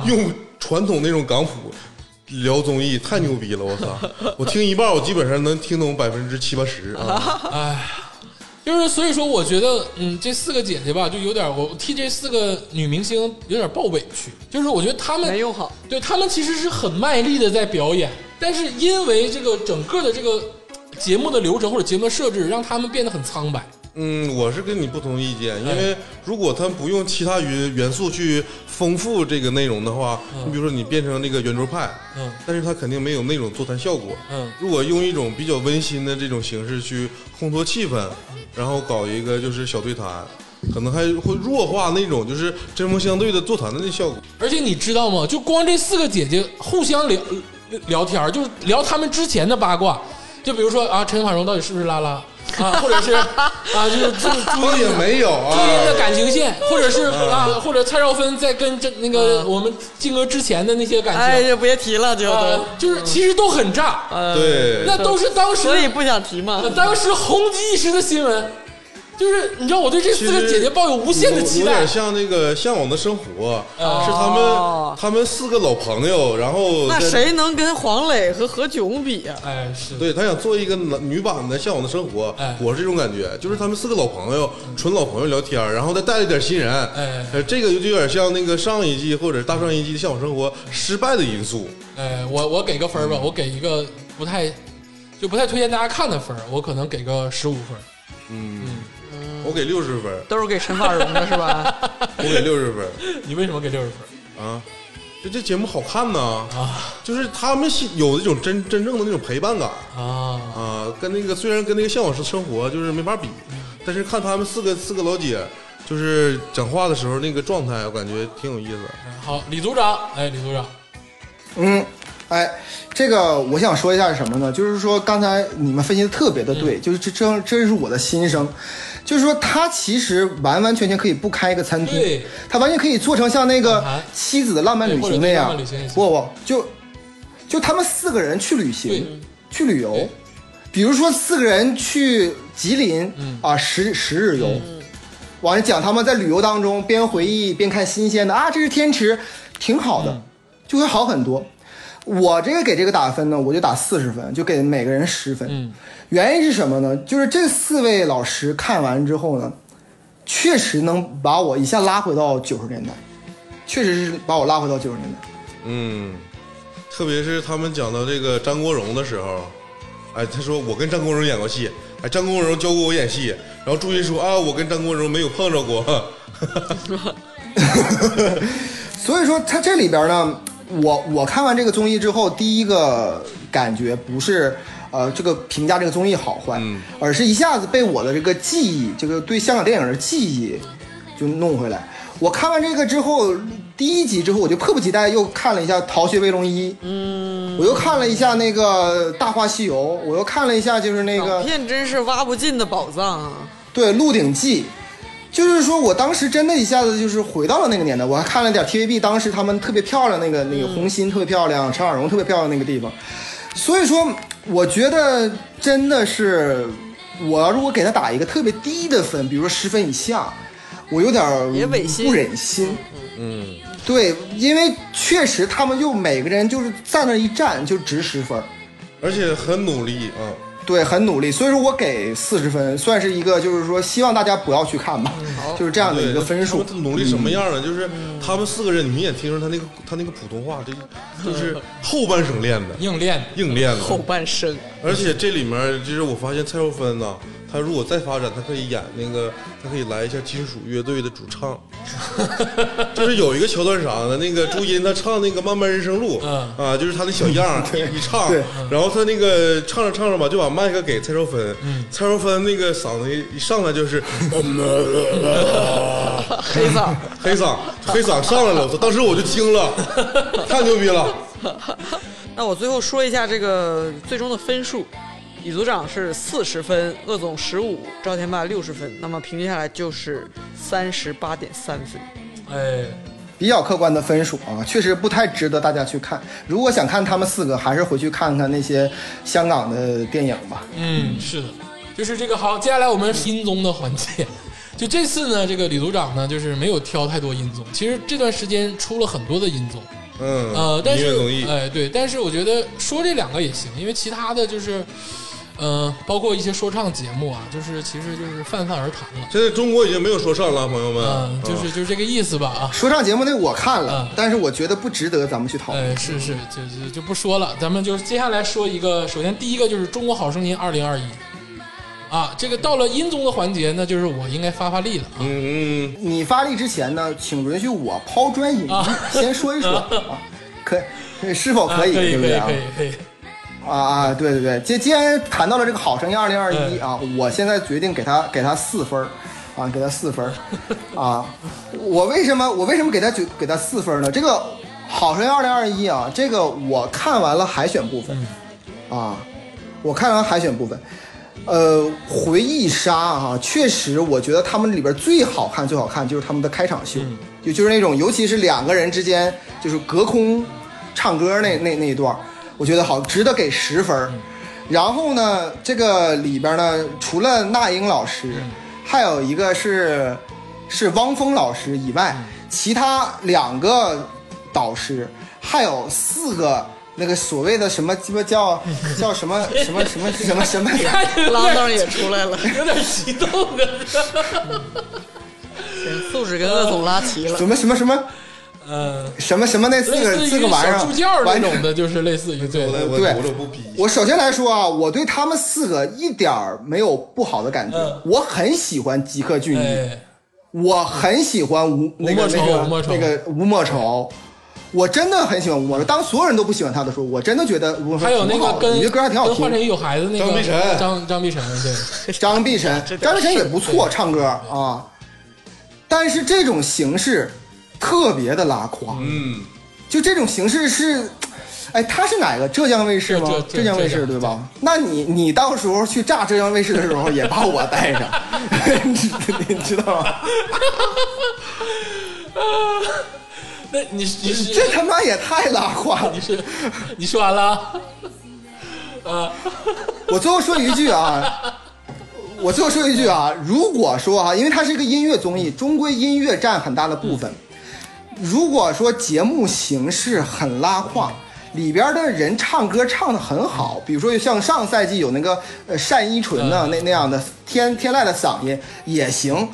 Speaker 1: 用传统那种港普聊综艺太牛逼了，我操！我听一半，我基本上能听懂百分之七八十啊。
Speaker 2: 哎，就是所以说，我觉得，嗯，这四个姐姐吧，就有点我替这四个女明星有点抱委屈，就是我觉得她们
Speaker 3: 没用好。
Speaker 2: 对她们其实是很卖力的在表演，但是因为这个整个的这个节目的流程或者节目的设置，让她们变得很苍白。
Speaker 1: 嗯，我是跟你不同意见，因为如果他不用其他元元素去丰富这个内容的话，你比如说你变成那个圆桌派，
Speaker 2: 嗯
Speaker 1: 但是他肯定没有那种座谈效果。
Speaker 2: 嗯
Speaker 1: 如果用一种比较温馨的这种形式去烘托气氛，然后搞一个就是小对谈，可能还会弱化那种就是针锋相对的座谈的那效果。
Speaker 2: 而且你知道吗？就光这四个姐姐互相聊聊天儿，就是聊他们之前的八卦，就比如说啊，陈婉容到底是不是拉拉啊，或者是 啊，就是就是朱
Speaker 1: 也
Speaker 2: 茵
Speaker 1: 没有
Speaker 2: 朱茵的
Speaker 1: 啊，
Speaker 2: 感情线，或者是啊，或者蔡少芬在跟这那个我们靖哥之前的那些感情，
Speaker 3: 哎呀，别提了，就
Speaker 2: 啊
Speaker 3: 都，
Speaker 2: 就是其实都很炸，
Speaker 3: 呃，
Speaker 1: 对，
Speaker 2: 那都是当时
Speaker 3: 所以不想提嘛。
Speaker 2: 当时红极一时的新闻，就是你知道我对这四个姐姐抱有无限的期待
Speaker 1: 有有点。像那个《向往的生活》，是他
Speaker 3: 哦
Speaker 1: 们他们四个老朋友，然后
Speaker 3: 那谁能跟黄磊和何炅比呀、
Speaker 2: 哎，是
Speaker 1: 对他想做一个男女版的《向往的生活》
Speaker 2: 哎，
Speaker 1: 我是这种感觉，就是他们四个老朋友，纯老朋友聊天，然后再带了点新人，
Speaker 2: 哎
Speaker 1: 呃，这个就有点像那个上一季或者大上一季的《向往生活》失败的因素。
Speaker 2: 哎，我我给个分儿吧，我给一个不太就不太推荐大家看的分儿，我可能给个十五分儿。
Speaker 1: 嗯，我给六十分，
Speaker 3: 都是给陈法蓉的是吧？
Speaker 1: 我给六十分
Speaker 2: 你为什么给六十分
Speaker 1: 啊！就这节目好看呐，
Speaker 2: 啊
Speaker 1: 就是他们喜有那种真真正的那种陪伴感
Speaker 2: 啊？
Speaker 1: 啊，跟那个虽然跟那个《向往式生活》就是没法比，但是看他们四个四个老姐，就是讲话的时候那个状态，我感觉挺有意思。
Speaker 2: 好，李组长，哎，李组长，
Speaker 5: 嗯，哎，这个我想说一下是什么呢？就是说刚才你们分析的特别的对，就是这这这是我的心声，就是说他其实完完全全可以不开一个餐厅
Speaker 2: 对，
Speaker 5: 他完全可以做成像那个妻子的浪漫旅行那样。不不就就他们四个人去旅行，去旅游，比如说四个人去吉林
Speaker 2: 嗯。
Speaker 5: 啊十十日游。完了讲他们在旅游当中边回忆边看新鲜的啊，这是天池，挺好的，就会好很多。我这个给这个打分呢，我就打四十分，就给每个人十分。
Speaker 2: 嗯
Speaker 5: 原因是什么呢？就是这四位老师看完之后呢，确实能把我一下拉回到九十年代，确实是把我拉回到九十年代。
Speaker 1: 嗯，特别是他们讲到这个张国荣的时候，哎，他说我跟张国荣演过戏，哎，张国荣教过我演戏，然后朱茵说啊，我跟张国荣没有碰着过，
Speaker 5: 所以说，他这里边呢，我我看完这个综艺之后，第一个感觉不是呃这个评价这个综艺好坏，
Speaker 1: 嗯
Speaker 5: 而是一下子被我的这个记忆，这个对香港电影的记忆就弄回来。我看完这个之后，第一集之后，我就迫不及待又看了一下《逃学威龙一》，嗯，我又看了一下那个《大话西游》，我又看了一下就是那个
Speaker 3: 港片真是挖不尽的宝藏啊！
Speaker 5: 对《鹿鼎记》，就是说我当时真的一下子就是回到了那个年代，我还看了点 TVB 当时他们特别漂亮那个那个红心特别漂亮，陈婉容特别漂亮那个地方，所以说我觉得真的是，我要如果给他打一个特别低的分，比如说十分以下，我有点不忍心。
Speaker 1: 嗯，
Speaker 5: 对，因为确实他们就每个人就是在那一站就值十分。
Speaker 1: 而且很努力啊。
Speaker 5: 对，很努力，所以说我给四十分，算是一个就是说希望大家不要去看吧，就是这样的一个分数。
Speaker 1: 他们努力什么样呢？就是他们四个人，你明显听出他那个他那个普通话，这就是 后半生练的，
Speaker 2: 硬练，
Speaker 1: 硬练的。
Speaker 3: 后半生，
Speaker 1: 而且这里面就是我发现蔡少芬呐，她如果再发展，她可以演那个，她可以来一下金属乐队的主唱。就是有一个桥段啥呢？那个朱茵她唱那个《漫漫人生路》，
Speaker 2: 嗯
Speaker 1: 啊，就是她那小样儿 一一唱
Speaker 5: 对，
Speaker 1: 然后她那个唱着唱着吧，就把麦克给蔡少芬，
Speaker 2: 嗯
Speaker 1: 蔡少芬那个嗓子一上来就是
Speaker 3: 黑嗓，
Speaker 1: 黑嗓，黑嗓上来了，我操！当时我就惊了，太牛逼了。
Speaker 3: 那我最后说一下这个最终的分数，李组长是四十分，鄂总十五，赵天霸六十分，那么平均下来就是三十八点三分。
Speaker 2: 哎，
Speaker 5: 比较客观的分数啊，确实不太值得大家去看。如果想看他们四个，还是回去看看那些香港的电影吧。
Speaker 2: 嗯，是的，就是这个好。接下来我们音综的环节，就这次呢，这个李组长呢，就是没有挑太多音综。其实这段时间出了很多的音综，
Speaker 1: 嗯，
Speaker 2: 呃，但是哎，对，但是我觉得说这两个也行，因为其他的就是，呃，包括一些说唱节目啊，就是其实就是泛泛而谈了，
Speaker 1: 现在中国已经没有说唱了，朋友们，
Speaker 2: 嗯，就是就是这个意思吧啊。
Speaker 5: 说唱节目那我看了，
Speaker 2: 嗯。
Speaker 5: 但是我觉得不值得咱们去讨论。
Speaker 2: 哎，是是，就就就不说了，咱们就接下来说一个，首先第一个就是《中国好声音二零二一》，啊，这个到了音综的环节，那就是我应该发发力了啊。
Speaker 1: 嗯嗯，
Speaker 5: 你发力之前呢，请允许我抛砖引玉，先说一说 啊，可是否可以，
Speaker 2: 啊可以可以
Speaker 5: 对不对啊？
Speaker 2: 可？以可以，
Speaker 5: 啊啊，对对对，既既然谈到了这个好声音二零二一
Speaker 2: 嗯
Speaker 5: 啊，我现在决定给他给他四分儿啊，给他四分儿啊。我为什么我为什么给他九给他四分呢？这个好声音二零二一啊，这个我看完了海选部分，啊，我看完海选部分，呃，回忆杀啊，确实我觉得他们里边最好看最好看就是他们的开场秀，就就是那种尤其是两个人之间就是隔空唱歌那那那一段，我觉得好值得给十分儿。然后呢，这个里边呢，除了那英老师，还有一个是是汪峰老师以外，其他两个导师，还有四个那个所谓的什么鸡巴叫 叫什么什么什么什么什么，
Speaker 3: 郎当也出来了，
Speaker 2: 有点激动啊！
Speaker 3: 素质跟鄂总拉齐了。
Speaker 5: 什么什么什么
Speaker 2: 嗯，
Speaker 5: 什么什么那四个四个玩意儿
Speaker 2: 助教那种的，就是类似于对。
Speaker 1: 我来我
Speaker 5: 对。我首先来说啊，我对他们四个一点儿没有不好的感觉，
Speaker 2: 嗯。
Speaker 5: 我很喜欢吉克隽逸，
Speaker 2: 哎，
Speaker 5: 我很喜欢吴那个
Speaker 2: 莫愁。
Speaker 5: 那个那个吴莫愁，我真的很喜欢吴莫愁。当所有人都不喜欢他的时候，我真的觉得吴莫愁
Speaker 2: 还有那
Speaker 5: 挺好的
Speaker 2: 个跟
Speaker 5: 你这歌还挺好
Speaker 2: 跟华晨
Speaker 5: 听。
Speaker 2: 宇有孩子那个
Speaker 1: 张碧晨。
Speaker 2: 张张碧晨，对，
Speaker 5: 张碧晨，张碧晨也不错，唱歌啊，但是这种形式特别的拉胯，
Speaker 1: 嗯，
Speaker 5: 就这种形式是。哎，他是哪个？浙江卫视吗
Speaker 2: 浙？
Speaker 5: 江卫视对吧？那你你到时候去炸浙江卫视的时候，也把我带上，你知道吗？
Speaker 2: 那你你是
Speaker 5: 这他妈也太拉胯了
Speaker 2: 你！是你说完了？啊，
Speaker 5: 我最后说一句啊，我最后说一句啊，如果说啊，因为它是一个音乐综艺，终归音乐占很大的部分。如果说节目形式很拉胯，里边的人唱歌唱的很好，比如说像上赛季有那个呃单依纯呢，那那样的天天籁的嗓音也行。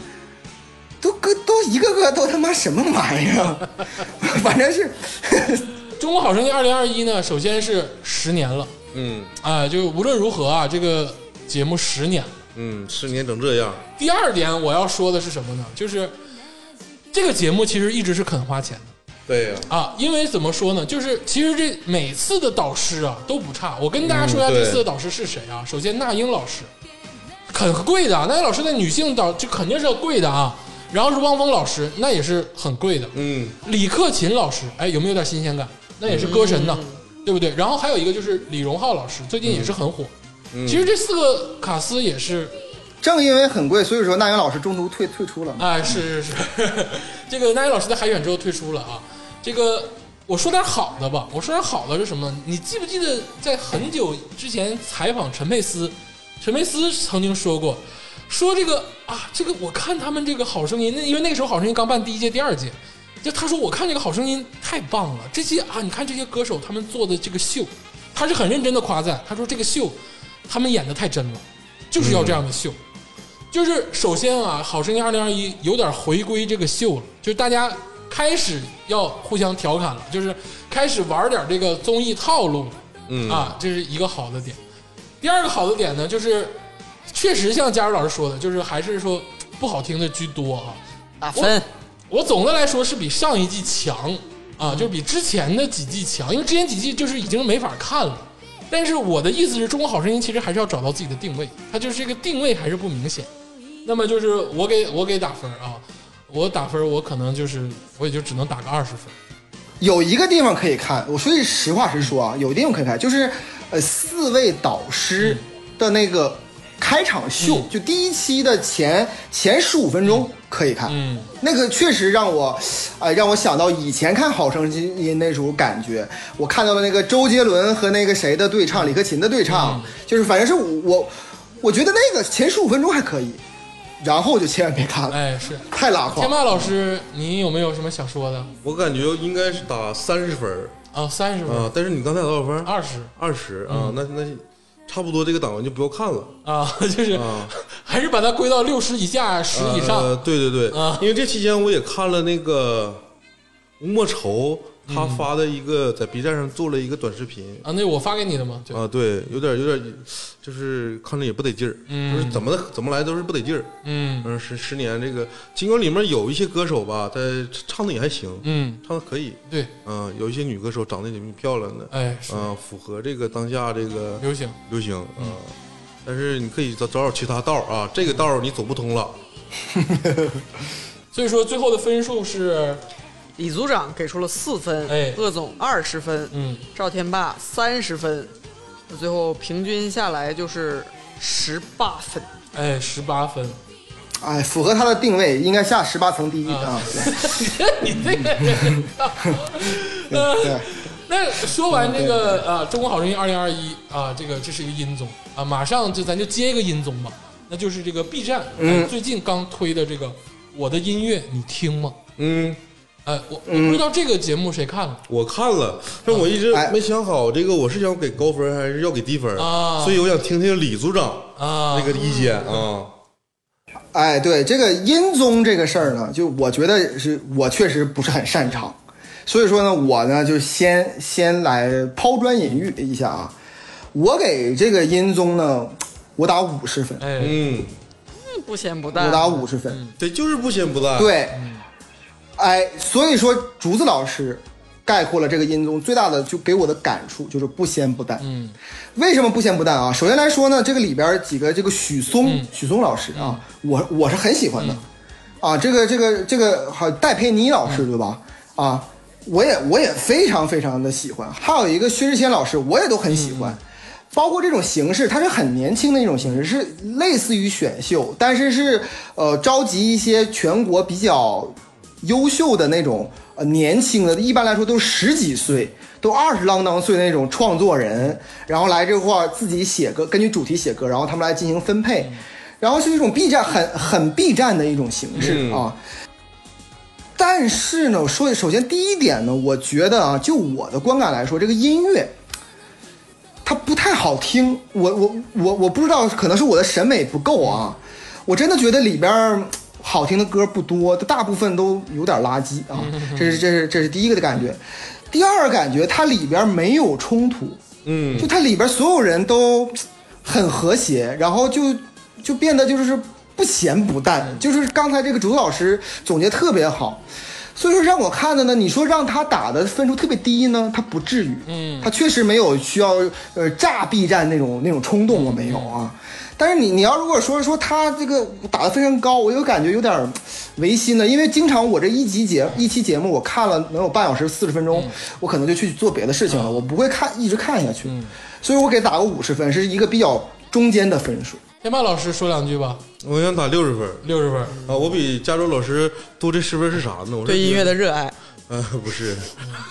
Speaker 5: 都个都一个个都他妈什么玩意儿啊？反正是
Speaker 2: 中国好声音二零二一呢，首先是十年了
Speaker 1: 嗯
Speaker 2: 啊、就无论如何啊，这个节目十年了。
Speaker 1: 嗯，十年整这样，
Speaker 2: 第二点我要说的是什么呢？就是这个节目其实一直是肯花钱的。
Speaker 1: 对呀、
Speaker 2: 啊，因为怎么说呢，就是其实这每次的导师啊都不差。我跟大家说一下这次的导师是谁啊？首先那英老师，很贵的啊，那英老师的女性导就肯定是要贵的啊。然后是汪峰老师，那也是很贵的。
Speaker 1: 嗯，
Speaker 2: 李克勤老师，哎，有没有点新鲜感？那也是歌神呢，对不对？然后还有一个就是李荣浩老师，最近也是很火。其实这四个卡司也是
Speaker 5: 正因为很贵，所以说那英老师中途退退出了。
Speaker 2: 哎，是是是，这个那英老师在海选之后退出了啊。这个我说点好的吧，我说点好的是什么？你记不记得在很久之前采访陈佩斯，陈佩斯曾经说过，说这个啊，这个我看他们这个好声音，那因为那个时候好声音刚办第一届、第二届，就他说我看这个好声音太棒了，这些啊，你看这些歌手他们做的这个秀，他是很认真的夸赞，他说这个秀他们演的太真了，就是要这样的秀。就是首先啊，《好声音二零二一》有点回归这个秀了，就是大家开始要互相调侃了，就是开始玩点这个综艺套路，
Speaker 1: 嗯
Speaker 2: 啊，这是一个好的点。第二个好的点呢，就是确实像佳茹老师说的，就是还是说不好听的居多啊。
Speaker 3: 打分，
Speaker 2: 我总的来说是比上一季强啊，就是比之前的几季强，因为之前几季就是已经没法看了。但是我的意思是，中国好声音其实还是要找到自己的定位，它就是这个定位还是不明显。那么就是我给我给打分啊，我打分我可能就是我也就只能打个二十分。
Speaker 5: 有一个地方可以看，我说句实话实说啊，有地方可以看，就是呃四位导师的那个开场秀，
Speaker 2: 嗯。
Speaker 5: 就第一期的前前十五分钟可以看，
Speaker 2: 嗯，
Speaker 5: 那个确实让我，呃，让我想到以前看《好声音》那种感觉，我看到了那个周杰伦和那个谁的对唱，李克勤的对唱，
Speaker 2: 嗯。
Speaker 5: 就是反正是我，我觉得那个前十五分钟还可以，然后就千万别看了，
Speaker 2: 哎，是
Speaker 5: 太拉胯
Speaker 2: 天。霸老师，你有没有什么想说的？
Speaker 1: 我感觉应该是打三十分儿
Speaker 2: 啊，三十分，
Speaker 1: 啊，但是你刚才打多少分？
Speaker 2: 二十
Speaker 1: 二十啊，那那差不多这个档就不要看了。
Speaker 2: 啊，就是
Speaker 1: 啊
Speaker 2: 还是把它归到六十以下、十以上。
Speaker 1: 呃，对对对，
Speaker 2: 啊
Speaker 1: 因为这期间我也看了那个吴莫愁他发的一个在 B 站上做了一个短视频。
Speaker 2: 啊，那我发给你的吗？
Speaker 1: 啊，对，有点有点，就是看着也不得劲儿，
Speaker 2: 嗯
Speaker 1: 就是怎么怎么来都是不得劲儿。
Speaker 2: 嗯
Speaker 1: 嗯，十十年这个，尽管里面有一些歌手吧，他唱的也还行，
Speaker 2: 嗯，
Speaker 1: 唱的可以，
Speaker 2: 对，
Speaker 1: 嗯，有一些女歌手长得也挺漂亮的，
Speaker 2: 哎，是
Speaker 1: 嗯，符合这个当下这个
Speaker 2: 流行。
Speaker 1: 流行啊。但是你可以找找找其他道儿啊，这个道儿你走不通了。
Speaker 2: 所以说最后的分数是
Speaker 3: 李组长给出了四分，
Speaker 2: 哎。
Speaker 3: 鄂总二十分，
Speaker 2: 嗯，
Speaker 3: 赵天霸三十分，那最后平均下来就是十八分。
Speaker 2: 哎，十八分，
Speaker 5: 哎，符合他的定位，应该下十八层地狱。
Speaker 2: 啊。你这个。人，
Speaker 5: 对，
Speaker 2: 那说完这个啊，《中国好声音二零二一》啊，这个这是一个音综啊，马上就咱就接一个音综吧，那就是这个 B 站、最近刚推的这个《我的音乐你听吗》？
Speaker 1: 嗯，
Speaker 2: 哎，我我不知道这个节目谁看了
Speaker 1: 我看了，但我一直
Speaker 5: 哎
Speaker 1: 没想好这个我是想给高分还是要给低分
Speaker 2: 啊
Speaker 1: 所以我想听听李组长
Speaker 2: 啊？
Speaker 1: 那个意见啊。
Speaker 5: 哎，对这个音综这个事儿呢，就我觉得是我确实不是很擅长，所以说呢，我呢就先先来抛砖引玉一下啊。我给这个音综呢，我打五十分，
Speaker 2: 哎，
Speaker 1: 嗯，
Speaker 3: 不咸不淡，
Speaker 5: 我打五十分。
Speaker 1: 对，就是不咸不淡。，
Speaker 5: 对，哎，所以说竹子老师概括了这个音综最大的就给我的感触就是不咸不淡。
Speaker 2: 嗯，
Speaker 5: 为什么不咸不淡啊？首先来说呢，这个里边几个这个许嵩、
Speaker 2: 嗯
Speaker 5: 许嵩老师啊，我我是很喜欢的。啊，这个这个这个好，戴佩妮老师对吧？啊，我也我也非常非常的喜欢。还有一个薛之谦老师，我也都很喜欢。包括这种形式，它是很年轻的一种形式，是类似于选秀，但是是呃召集一些全国比较优秀的那种呃年轻的，一般来说都是十几岁，都二十啷当岁那种创作人，然后来这块儿自己写歌，根据主题写歌，然后他们来进行分配，然后是一种 B 站很很 B 站的一种形式
Speaker 1: 嗯
Speaker 5: 啊。但是呢，我说首先第一点呢，我觉得啊，就我的观感来说，这个音乐它不太好听。我我我我不知道，可能是我的审美不够啊。我真的觉得里边儿好听的歌不多，大部分都有点垃圾啊。这是这是这是第一个的感觉。第二个感觉，它里边没有冲突，
Speaker 1: 嗯
Speaker 5: 就它里边所有人都很和谐，然后就就变得就是不咸不淡，就是刚才这个竹子老师总结特别好。所以说让我看的呢，你说让他打的分数特别低呢，他不至于，
Speaker 2: 嗯
Speaker 5: 他确实没有需要呃炸 B 站那种那种冲动，我没有啊。但是你你要如果说说他这个打的非常高，我就感觉有点违心的，因为经常我这一集节一期节目我看了能有半小时四十分钟，我可能就去做别的事情了，我不会看一直看下去，所以我给打个五十分，是一个比较中间的分数。
Speaker 2: 天霸老师说两句吧，
Speaker 1: 我想打六十分
Speaker 2: 六十分。
Speaker 1: 啊，我比加州老师多这十分是啥呢？我
Speaker 3: 对音乐的热爱。
Speaker 1: 呃不是，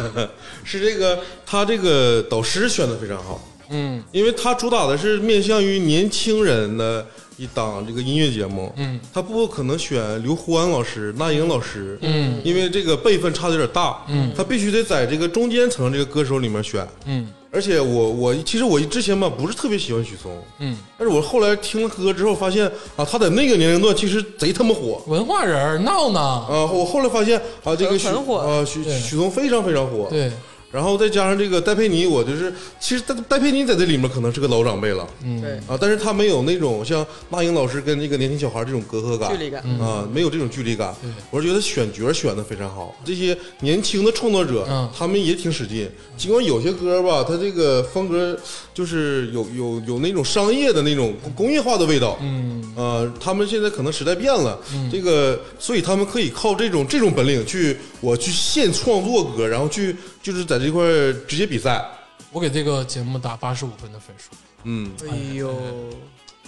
Speaker 1: 是这个他这个导师选的非常好，
Speaker 2: 嗯。
Speaker 1: 因为他主打的是面向于年轻人的一档这个音乐节目，
Speaker 2: 嗯，
Speaker 1: 他不可能选刘欢老师、那英老师，
Speaker 2: 嗯。
Speaker 1: 因为这个辈分差的有点大，
Speaker 2: 嗯。
Speaker 1: 他必须得在这个中间层这个歌手里面选，
Speaker 2: 嗯。
Speaker 1: 而且我我其实我之前吧不是特别喜欢许嵩，
Speaker 2: 嗯，
Speaker 1: 但是我后来听了歌之后发现啊，他在那个年龄段其实贼他妈火。
Speaker 2: 文化人闹呢。
Speaker 1: 啊，我后来发现啊，这个许
Speaker 3: 火。
Speaker 1: 啊许许嵩非常非常火，
Speaker 2: 对，
Speaker 1: 然后再加上这个戴佩妮，我就是其实戴戴佩妮在这里面可能是个老长辈了。
Speaker 2: 嗯。
Speaker 3: 对，
Speaker 1: 啊，但是她没有那种像那英老师跟这个年轻小孩这种隔阂感，
Speaker 3: 距离感。
Speaker 1: 啊，没有这种距离感。
Speaker 2: 对。
Speaker 1: 我是觉得选角选的非常好，这些年轻的创作者，
Speaker 2: 嗯。
Speaker 1: 他们也挺使劲。尽管有些歌吧，它这个风格就是有有有那种商业的那种工业化的味道，
Speaker 2: 嗯。
Speaker 1: 呃，他们现在可能时代变了，这个，所以他们可以靠这种这种本领去，我去现创作歌，然后去就是在这块儿直接比赛，
Speaker 2: 我给这个节目打八十五分的分数，
Speaker 1: 嗯。
Speaker 3: 哎呦，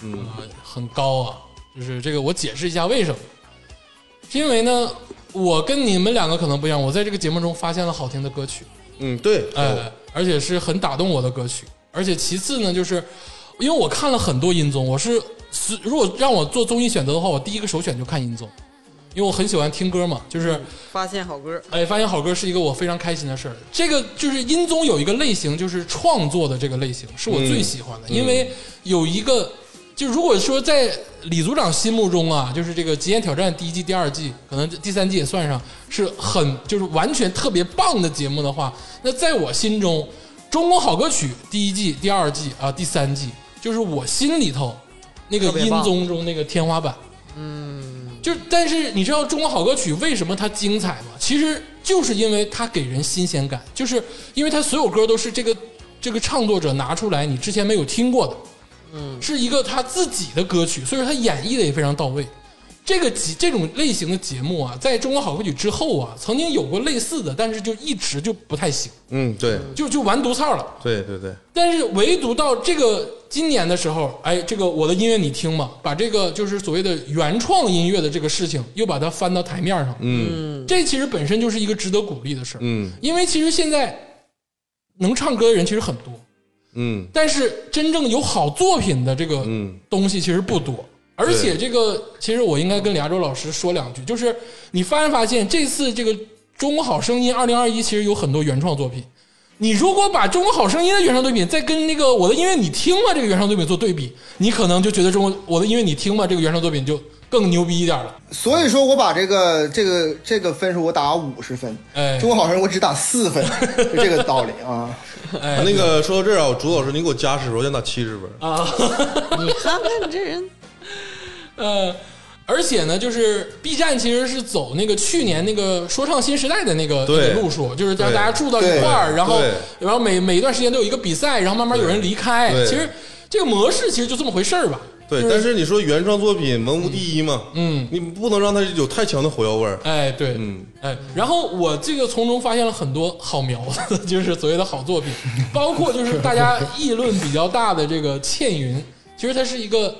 Speaker 1: 嗯。
Speaker 2: 啊，很高啊。就是这个，我解释一下为什么，是因为呢，我跟你们两个可能不一样，我在这个节目中发现了好听的歌曲，
Speaker 1: 嗯，对，
Speaker 2: 哎，而且是很打动我的歌曲。而且其次呢，就是因为我看了很多音综，我是是如果让我做综艺选择的话，我第一个首选就看音综，因为我很喜欢听歌嘛，就是。
Speaker 3: 发现好歌，
Speaker 2: 哎，发现好歌是一个我非常开心的事儿。这个就是音综有一个类型，就是创作的这个类型，是我最喜欢的，因为有一个，就如果说在李组长心目中啊，就是这个《极限挑战》第一季、第二季，可能第三季也算上，是很就是完全特别棒的节目的话，那在我心中，《中国好歌曲》第一季、第二季啊、第三季，就是我心里头那个音综中那个天花板。就但是你知道《中国好歌曲》为什么它精彩吗？其实就是因为它给人新鲜感，就是因为它所有歌都是这个这个唱作者拿出来你之前没有听过的，嗯，是一个他自己的歌曲，所以说他演绎的也非常到位。这个节这种类型的节目啊，在中国好歌曲之后啊，曾经有过类似的，但是就一直就不太行，
Speaker 1: 嗯，对
Speaker 2: 就就完犊操了。
Speaker 1: 对对对，
Speaker 2: 但是唯独到这个今年的时候，哎，这个我的音乐你听吗，把这个就是所谓的原创音乐的这个事情，又把它翻到台面上。
Speaker 1: 嗯
Speaker 2: 这其实本身就是一个值得鼓励的事儿。
Speaker 1: 嗯
Speaker 2: 因为其实现在能唱歌的人其实很多，
Speaker 1: 嗯
Speaker 2: 但是真正有好作品的这个
Speaker 1: 嗯
Speaker 2: 东西其实不多。而且这个，其实我应该跟李亚洲老师说两句，就是你发没发现这次这个《中国好声音》二零二一其实有很多原创作品。你如果把《中国好声音》的原创作品再跟那个《我的音乐你听吗》这个原创作品做对比，你可能就觉得中国《我的音乐你听吗》这个原创作品就更牛逼一点了。
Speaker 5: 所以说我把这个这个这个分数我打五十分，
Speaker 2: 哎
Speaker 5: 中国好声音我只打四分，就这个道理啊。
Speaker 2: 哎，
Speaker 1: 那个说到这儿啊，朱老师，你给我加十分，我想打七十分。
Speaker 2: 啊，
Speaker 3: 你看看你这人，
Speaker 2: 呃，而且呢，就是 B 站其实是走那个去年那个说唱新时代的那个那
Speaker 1: 对
Speaker 2: 个路数，就是让大家住到一块儿，然后然后每每一段时间都有一个比赛，然后慢慢有人离开。其实这个模式其实就这么回事儿吧。
Speaker 1: 对，但是你说原创作品文无第一嘛，
Speaker 2: 嗯，
Speaker 1: 你不能让它有太强的火药味儿。
Speaker 2: 哎，对，
Speaker 1: 嗯，
Speaker 2: 哎，然后我这个从中发现了很多好苗子，就是所谓的好作品，包括就是大家议论比较大的这个倩云，其实它是一个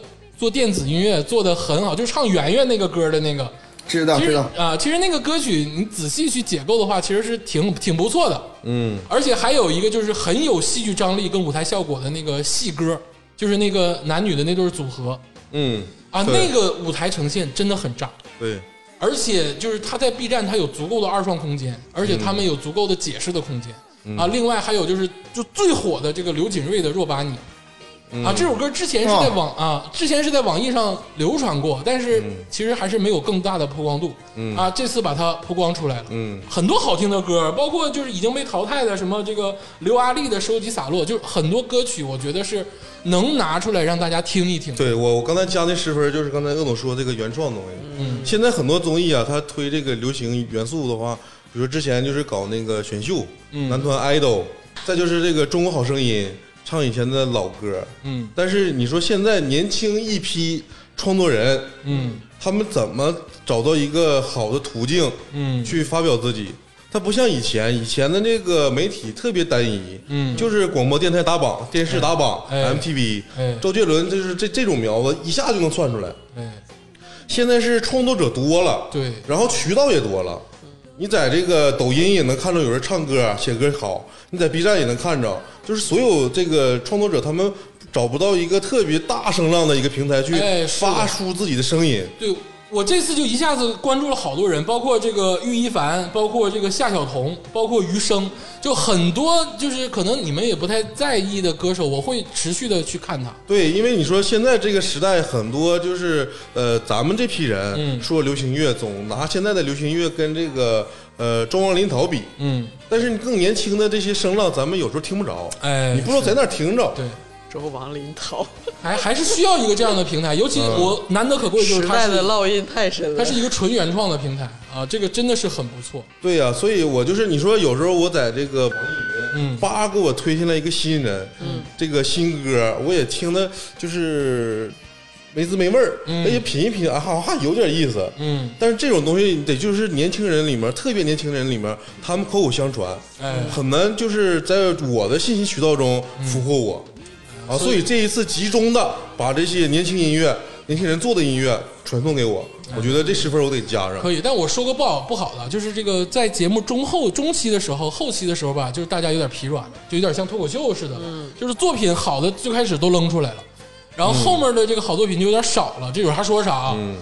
Speaker 2: 做电子音乐做的很好，就是唱圆圆那个歌的那个。
Speaker 5: 知道知道，
Speaker 2: 啊、其实那个歌曲你仔细去解构的话，其实是挺挺不错的。
Speaker 1: 嗯，
Speaker 2: 而且还有一个就是很有戏剧张力跟舞台效果的那个戏歌，就是那个男女的那对组合
Speaker 1: 嗯
Speaker 2: 啊，那个舞台呈现真的很炸。
Speaker 1: 对，
Speaker 2: 而且就是他在 B 站，他有足够的二创空间，而且他们有足够的解释的空间、啊。另外还有就是，就最火的这个刘锦瑞的《若把你》啊，这首歌之前是在网啊，之前是在网易上流传过，但是其实还是没有更大的曝光度啊。这次把它曝光出来了，
Speaker 1: 嗯
Speaker 2: 很多好听的歌，包括就是已经被淘汰的什么这个刘阿丽的《收集洒落》，就是很多歌曲，我觉得是能拿出来让大家听一听。
Speaker 1: 对我我刚才加那十分，就是刚才鄂总说这个原创东西。
Speaker 2: 嗯，
Speaker 1: 现在很多综艺啊，他推这个流行元素的话，比如说之前就是搞那个选秀，
Speaker 2: 嗯
Speaker 1: 男团 idol，再就是这个中国好声音，唱以前的老歌。
Speaker 2: 嗯。
Speaker 1: 但是你说现在年轻一批创作人，
Speaker 2: 嗯。
Speaker 1: 他们怎么找到一个好的途径
Speaker 2: 嗯。
Speaker 1: 去发表自己？他不像以前，以前的那个媒体特别单一，
Speaker 2: 嗯。
Speaker 1: 就是广播电台打榜、电视打榜、
Speaker 2: 哎。
Speaker 1: MTV，、
Speaker 2: 哎。
Speaker 1: 周杰伦就是这这种苗子一下就能窜出来。
Speaker 2: 哎，
Speaker 1: 现在是创作者多了，
Speaker 2: 对。
Speaker 1: 然后渠道也多了。你在这个抖音也能看着有人唱歌、写歌好，你在 B 站也能看着，就是所有这个创作者他们找不到一个特别大声浪的一个平台去发出自己的声音。
Speaker 2: 对我这次就一下子关注了好多人，包括这个郁一凡，包括这个夏小彤，包括余生，就很多就是可能你们也不太在意的歌手，我会持续的去看他。
Speaker 1: 对，因为你说现在这个时代，很多就是呃，咱们这批人、
Speaker 2: 嗯
Speaker 1: 说流行乐，总拿现在的流行乐跟这个呃中王林涛比，
Speaker 2: 嗯，
Speaker 1: 但是你更年轻的这些声浪，咱们有时候听不着，
Speaker 2: 哎
Speaker 1: 你不知道在哪儿听着。
Speaker 2: 对，
Speaker 3: 周王林涛，
Speaker 2: 还还是需要一个这样的平台，尤其
Speaker 1: 嗯。
Speaker 2: 我难得可贵就是
Speaker 3: 时代
Speaker 2: 它是
Speaker 3: 的烙印太深了。
Speaker 2: 它是一个纯原创的平台啊，这个真的是很不错。
Speaker 1: 对呀、所以我就是你说有时候我在这个网易云，
Speaker 2: 嗯。
Speaker 1: 叭给我推进来一个新人，嗯，这个新歌我也听的就是没滋没味儿，
Speaker 2: 嗯。
Speaker 1: 哎呀品一品啊，哈哈有点意思，
Speaker 2: 嗯，
Speaker 1: 但是这种东西得就是年轻人里面，特别年轻人里面，他们口口相传，
Speaker 2: 哎，
Speaker 1: 很难就是在我的信息渠道中俘获我，啊，所以这一次集中的把这些年轻音乐、年轻人做的音乐传送给我，我觉得这十分我得加上。
Speaker 2: 可以，但我说个不好不好的，就是这个在节目中后中期的时候，后期的时候吧，就是大家有点疲软了，就有点像脱口秀似的，就是作品好的最开始都扔出来了，然后后面的这个好作品就有点少了，这有啥说啥啊。
Speaker 1: 嗯，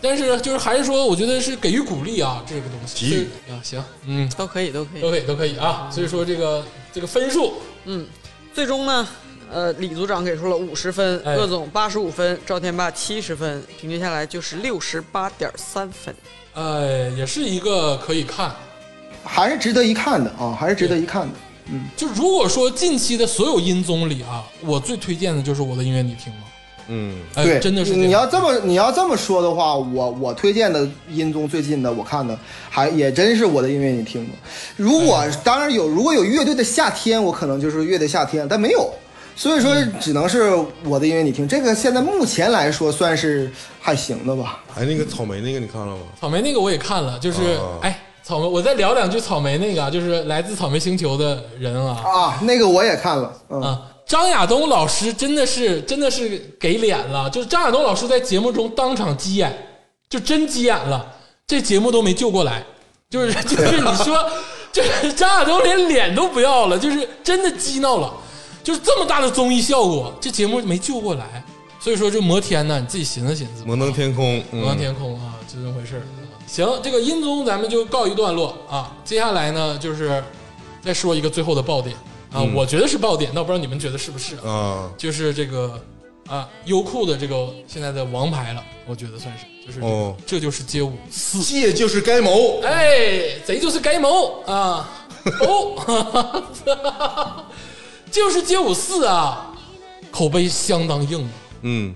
Speaker 2: 但是就是还是说，我觉得是给予鼓励啊，这个东西。
Speaker 1: 给予
Speaker 2: 就是啊，行，嗯，
Speaker 3: 都可以，都可以
Speaker 2: 都。可以，都可以啊。所以说这个这个分数，嗯
Speaker 3: 最终呢，呃，李组长给出了五十分，
Speaker 2: 哎
Speaker 3: 鄂总八十五分，赵天霸七十分，平均下来就是六十八点三分。
Speaker 2: 呃，也是一个可以看。
Speaker 5: 还是值得一看的啊，还是值得一看的。
Speaker 2: 嗯就如果说近期的所有音综里啊，我最推荐的就是我的音乐你听吗？
Speaker 1: 嗯，
Speaker 2: 哎，
Speaker 5: 对，
Speaker 2: 真的是这样
Speaker 5: 你要这么你要这么说的话，我我推荐的音综最近的我看的还也真是我的音乐你听吗。如果、
Speaker 2: 哎
Speaker 5: 当然有，如果有乐队的夏天，我可能就是乐队夏天，但没有。所以说只能是我的音乐你听，这个现在目前来说算是还行的吧。
Speaker 1: 哎，那个草莓那个你看了吗？
Speaker 2: 草莓那个我也看了，就是
Speaker 1: 啊
Speaker 2: 哎，草莓，我再聊两句草莓那个啊，就是来自草莓星球的人啊
Speaker 5: 啊，那个我也看了，嗯，
Speaker 2: 啊，张亚东老师真的是真的是给脸了，就是张亚东老师在节目中当场急眼，就真急眼了，这节目都没救过来，就是就是你说，就是张亚东连脸都不要了，就是真的激闹了，就是这么大的综艺效果，这节目没救过来，所以说这摩天呢，你自己寻思寻思。
Speaker 1: 摩登天空，嗯
Speaker 2: 摩登天空啊，就这么回事儿。行，这个音综咱们就告一段落啊。接下来呢，就是再说一个最后的爆点啊，
Speaker 1: 嗯
Speaker 2: 我觉得是爆点，那我不知道你们觉得是不是啊？
Speaker 1: 啊，
Speaker 2: 就是这个啊，优酷的这个现在的王牌了，我觉得算是，就是这个
Speaker 1: 哦
Speaker 2: 这就是街舞四。
Speaker 1: 借就是该谋，
Speaker 2: 哎，贼就是该谋啊！哦，就是街舞四啊，口碑相当硬，
Speaker 1: 嗯，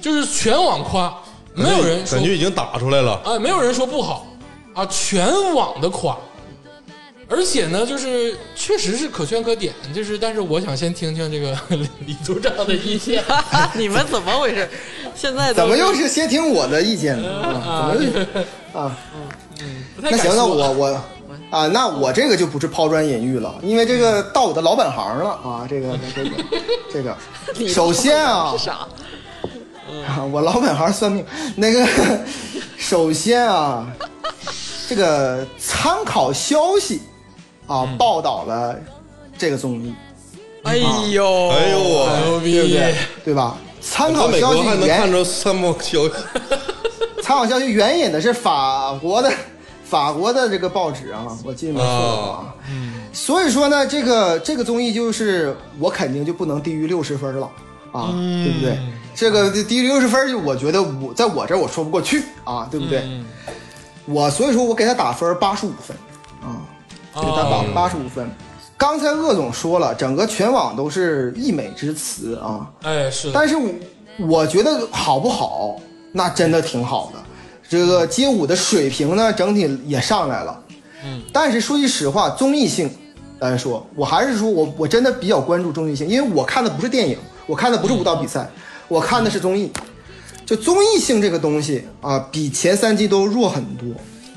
Speaker 2: 就是全网夸，没有人说
Speaker 1: 感觉已经打出来了，
Speaker 2: 啊，没有人说不好啊，全网的夸，而且呢，就是确实是可圈可点，就是但是我想先听听这个李 李组长的意见
Speaker 3: 你们怎么回事？现在都
Speaker 5: 怎么又是先听我的意见呢？啊，怎
Speaker 2: 啊
Speaker 5: 么，又是啊？
Speaker 2: 不太
Speaker 5: 那行，那
Speaker 2: 敢说
Speaker 5: 我我啊，那我这个就不是抛砖引玉了，因为这个到我的老本行了啊，这个这个这个，首先啊
Speaker 3: 是，啥？
Speaker 5: 啊，我老本行算命，那个首先啊，这个参考消息啊报道了这个综艺，
Speaker 3: 哎呦，
Speaker 1: 哎呦我，
Speaker 2: 牛逼
Speaker 5: 对不对？对吧？参考消息
Speaker 1: 还能看
Speaker 5: 原
Speaker 1: 着三毛消息，
Speaker 5: 参考消息援引的是法国的法国的这个报纸啊，我记得没错的话。嗯，所以说呢，这个这个综艺就是我肯定就不能低于六十分了啊，对不对？这个低于六十分，就我觉得我在我这儿我说不过去啊，对不对？
Speaker 2: 嗯
Speaker 5: 我所以说我给他打分八十五分啊，给他打
Speaker 2: 哦
Speaker 5: 八十五分。刚才鄂总说了，整个全网都是溢美之词啊，
Speaker 2: 哎，是，
Speaker 5: 但是我我觉得好不好，那真的挺好的。这个街舞的水平呢，整体也上来了。
Speaker 2: 嗯，
Speaker 5: 但是说句实话，综艺性来说，我还是说我我真的比较关注综艺性，因为我看的不是电影，我看的不是舞蹈比赛，我看的是综艺。就综艺性这个东西啊，比前三季都弱很多。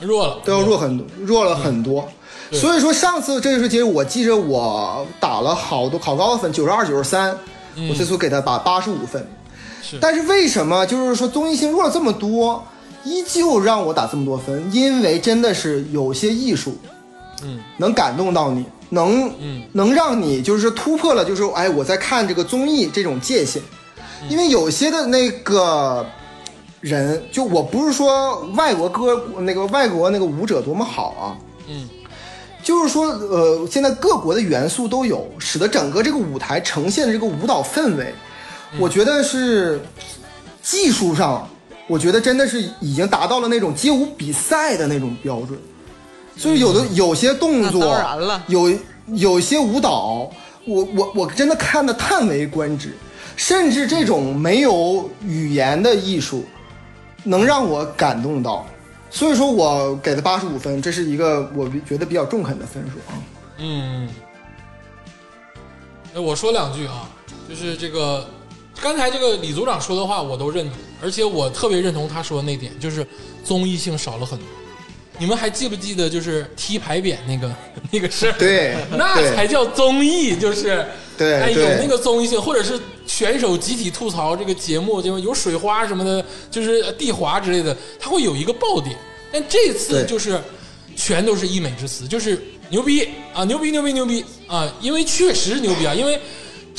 Speaker 2: 弱了，
Speaker 5: 都要弱很多，弱了很多。所以说上次这次节目，我记着我打了好多考高的分，九十二、九十三，我最初给他打八十五分。
Speaker 2: 是
Speaker 5: 但是为什么就是说综艺性弱了这么多，依旧让我打这么多分？因为真的是有些艺术，
Speaker 2: 嗯，
Speaker 5: 能感动到你，能
Speaker 2: 嗯。
Speaker 5: 能让你就是突破了，就是哎我在看这个综艺这种界限，因为有些的那个人，就我不是说外国歌那个外国那个舞者多么好啊，
Speaker 2: 嗯，
Speaker 5: 就是说呃现在各国的元素都有，使得整个这个舞台呈现的这个舞蹈氛围，我觉得是技术上，我觉得真的是已经达到了那种街舞比赛的那种标准。所以有的有些动作，
Speaker 3: 当然了
Speaker 5: 有有些舞蹈，我我我真的看的叹为观止，甚至这种没有语言的艺术，能让我感动到。所以说我给的八十五分，这是一个我比觉得比较中肯的分数啊。
Speaker 2: 嗯，那我说两句啊，就是这个刚才这个李组长说的话我都认同，而且我特别认同他说的那点，就是综艺性少了很多。你们还记不记得就是踢牌匾那个 那个事儿？
Speaker 5: 对
Speaker 2: 那才叫综艺，就是哎有
Speaker 5: 对对
Speaker 2: 那个综艺性，或者是选手集体吐槽这个节目，就是有水花什么的，就是地滑之类的，他会有一个爆点。但这次就是全都是溢美之词，就是牛逼啊，牛逼牛逼牛逼啊！因为确实牛逼啊，因为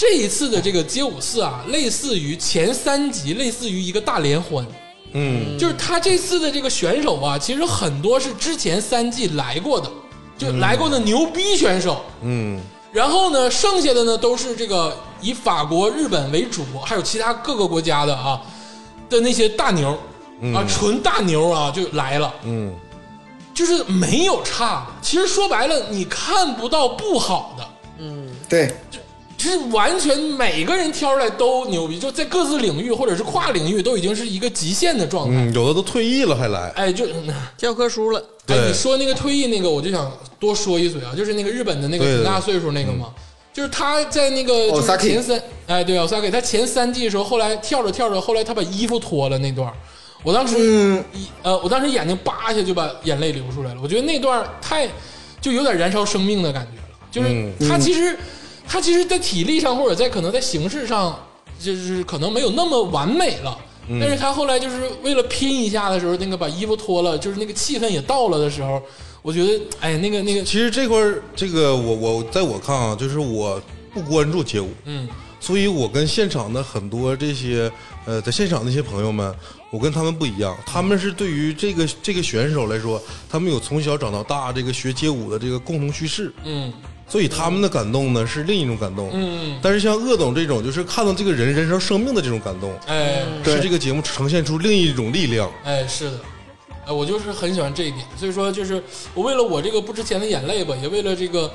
Speaker 2: 这一次的这个街舞四啊，类似于前三集，类似于一个大联欢。
Speaker 1: 嗯，
Speaker 2: 就是他这次的这个选手啊，其实很多是之前三季来过的，就来过的牛逼选手。
Speaker 1: 嗯，
Speaker 2: 然后呢，剩下的呢都是这个以法国、日本为主，还有其他各个国家的啊的那些大牛啊，纯大牛啊就来了，
Speaker 1: 嗯，
Speaker 2: 就是没有差。其实说白了，你看不到不好的，嗯。
Speaker 5: 对，
Speaker 2: 就是完全每个人挑出来都牛逼，就在各自领域或者是跨领域都已经是一个极限的状态。
Speaker 1: 嗯，有的都退役了还来，
Speaker 2: 哎，就
Speaker 3: 教科书了，
Speaker 2: 哎，
Speaker 1: 对。
Speaker 2: 你说那个退役那个，我就想多说一嘴啊，就是那个日本的那个挺大岁数那个嘛，就是他在那个就是
Speaker 5: Osaki
Speaker 2: 前三，哎，对，Osaki，他前三季的时候，后来跳着跳着，后来他把衣服脱了那段，我当时呃，我当时眼睛叭一下就把眼泪流出来了。我觉得那段太就有点燃烧生命的感觉了，就是
Speaker 1: 嗯。
Speaker 2: 他其实、他其实，在体力上或者在可能在形式上，就是可能没有那么完美了。但是他后来就是为了拼一下的时候，那个把衣服脱了，就是那个气氛也到了的时候，我觉得，哎，那个那个，
Speaker 1: 其实这块儿，这个我我在我看啊，就是我不关注街舞，
Speaker 2: 嗯。
Speaker 1: 所以我跟现场的很多这些呃，在现场那些朋友们，我跟他们不一样，他们是对于这个这个选手来说，他们有从小长到大这个学街舞的这个共同叙事，
Speaker 2: 嗯
Speaker 1: 所以他们的感动呢是另一种感动。
Speaker 2: 嗯，
Speaker 1: 但是像鄂总这种，就是看到这个人人生生命的这种感动，
Speaker 2: 哎。
Speaker 1: 是这个节目呈现出另一种力量。
Speaker 2: 哎，是的，哎，我就是很喜欢这一点，所以说就是我为了我这个不值钱的眼泪吧，也为了这个，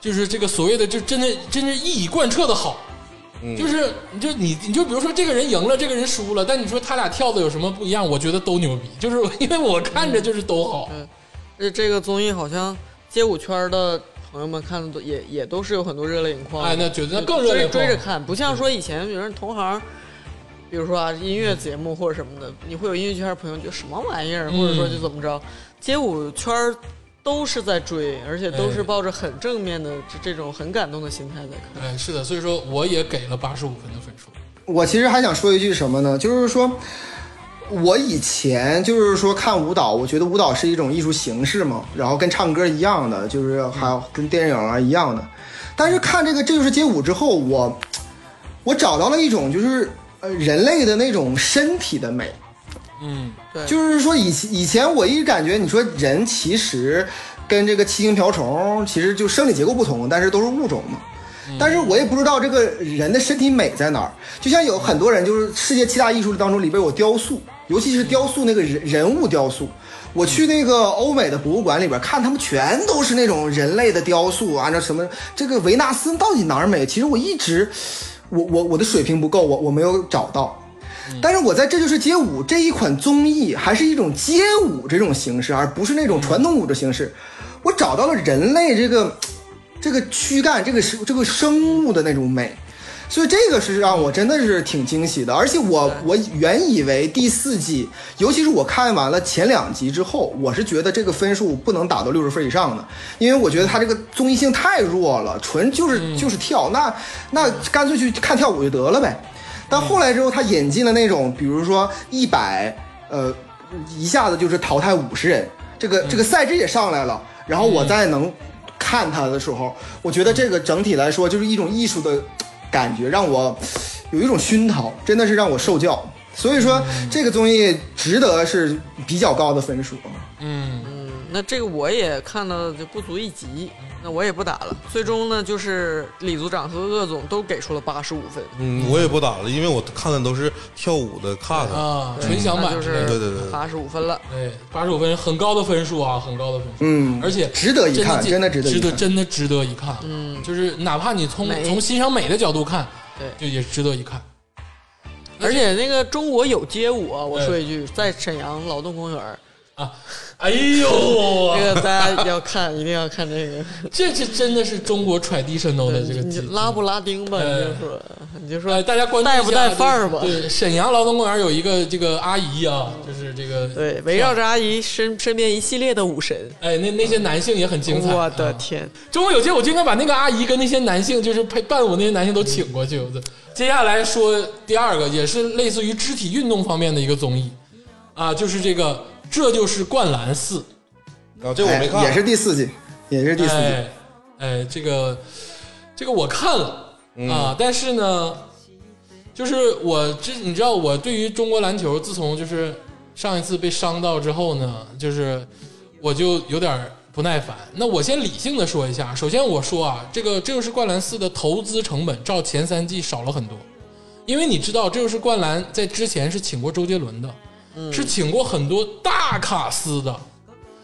Speaker 2: 就是这个所谓的就真的真是一以贯彻的好，就是你就你你就比如说这个人赢了，这个人输了，但你说他俩跳的有什么不一样？我觉得都牛逼，就是 因为我看着就是都好，
Speaker 3: 这这个综艺好像街舞圈的朋友们看的都也也都是有很多热泪盈眶的。
Speaker 2: 哎，那觉得那更热泪
Speaker 3: 追追
Speaker 2: 盈眶
Speaker 3: 着看，不像说以前有人同行，比如说啊音乐节目或者什么的，你会有音乐圈的朋友觉得什么玩意儿，
Speaker 2: 嗯
Speaker 3: 或者说就怎么着，街舞圈都是在追，而且都是
Speaker 2: 哎
Speaker 3: 抱着很正面的这这种很感动的心态在看。
Speaker 2: 哎，是的，所以说我也给了八十五分的分数，
Speaker 5: 我其实还想说一句什么呢？就是说，我以前就是说看舞蹈，我觉得舞蹈是一种艺术形式嘛，然后跟唱歌一样的，就是还有跟电影啊一样的。但是看这个《这就是街舞》之后，我 我找到了一种就是呃人类的那种身体的美。
Speaker 2: 嗯
Speaker 3: 对，
Speaker 5: 就是说以前以前我一直感觉，你说人其实跟这个七星瓢虫其实就生理结构不同，但是都是物种嘛。但是我也不知道这个人的身体美在哪儿。就像有很多人，就是世界七大艺术当中里边有雕塑，尤其是雕塑那个人人物雕塑。我去那个欧美的博物馆里边看，他们全都是那种人类的雕塑，按照什么这个维纳斯到底哪儿美？其实我一直，我我我的水平不够，我我没有找到。但是我在这就是街舞这一款综艺，还是一种街舞这种形式，而不是那种传统舞的形式。我找到了人类这个这个躯干，这个是这个生物的那种美，所以这个是让我真的是挺惊喜的。而且我我原以为第四季，尤其是我看完了前两集之后，我是觉得这个分数不能打到六十分以上的，因为我觉得它这个综艺性太弱了，纯就是就是跳，那那干脆去看跳舞就得了呗。但后来之后，他引进了那种，比如说一百，呃，一下子就是淘汰五十人，这个这个赛制也上来了。然后我再能看他的时候，我觉得这个整体来说就是一种艺术的感觉，让我有一种熏陶，真的是让我受教。所以说，这个综艺值得是比较高的分数。
Speaker 2: 嗯，
Speaker 3: 那这个我也看了就不足一集，那我也不打了。最终呢，就是李组长和鄂总都给出了八十五分，
Speaker 1: 嗯，我也不打了，因为我看的都是跳舞的 cut。
Speaker 2: 啊，纯享版
Speaker 1: 对对对
Speaker 3: 八十五分了。
Speaker 2: 对，八十五分很高的分数啊，很高的分数。
Speaker 5: 嗯
Speaker 2: 而且
Speaker 5: 值得一看
Speaker 2: 真
Speaker 5: 真的值得
Speaker 2: 值得，真的值得一看。嗯，就是哪怕你从从欣赏美的角度看，
Speaker 3: 对
Speaker 2: 就也值得一看。
Speaker 3: 而且那个中国有街舞啊，我说一句，在沈阳劳动公园儿，
Speaker 2: 啊，哎呦，
Speaker 3: 这个大家要看，一定要看这个。
Speaker 2: 这是真的是中国 traditional 的这个
Speaker 3: 你拉不拉丁吧？
Speaker 2: 哎
Speaker 3: 你就说，你就说
Speaker 2: 呃，大家关注
Speaker 3: 带不带范儿吧
Speaker 2: 对，沈阳劳动公园有一个这个阿姨啊，就是这个
Speaker 3: 对，围绕着阿姨身身边一系列的舞神。
Speaker 2: 哎，那那些男性也很精彩。
Speaker 3: 我的
Speaker 2: 啊
Speaker 3: 天！
Speaker 2: 中国有街舞就应该把那个阿姨跟那些男性，就是陪伴舞那些男性都请过去。接下来说第二个，也是类似于肢体运动方面的一个综艺，啊，就是这个，这就是灌篮四。
Speaker 1: 啊，这我没看，
Speaker 5: 哎也是第四季，也是第四季。
Speaker 2: 哎，哎，这个这个我看了、啊，但是呢，就是我这你知道，我对于中国篮球，自从就是上一次被伤到之后呢，就是我就有点不耐烦。那我先理性的说一下，首先我说啊，这个这就是灌篮四的投资成本照前三季少了很多，因为你知道，这就是灌篮在之前是请过周杰伦的，是请过很多大卡司的。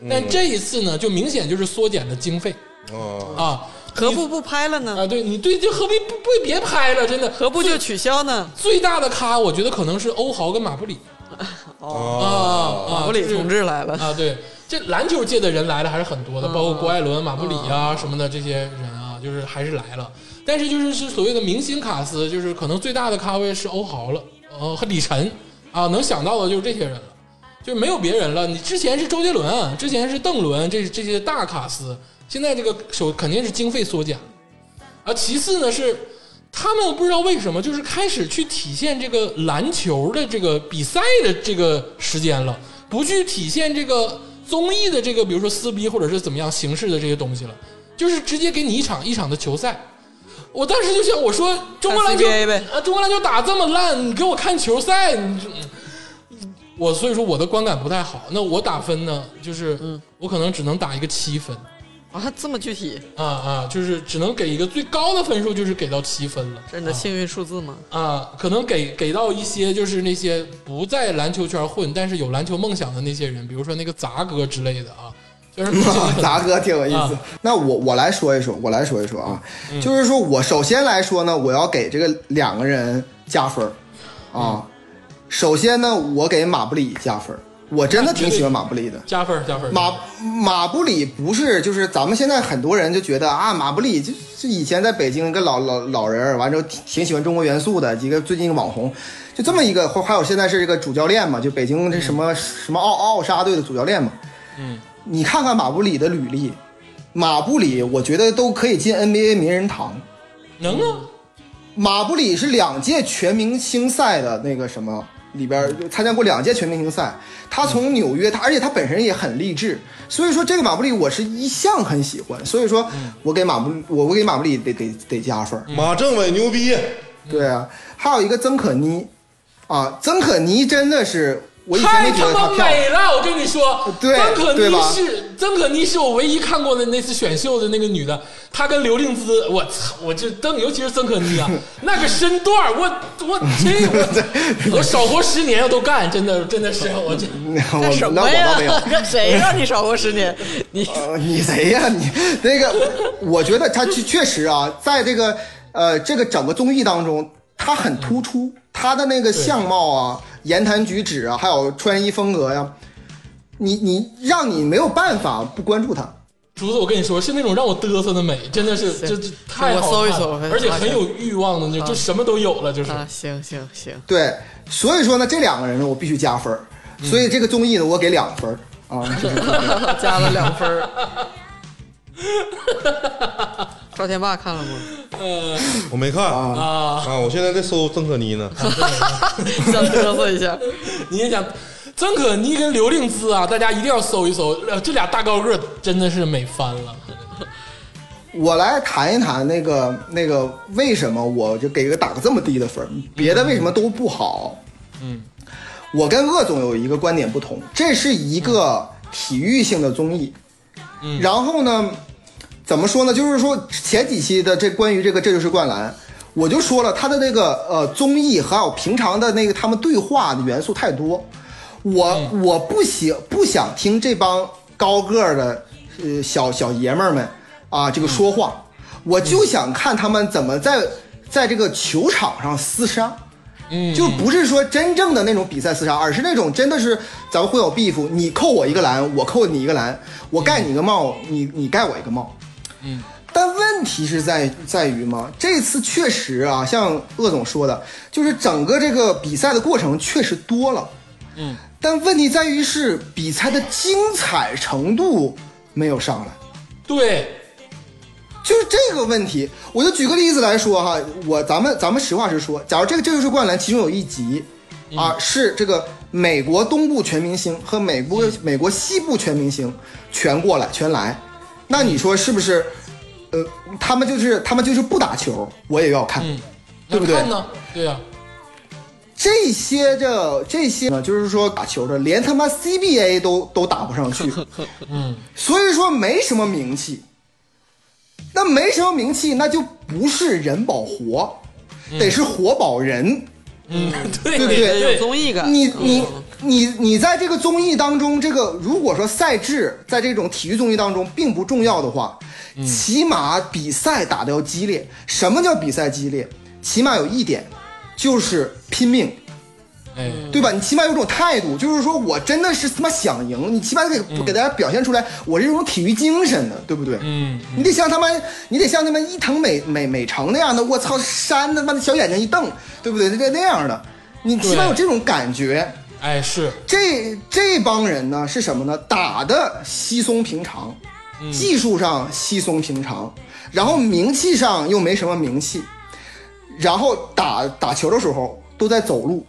Speaker 2: 但这一次呢，就明显就是缩减了经费
Speaker 1: 哦，
Speaker 2: 啊
Speaker 3: 何不不拍了呢？
Speaker 2: 啊！对你对，就何必不不别拍了？真的，
Speaker 3: 何不就取消呢？
Speaker 2: 最大的咖，我觉得可能是欧豪跟马布里
Speaker 5: 哦
Speaker 3: 马布里同志来了，
Speaker 2: 啊，对，这篮球界的人来的还是很多的，包括郭艾伦、马布里啊什么的这些人啊，就是还是来了。但是就是是所谓的明星卡司，就是可能最大的咖位是欧豪了，呃和李晨啊，能想到的就是这些人了，就是没有别人了。你之前是周杰伦，之前是邓伦，这这些大卡司，现在这个手肯定是经费缩减了。啊，其次呢是他们不知道为什么，就是开始去体现这个篮球的这个比赛的这个时间了，不去体现这个综艺的这个，比如说撕逼或者是怎么样形式的这些东西了，就是直接给你一场一场的球赛。我当时就想，我说中国篮球
Speaker 3: 呗
Speaker 2: 啊，中国篮球打这么烂，你给我看球赛，我所以说我的观感不太好。那我打分呢，就是我可能只能打一个七分。
Speaker 3: 啊，这么具体，
Speaker 2: 啊啊，就是只能给一个最高的分数，就是给到七分了。
Speaker 3: 这是你的幸运数字吗？
Speaker 2: 啊，可能给给到一些就是那些不在篮球圈混，但是有篮球梦想的那些人，比如说那个杂哥之类的啊，虽然个性很
Speaker 5: 杂哥挺有意思
Speaker 2: 啊。
Speaker 5: 那我我来说一说，我来说一说啊，就是说我首先来说呢，我要给这个两个人加分儿啊。首先呢，我给马布里加分儿，我真的挺喜欢马布里的。
Speaker 2: 加分加分。
Speaker 5: 马马布里不是，就是咱们现在很多人就觉得啊，马布里就就以前在北京一个老老老人儿，完之后挺挺喜欢中国元素的一个最近一个网红，就这么一个，或还有现在是一个主教练嘛，就北京这什么、什么奥奥沙队的主教练嘛。
Speaker 2: 嗯，
Speaker 5: 你看看马布里的履历，马布里我觉得都可以进 NBA 名人堂。
Speaker 2: 能啊，
Speaker 5: 马布里是两届全明星赛的那个什么里边儿参加过两届全明星赛，他从纽约，他而且他本身也很励志，所以说这个马布里我是一向很喜欢，所以说我给马布我我给马布里得得得加分。
Speaker 1: 马政委牛逼，
Speaker 5: 对啊，还有一个曾可妮，啊，曾可妮真的是我以前
Speaker 2: 太他妈美了！我跟你说，
Speaker 5: 对
Speaker 2: 曾可妮是曾可妮是我唯一看过的那次选秀的那个女的，她跟刘令姿，我操，我就曾，尤其是曾可妮啊，那个身段，我我这我 我少活十年我都干，真的真的是我这。
Speaker 5: 我
Speaker 3: 什
Speaker 5: 那我
Speaker 3: 么呀
Speaker 5: 倒没有。？
Speaker 3: 谁让你少活十年？你
Speaker 5: 呃，你谁呀、你那个，我觉得她确确实啊，在这个呃这个整个综艺当中，她很突出，她的那个相貌啊、言谈举止啊，还有穿衣风格呀、你你让你没有办法不关注他。
Speaker 2: 竹子，我跟你说，是那种让我嘚瑟的美，真的是这这太
Speaker 3: 我
Speaker 2: 好
Speaker 3: 搜一搜
Speaker 2: 看了而且很有欲望的，就就什么都有了，就是。
Speaker 3: 啊，行行行，
Speaker 5: 对，所以说呢，这两个人呢，我必须加分儿，所以这个综艺呢，我给两分儿啊。
Speaker 3: 加了两分儿。赵天霸看了吗？
Speaker 2: 呃
Speaker 1: 我没看啊
Speaker 2: 啊，
Speaker 1: 啊，我现在在搜曾可妮呢。
Speaker 3: 想嘚瑟一下。
Speaker 2: 你也想，曾可妮跟刘令姿啊，大家一定要搜一搜，呃这俩大高个儿真的是美翻了。
Speaker 5: 我来谈一谈那个那个为什么我就给个打个这么低的分，别的为什么都不好？
Speaker 2: 嗯，
Speaker 5: 我跟鄂总有一个观点不同，这是一个体育性的综艺。
Speaker 2: 嗯
Speaker 5: 然后呢，怎么说呢？就是说前几期的这关于这个这就是灌篮，我就说了他的那个呃综艺还有平常的那个他们对话的元素太多，我、我不喜不想听这帮高个儿的呃小小爷们儿们啊这个说话，我就想看他们怎么在在这个球场上厮杀。
Speaker 2: 嗯，
Speaker 5: 就不是说真正的那种比赛厮杀，而是那种真的是咱们会有 beef，你扣我一个篮，我扣你一个篮，我盖你一个帽，你你盖我一个帽。
Speaker 2: 嗯，
Speaker 5: 但问题是在在于吗，这次确实啊，像鄂总说的，就是整个这个比赛的过程确实多了，
Speaker 2: 嗯，
Speaker 5: 但问题在于是比赛的精彩程度没有上来。
Speaker 2: 对，
Speaker 5: 就是这个问题，我就举个例子来说哈，我咱们咱们实话实说，假如这个这就是灌篮，其中有一集啊、是这个美国东部全明星和美国、美国西部全明星全过来全来，那你说是不是？呃，他们就是他们就是不打球，我也要看，
Speaker 2: 嗯，
Speaker 5: 对不对
Speaker 2: 看呢？对呀、
Speaker 5: 这些这这些呢，就是说打球的，连他妈 CBA 都都打不上去，
Speaker 2: 嗯，
Speaker 5: 所以说没什么名气。那没什么名气，那就不是人保活，得是活保人。
Speaker 2: 嗯，对
Speaker 5: 对不对
Speaker 3: 有综艺感。
Speaker 5: 你你你你在这个综艺当中，这个如果说赛制在这种体育综艺当中并不重要的话，起码比赛打的要激烈。什么叫比赛激烈？起码有一点，就是拼命。
Speaker 2: 哎，
Speaker 5: 对吧？你起码有种态度，就是说我真的是他妈想赢，你起码给给大家表现出来我这种体育精神的，对不对？
Speaker 2: 嗯，
Speaker 5: 你得像他妈，你得像他妈伊藤美美美诚那样的，我操，扇他妈的小眼睛一瞪，对不对？那那样的，你起码有这种感觉。
Speaker 2: 哎是，
Speaker 5: 这这帮人呢是什么呢？打的稀松平常，技术上稀松平常，然后名气上又没什么名气，然后打打球的时候都在走路，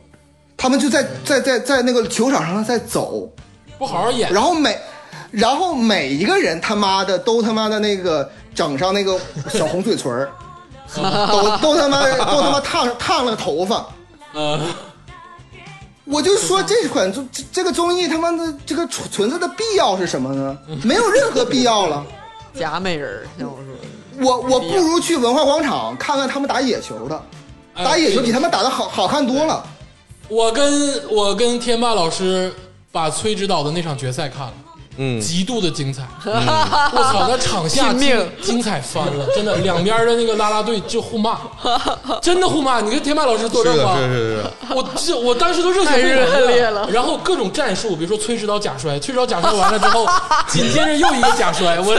Speaker 5: 他们就在在在在那个球场上在走，
Speaker 2: 不好好演，
Speaker 5: 然后每然后每一个人他妈的都他妈的那个整上那个小红嘴唇儿，都都他妈都他妈烫烫了头发。
Speaker 2: 呃，
Speaker 5: 我就说这款综这这个综艺他妈的这个存存在的必要是什么呢？没有任何必要了。
Speaker 3: 假美人我说，
Speaker 5: 我我不如去文化广场看看他们打野球的，
Speaker 2: 哎
Speaker 5: 打野球比他们打的好好看多了。
Speaker 2: 我跟我跟天霸老师把崔指导的那场决赛看了。
Speaker 1: 嗯，
Speaker 2: 极度的精彩，我操，那场下 精
Speaker 3: 命。
Speaker 2: 精彩翻了，真的，两边的那个啦啦队就互骂，真的互骂。你跟天霸老师作
Speaker 1: 是的，
Speaker 2: 证吧？
Speaker 1: 是是是，
Speaker 2: 我这我当时都热血沸腾
Speaker 3: 热烈了。
Speaker 2: 然后各种战术，比如说崔指导假摔，崔指导假摔完了之后，紧接着又一个假摔，我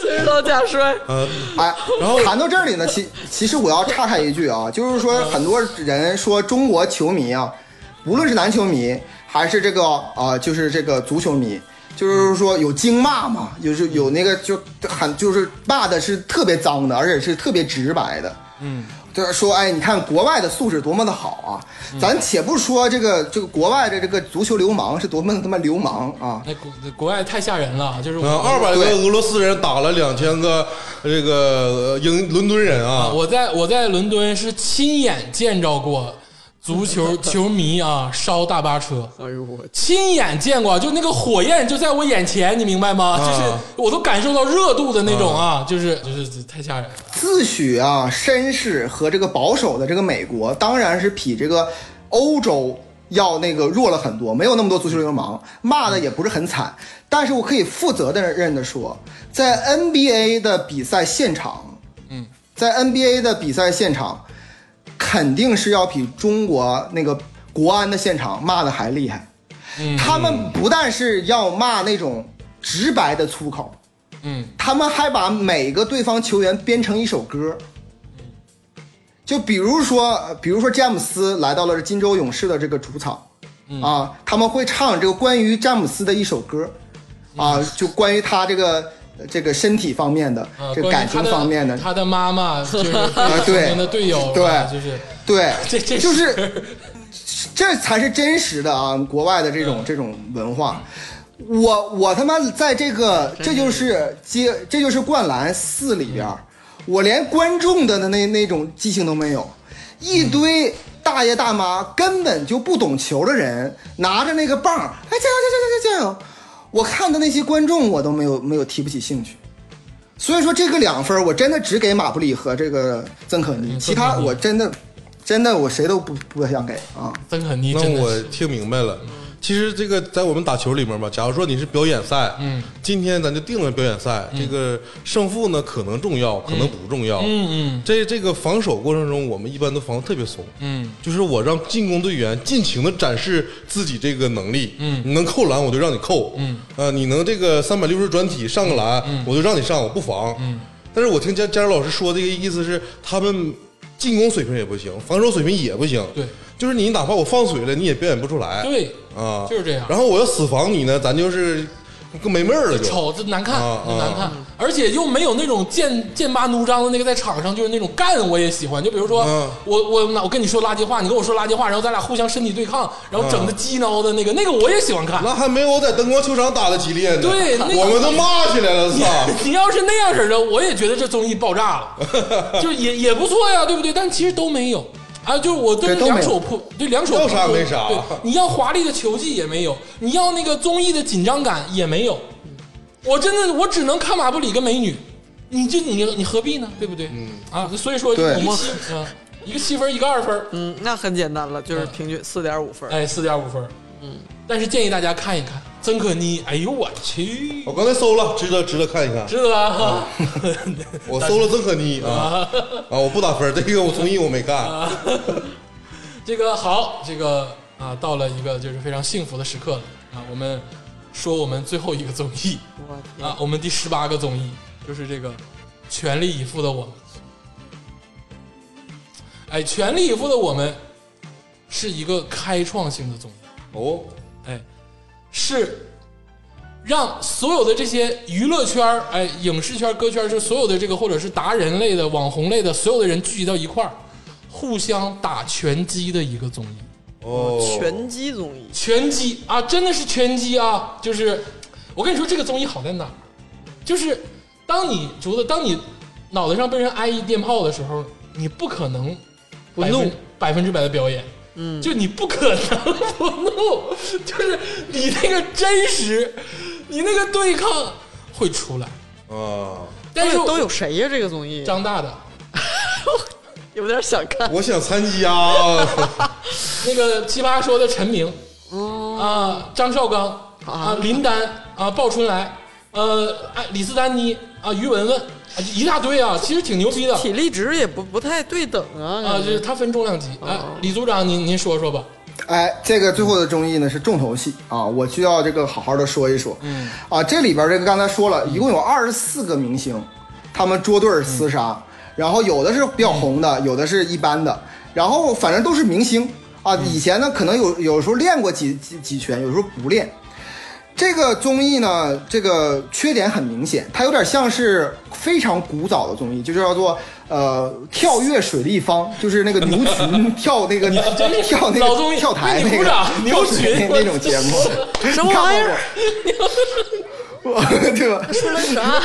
Speaker 3: 崔指导假摔，
Speaker 1: 嗯，
Speaker 5: 哎，
Speaker 2: 然后
Speaker 5: 谈到这里呢，其其实我要岔开一句啊，就是说很多人说中国球迷啊，无论是男球迷还是这个啊、呃就是这个足球迷，就是说有经骂嘛，就是有那个就喊就是骂的是特别脏的，而且是特别直白的。
Speaker 2: 嗯，
Speaker 5: 就是说，哎，你看国外的素质多么的好啊！咱且不说这个这个国外的这个足球流氓是多么他妈流氓啊！
Speaker 2: 那国国外太吓人了，就是我
Speaker 1: 啊，二百个俄罗斯人打了两千个这个呃英伦敦人
Speaker 2: 啊，
Speaker 1: 啊，
Speaker 2: 我在我在伦敦是亲眼见着过足球球迷啊烧大巴车，
Speaker 3: 哎呦我
Speaker 2: 亲眼见过，就那个火焰就在我眼前，你明白吗？就是我都感受到热度的那种啊，就是就是太吓人了。
Speaker 5: 自诩啊绅士和这个保守的这个美国，当然是比这个欧洲要那个弱了很多，没有那么多足球流氓，骂的也不是很惨。但是我可以负责的任的说，在 NBA 的比赛现场，
Speaker 2: 嗯，
Speaker 5: 在 NBA 的比赛现场，肯定是要比中国那个国安的现场骂的还厉害。
Speaker 2: 嗯。
Speaker 5: 他们不但是要骂那种直白的粗口，
Speaker 2: 嗯。
Speaker 5: 他们还把每个对方球员编成一首歌。就比如说，呃比如说詹姆斯来到了金州勇士的这个主场，啊，他们会唱这个关于詹姆斯的一首歌，啊，就关于他这个这个身体方面的、
Speaker 2: 啊，
Speaker 5: 这个感情方面的，
Speaker 2: 他的妈妈就是
Speaker 5: 啊
Speaker 2: 曾
Speaker 5: 对
Speaker 2: 经的队友，
Speaker 5: 对
Speaker 2: 啊就是
Speaker 5: 对，
Speaker 2: 这这
Speaker 5: 就是 这才是真实的啊！国外的这种这种文化，我我他妈在这个这就是接这就是《灌篮四》里边儿，我连观众的那那种激情都没有，一堆大爷大妈根本就不懂球的人拿着那个棒儿，哎加油加油加油加油！我看的那些观众我都没有没有提不起兴趣。所以说这个两分我真的只给马布里和这个曾可妮，其他我真的真的我谁都不不想给啊。
Speaker 2: 曾可妮
Speaker 1: 那我听明白了。其实这个在我们打球里面吧，假如说你是表演赛，
Speaker 2: 嗯，
Speaker 1: 今天咱就定了表演赛，这个胜负呢可能重要，可能不重要。
Speaker 2: 嗯嗯。
Speaker 1: 这这个防守过程中，我们一般都防得特别松，
Speaker 2: 嗯。
Speaker 1: 就是我让进攻队员尽情的展示自己这个能力，
Speaker 2: 嗯。
Speaker 1: 你能扣篮我就让你扣，
Speaker 2: 嗯，
Speaker 1: 呃，你能这个三百六十转体上个篮，我就让你上，我不防，
Speaker 2: 嗯。
Speaker 1: 但是我听佳佳茹老师说这个意思是，他们进攻水平也不行，防守水平也不行，
Speaker 2: 对，
Speaker 1: 就是你哪怕我放水了，你也表演不出来，
Speaker 2: 对，
Speaker 1: 啊，
Speaker 2: 就是这样。
Speaker 1: 然后我要死防你呢，咱就是更没味儿了就，
Speaker 2: 瞅着难看，难看，而且又没有那种剑剑拔弩张的那个在场上就是那种干，我也喜欢。就比如说
Speaker 1: 嗯。
Speaker 2: 我我我跟你说垃圾话，你跟我说垃圾话，然后咱俩互相身体对抗，然后整的鸡挠的那个，那个我也喜欢看。
Speaker 1: 那还没有我在灯光球场打的激烈呢，
Speaker 2: 对那个
Speaker 1: 我们都骂起来了，操！
Speaker 2: 你要是那样式的，我也觉得这综艺爆炸了，就也也不错呀，对不对？但其实都没有啊，就是我对两手破，对两手
Speaker 1: 要啥没啥
Speaker 2: 对，你要华丽的球技也没有，你要那个综艺的紧张感也没有。我真的我只能看马布里跟美女，你就你你何必呢？对不对？嗯啊，所以说
Speaker 5: 对
Speaker 2: 一个七啊，一个七分，一个二分，
Speaker 3: 嗯，那很简单了，就是平均四点五分。
Speaker 2: 哎，四点五分。嗯，但是建议大家看一看曾可妮，哎呦我去，
Speaker 1: 我刚才搜了，值得值得看一看。
Speaker 2: 知道吧？
Speaker 1: 我搜了曾可妮 啊啊！我不打分，这个我综艺我没看。
Speaker 2: 这个好，这个啊，到了一个就是非常幸福的时刻了啊！我们说我们最后一个综艺啊，我们第十八个综艺就是这个《全力以赴的我们》。哎，《全力以赴的我们》是一个开创性的综艺。
Speaker 1: 哦，
Speaker 2: 哎，是让所有的这些娱乐圈儿、哎，影视圈、歌圈，是所有的这个或者是达人类的、网红类的所有的人聚集到一块儿，互相打拳击的一个综艺。
Speaker 1: 哦，
Speaker 3: 拳击综艺，
Speaker 2: 拳击啊，真的是拳击啊！就是我跟你说，这个综艺好在哪儿？就是当你竹子，当你脑袋上被人挨一电炮的时候，你不可能
Speaker 3: 不怒
Speaker 2: 百分百分之百的表演。嗯，就你不可能不怒，就是你那个真实，你那个对抗会出来。
Speaker 1: 啊，
Speaker 2: 但是
Speaker 3: 都有谁呀？这个综艺？
Speaker 2: 张大的。
Speaker 3: 有点想看。
Speaker 1: 我想参加。啊，
Speaker 2: 那个奇葩说的陈明，啊，张绍刚。啊，林丹。啊，鲍春来，呃，哎，李斯丹妮啊，于文文啊，一大堆啊，其实挺牛逼的
Speaker 3: 体力值也不不太对等啊。
Speaker 2: 啊，就是他分重量级。哎，李组长，您您说说吧。
Speaker 5: 哎，这个最后的综艺呢是重头戏啊，我需要这个好好的说一说。嗯，啊，这里边这个刚才说了一共有二十四个明星，他们捉对儿厮杀，然后有的是比较红的，有的是一般的，然后反正都是明星啊。以前呢可能有有时候练过几几几拳，有时候不练。这个综艺呢，这个缺点很明显，它有点像是非常古早的综艺，就是叫做呃跳跃水立方，就是那个牛群跳那个 跳那
Speaker 2: 老综艺
Speaker 5: 个跳台那个跳水
Speaker 2: 牛群
Speaker 5: 那那种节目，
Speaker 3: 什么玩意儿？
Speaker 5: 我对吧？
Speaker 3: 说了啥？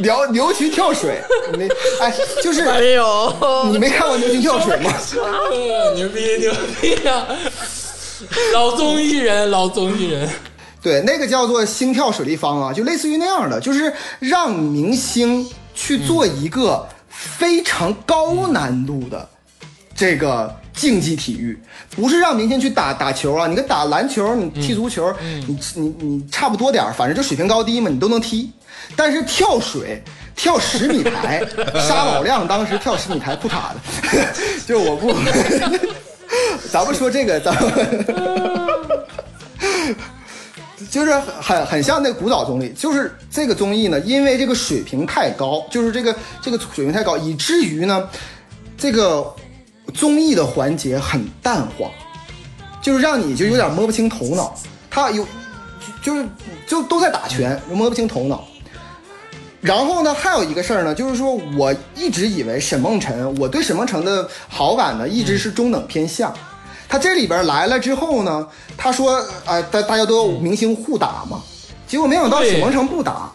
Speaker 5: 聊牛群跳水，没哎，就是
Speaker 3: 没有。
Speaker 5: 你没看过牛群跳水吗？
Speaker 2: 呃牛逼牛逼呀！老综艺人，老综艺人，
Speaker 5: 对，那个叫做星跳水立方啊，就类似于那样的，就是让明星去做一个非常高难度的这个竞技体育，不是让明星去打打球啊，你跟打篮球、你踢足球，你你你差不多点儿，反正就水平高低嘛，你都能踢。但是跳水、跳十米台，沙宝亮当时跳十米台裤衩的，就我不，咱们说这个，咱们。就是很很像那个古早综艺，就是这个综艺呢，因为这个水平太高，就是这个这个水平太高，以至于呢，这个综艺的环节很淡化，就是让你就有点摸不清头脑。他有就是就都在打拳，摸不清头脑。然后呢，还有一个事儿呢，就是说我一直以为沈梦辰，我对沈梦辰的好感呢一直是中等偏向。他这里边来了之后呢，他说，呃，大大家都有明星互打嘛，结果没想到
Speaker 2: 对
Speaker 5: 沈梦辰不打，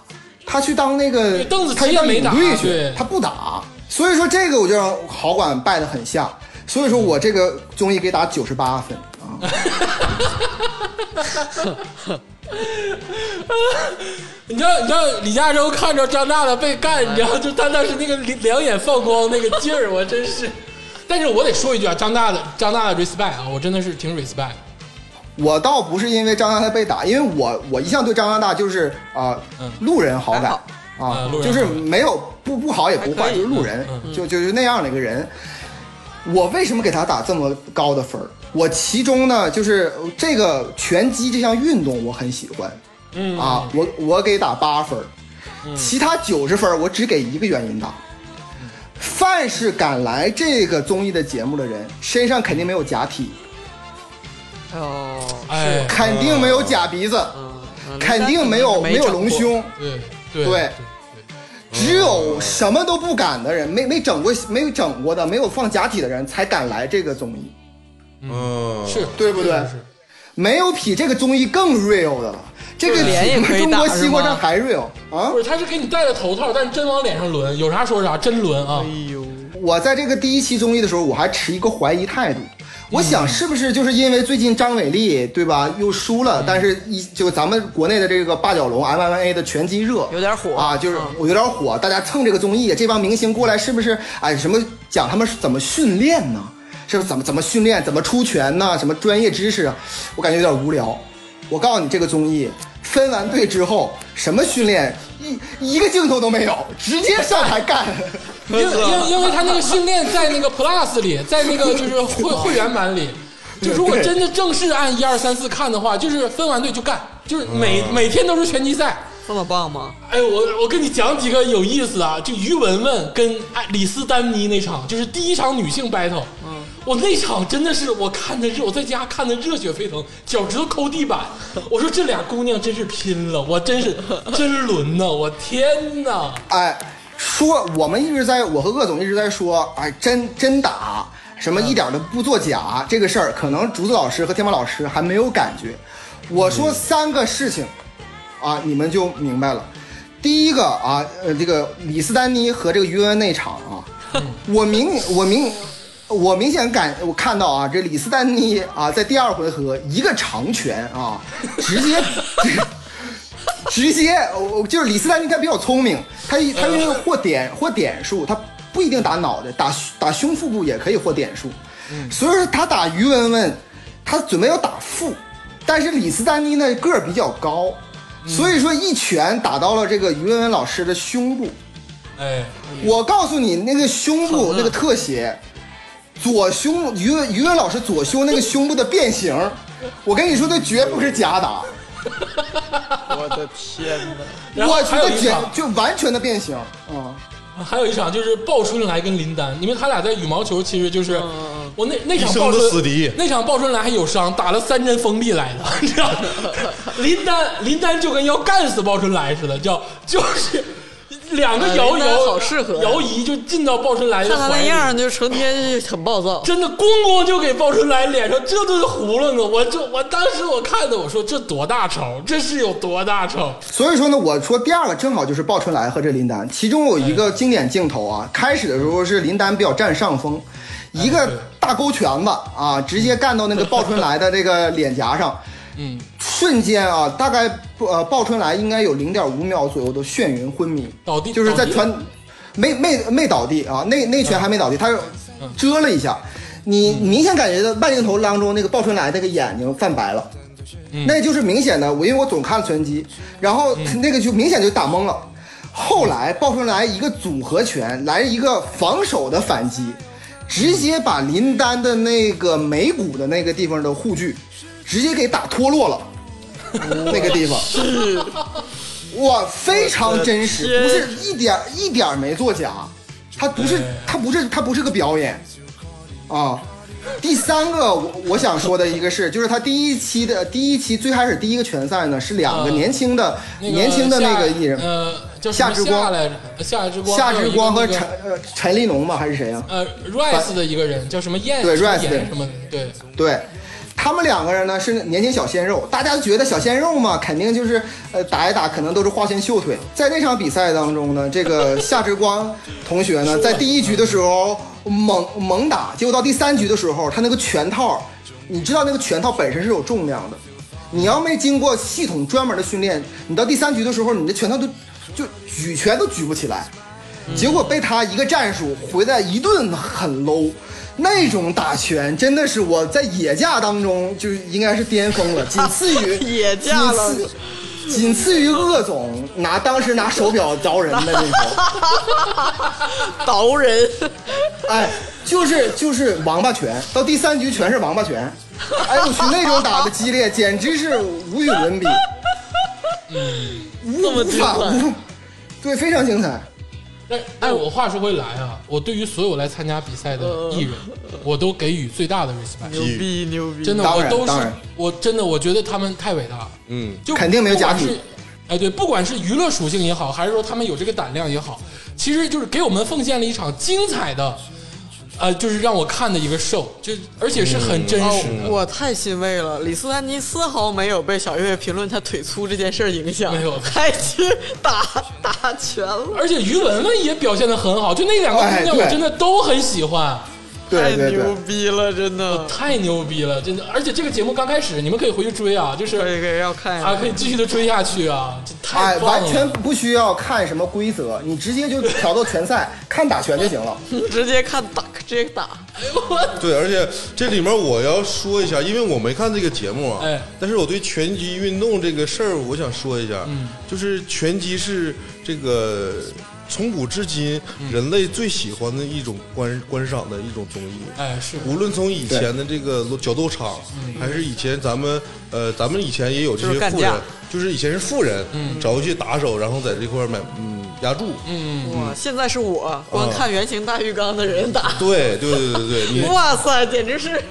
Speaker 5: 他去当那个他去当
Speaker 2: 也没打
Speaker 5: 领队去
Speaker 2: 对，
Speaker 5: 他不打，所以说这个我就让好感败得很下，所以说我这个综艺给打九十八分啊。
Speaker 2: 你知道，你知道李嘉洲看着张大大被干，你知道，就他当时那个两眼放光那个劲儿，我真是。但是我得说一句啊，张大的张大的 respect 啊，我真的是挺 respect。
Speaker 5: 我倒不是因为张大大被打，因为我我一向对张大大就是啊、
Speaker 2: 嗯
Speaker 5: 路人好感啊
Speaker 2: 啊路，人
Speaker 5: 就是没有不不好也不坏，就是路人，
Speaker 2: 嗯
Speaker 5: 就就是那样的一个人。我为什么给他打这么高的分儿？我其中呢，就是这个拳击这项运动我很喜欢，
Speaker 2: 嗯
Speaker 5: 啊，我我给打八分儿，其他九十分儿我只给一个原因打。凡是敢来这个综艺的节目的人，身上肯定没有假体，
Speaker 3: 哦，
Speaker 2: 哎，
Speaker 5: 肯定没有假鼻子，
Speaker 3: 嗯
Speaker 5: 肯定没有没有隆，胸，
Speaker 2: 对对
Speaker 5: 对只有什么都不敢的人，没没整过没整过的，没有放假体的人才敢来这个综艺，
Speaker 1: 嗯，
Speaker 2: 是
Speaker 5: 对不对
Speaker 2: 是是
Speaker 5: 没有比这个综艺更 real 的了。这个
Speaker 3: 脸也可以
Speaker 5: 比中国
Speaker 3: 打是吗
Speaker 5: 西瓜上还 real 啊
Speaker 2: 不！是，他是给你戴了头套，但是真往脸上抡，有啥说啥，真抡啊！
Speaker 3: 哎呦，
Speaker 5: 我在这个第一期综艺的时候，我还持一个怀疑态度。我想是不是就是因为最近张伟丽对吧又输了，但是一就咱们国内的这个八角笼 MMA 的拳击热
Speaker 3: 有点火
Speaker 5: 啊，就是
Speaker 3: 嗯
Speaker 5: 我有点火，大家蹭这个综艺，这帮明星过来是不是哎什么讲他们是怎么训练呢？是不是怎么怎么训练，怎么出拳呢？什么专业知识啊？我感觉有点无聊。我告诉你，这个综艺分完队之后，什么训练，一一个镜头都没有，直接上台干。
Speaker 2: 因因因为他那个训练在那个 Plus 里，在那个就是会 会员版里，就如果真的正式按一二三四看的话，就是分完队就干，就是每每天都是拳击赛。
Speaker 3: 这么棒吗？
Speaker 2: 哎，我我跟你讲几个有意思啊，就于文文跟哎李斯丹妮那场，就是第一场女性 battle，嗯，我那场真的是我看的热，我在家看的热血沸腾，脚趾头抠地板。我说这俩姑娘真是拼了，我真是 真轮呐，我天呐！
Speaker 5: 哎，说我们一直在，我和鄂总一直在说，哎，真真打什么一点都不作假这个事儿，可能竹子老师和天马老师还没有感觉。我说三个事情，啊，你们就明白了。第一个啊，呃，这个李斯丹妮和这个于文文那场啊，我明我明我明显感我看到啊，这李斯丹妮啊，在第二回合一个长拳啊，直接。直接，我我就是李斯丹妮，他比较聪明，他一他因为获点获点数，他不一定打脑袋，打打胸腹部也可以获点数，所以说他打于文文，他准备要打腹，但是李斯丹妮呢个儿比较高，所以说一拳打到了这个于文文老师的胸部，
Speaker 2: 哎，
Speaker 5: 我告诉你那个胸部那个特写，左胸于文于文老师左胸那个胸部的变形，我跟你说，那绝不是假打。
Speaker 3: 我的天哪！
Speaker 5: 我觉得简
Speaker 2: 还有一场，
Speaker 5: 就完全的变形，啊、
Speaker 2: 还有一场就是鲍春来跟林丹，因为他俩在羽毛球其实就是我那那场鲍春
Speaker 1: 的死敌
Speaker 2: 那场鲍春来还有伤，打了三针封闭来的，你知道吗？林丹林丹就跟要干死鲍春来似的，叫就是两个摇摇，
Speaker 3: 好适合呀
Speaker 2: 摇移就进到鲍春来的
Speaker 3: 看他
Speaker 2: 怀里。
Speaker 3: 那样，就成天就很暴躁。
Speaker 2: 真的咣咣就给鲍春来脸上这顿葫芦呢！我就我当时我看的，我说这多大仇，这是有多大仇？
Speaker 5: 所以说呢，我说第二个正好就是鲍春来和这林丹，其中有一个经典镜头啊，开始的时候是林丹比较占上风，一个大勾拳子啊，直接干到那个鲍春来的这个脸颊上，
Speaker 2: 嗯，
Speaker 5: 瞬间啊，大概呃鲍春来应该有零点五秒左右的眩晕昏迷，
Speaker 2: 倒地
Speaker 5: 就是在传没没没倒地啊，那那拳还没倒地，他是遮了一下，你明显感觉到慢镜头当中那个鲍春来那个眼睛泛白了。那就是明显的，我因为我总看拳击，然后那个就明显就打懵了。后来鲍春来一个组合拳，来一个防守的反击，直接把林丹的那个眉骨的那个地方的护具，直接给打脱落了。那个地方是，哇，非常真实，不是一点一点没作假，他不是
Speaker 2: 对
Speaker 5: 他不是他不是个表演啊。第三个我我想说的一个是，就是他第一期的第一期最开始第一个拳赛呢是两个
Speaker 2: 嗯
Speaker 5: 年轻的、
Speaker 2: 那个
Speaker 5: 年轻的那个艺人，
Speaker 2: 呃，叫
Speaker 5: 夏之光
Speaker 2: 来着？夏之光，
Speaker 5: 夏之光和陈呃陈立农吗？还是谁啊？
Speaker 2: 呃 Rise 的一个人叫什么燕？
Speaker 5: 对 Rise 的
Speaker 2: 什么的？对，
Speaker 5: 对，他们两个人呢是年轻小鲜肉，大家都觉得小鲜肉嘛，肯定就是呃打一打，可能都是花拳绣腿。在那场比赛当中呢，这个夏之光同学呢，在第一局的时候猛猛打，结果到第三局的时候，他那个拳套，你知道那个拳套本身是有重量的，你要没经过系统专门的训练，你到第三局的时候，你的拳套都就举拳都举不起来。结果被他一个战术回来一顿很 low，那种打拳真的是我在野架当中就应该是巅峰了，仅次于
Speaker 3: 野架了。
Speaker 5: 仅次仅次于鄂总拿当时拿手表凿人的那种，
Speaker 3: 凿人，
Speaker 5: 哎，就是就是王八拳，到第三局全是王八拳，哎我去那种打的激烈，简直是无与伦比，
Speaker 3: 这么
Speaker 5: 无法无，对，非常精彩。
Speaker 2: 但但我话说回来啊，我对于所有来参加比赛的艺人，我都给予最大的 respect。
Speaker 3: 牛逼牛逼！
Speaker 2: 真的，我都是我真的我觉得他们太伟大了。
Speaker 1: 嗯，
Speaker 2: 就
Speaker 5: 肯定没有假体
Speaker 2: 不管是哎，对，不管是娱乐属性也好，还是说他们有这个胆量也好，其实就是给我们奉献了一场精彩的，呃，就是让我看的一个 show，就而且是很真实的。
Speaker 3: 哦，我太欣慰了。李斯丹妮丝毫没有被小岳评论他腿粗这件事影响，
Speaker 2: 没有
Speaker 3: 还去打打拳了，
Speaker 2: 而且于文文也表现的很好，就那两个姑娘我真的都很喜欢，
Speaker 3: 太牛，逼了，真的。
Speaker 2: 太牛逼了，真的。而且这个节目刚开始，你们可以回去追啊，就是
Speaker 3: 可以可以要看一
Speaker 2: 啊，
Speaker 3: 下
Speaker 2: 可以继续的追下去啊，这
Speaker 5: 哎，
Speaker 2: 太棒了。
Speaker 5: 完全不需要看什么规则，你直接就调到拳赛 看打拳就行了。
Speaker 3: 直接看打，直接打。
Speaker 1: 哎呦对，而且这里面我要说一下，因为我没看这个节目啊，
Speaker 2: 哎
Speaker 1: 但是我对拳击运动这个事儿，我想说一下，
Speaker 2: 嗯
Speaker 1: 就是拳击是这个从古至今人类最喜欢的一种观观赏的一种综艺。
Speaker 2: 哎，是。
Speaker 1: 无论从以前的这个角斗场，还是以前咱们呃，咱们以前也有这些富人，就是以前是富人，找一些打手，然后在这块儿买嗯压住，
Speaker 2: 嗯，
Speaker 3: 哇，现在是我光看圆形大浴缸的人打，
Speaker 1: 对对对对对，
Speaker 3: 哇塞，简直是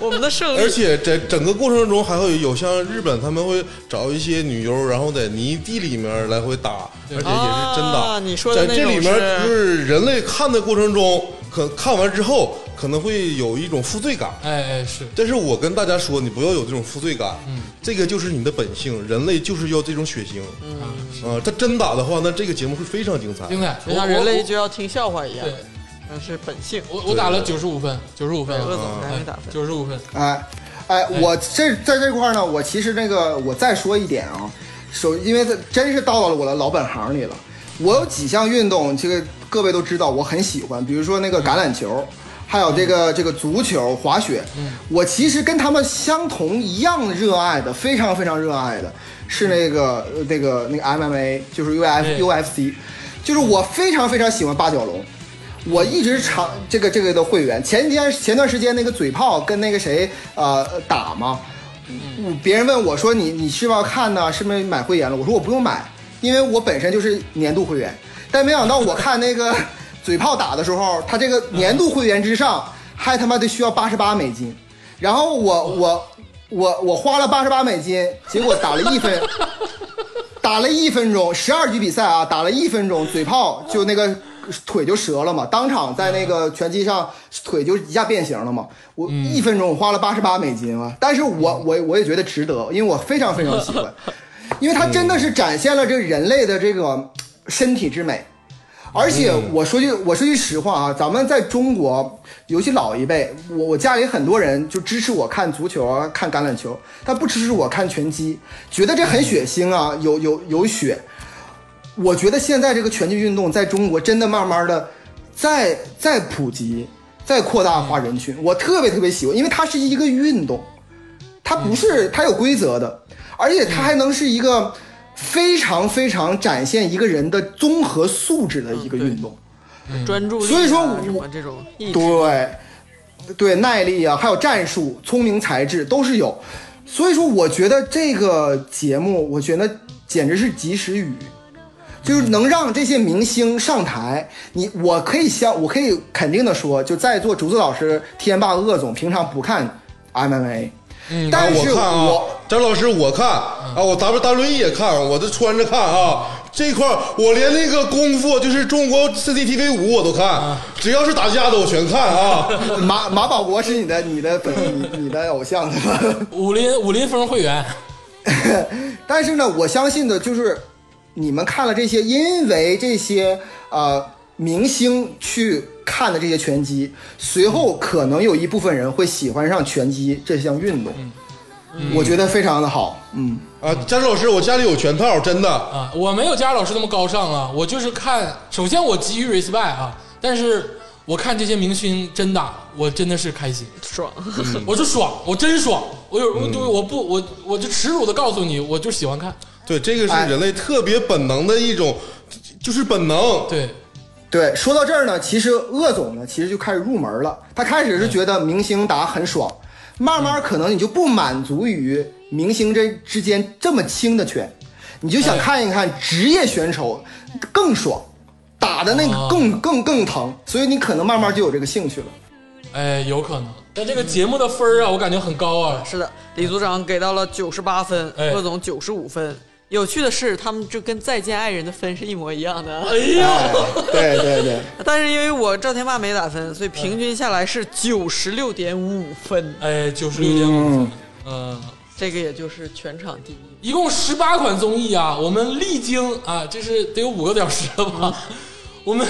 Speaker 3: 我们的胜利。
Speaker 1: 而且在整个过程中还会有像日本他们会找一些女优，然后在泥地里面来回打，而且也是真打。
Speaker 3: 啊你说的
Speaker 1: 在这里面就是人类看的过程中，可看完之后可能会有一种负罪感。
Speaker 2: 哎哎是，
Speaker 1: 但是我跟大家说，你不要有这种负罪感，嗯，这个就是你的本性，人类就是要这种血腥，嗯。啊，他真打的话，那这个节目会非常精彩。
Speaker 2: 精彩，
Speaker 3: 就像人类就要听笑话一样
Speaker 2: 对，
Speaker 3: 那是本性。
Speaker 2: 我我打了九十五分，九十五分，
Speaker 3: 鄂总还没打分，
Speaker 2: 九十五分，
Speaker 5: 哎，哎，我这在这块儿呢，我其实那个我再说一点啊，首因为这真是到了我的老本行里了。我有几项运动，这个各位都知道，我很喜欢，比如说那个橄榄球，还有这个这个足球、滑雪。我其实跟他们相同一样热爱的，非常非常热爱的是那个呃那个那个 MMA，就是 UFC
Speaker 2: 对
Speaker 5: UFC，就是我非常非常喜欢八角笼。我一直长这个这个的会员，前几天前段时间那个嘴炮跟那个谁呃打嘛，嗯别人问我说你你是不是要看呢？是不是买会员了？我说我不用买，因为我本身就是年度会员。但没想到我看那个嘴炮打的时候，他这个年度会员之上还他妈的需要八十八美金，然后我我我我花了八十八美金，结果打了一分。打了一分钟，十二局比赛啊，打了一分钟，嘴炮就那个腿就折了嘛，当场在那个拳击上腿就一下变形了嘛。我一分钟我花了八十八美金啊，但是我我我也觉得值得，因为我非常非常喜欢，因为它真的是展现了这人类的这个身体之美。而且我说句我说句实话啊，咱们在中国，尤其老一辈，我我家里很多人就支持我看足球啊，看橄榄球，他不支持我看拳击，觉得这很血腥啊，有有有血。我觉得现在这个拳击运动在中国真的慢慢的在在普及，在扩大化人群，我特别特别喜欢，因为它是一个运动，它不是它有规则的，而且它还能是一个非常非常展现一个人的综合素质的一个运动。
Speaker 3: 专注力啊，
Speaker 5: 所以说我
Speaker 3: 这种意志，
Speaker 5: 对，对，耐力啊，还有战术、聪明才智都是有。所以说，我觉得这个节目，我觉得简直是及时雨，就是能让这些明星上台。你，我可以相，我可以肯定的说，就在座竹子老师、天霸、鄂总平常不看 MMA，、
Speaker 2: 嗯
Speaker 5: 但是
Speaker 1: 我看啊
Speaker 5: 我，
Speaker 1: 张老师我看啊，我咱们单轮椅也看，我都穿着看啊。这块儿我连那个功夫，就是中国 CCTV 五我都看，只要是打架的我全看啊。
Speaker 5: 马马保国是你的你的粉你你的偶像对吧？
Speaker 2: 武林武林风会员，
Speaker 5: 但是呢，我相信的就是你们看了这些，因为这些呃明星去看的这些拳击，随后可能有一部分人会喜欢上拳击这项运动。我觉得非常的好，嗯，
Speaker 1: 啊，佳茹老师，我家里有全套，真的。
Speaker 2: 啊，我没有佳老师那么高尚啊，我就是看，首先我给予 respect 啊，但是我看这些明星真打，我真的是开心，
Speaker 3: 爽。
Speaker 2: 我就爽，我真爽，我有，我就我不我我就耻辱的告诉你，我就喜欢看，
Speaker 1: 对，这个是
Speaker 5: 哎
Speaker 1: 人类特别本能的一种，就是本能。
Speaker 2: 对，
Speaker 5: 对。说到这儿呢，其实鄂总呢，其实就开始入门了。他开始是觉得明星打很爽，慢慢可能你就不满足于明星这之间这么轻的拳，你就想看一看职业选手更爽，打的那个更更更疼，所以你可能慢慢就有这个兴趣了。
Speaker 2: 哎，有可能，但这个节目的分儿啊，我感觉很高啊，
Speaker 3: 是的，李组长给到了九十八分，贺总九十五分。有趣的是，他们就跟《再见爱人》的分是一模一样的。
Speaker 2: 哎呀，
Speaker 5: 哎，对对对，
Speaker 3: 但是因为我赵天霸没打分，所以平均下来是九十六点五分，
Speaker 2: 哎，九十六点五分，嗯。
Speaker 3: 这个也就是全场第一。
Speaker 2: 一共十八款综艺啊，我们历经啊，这是得有五个小时了吧？我们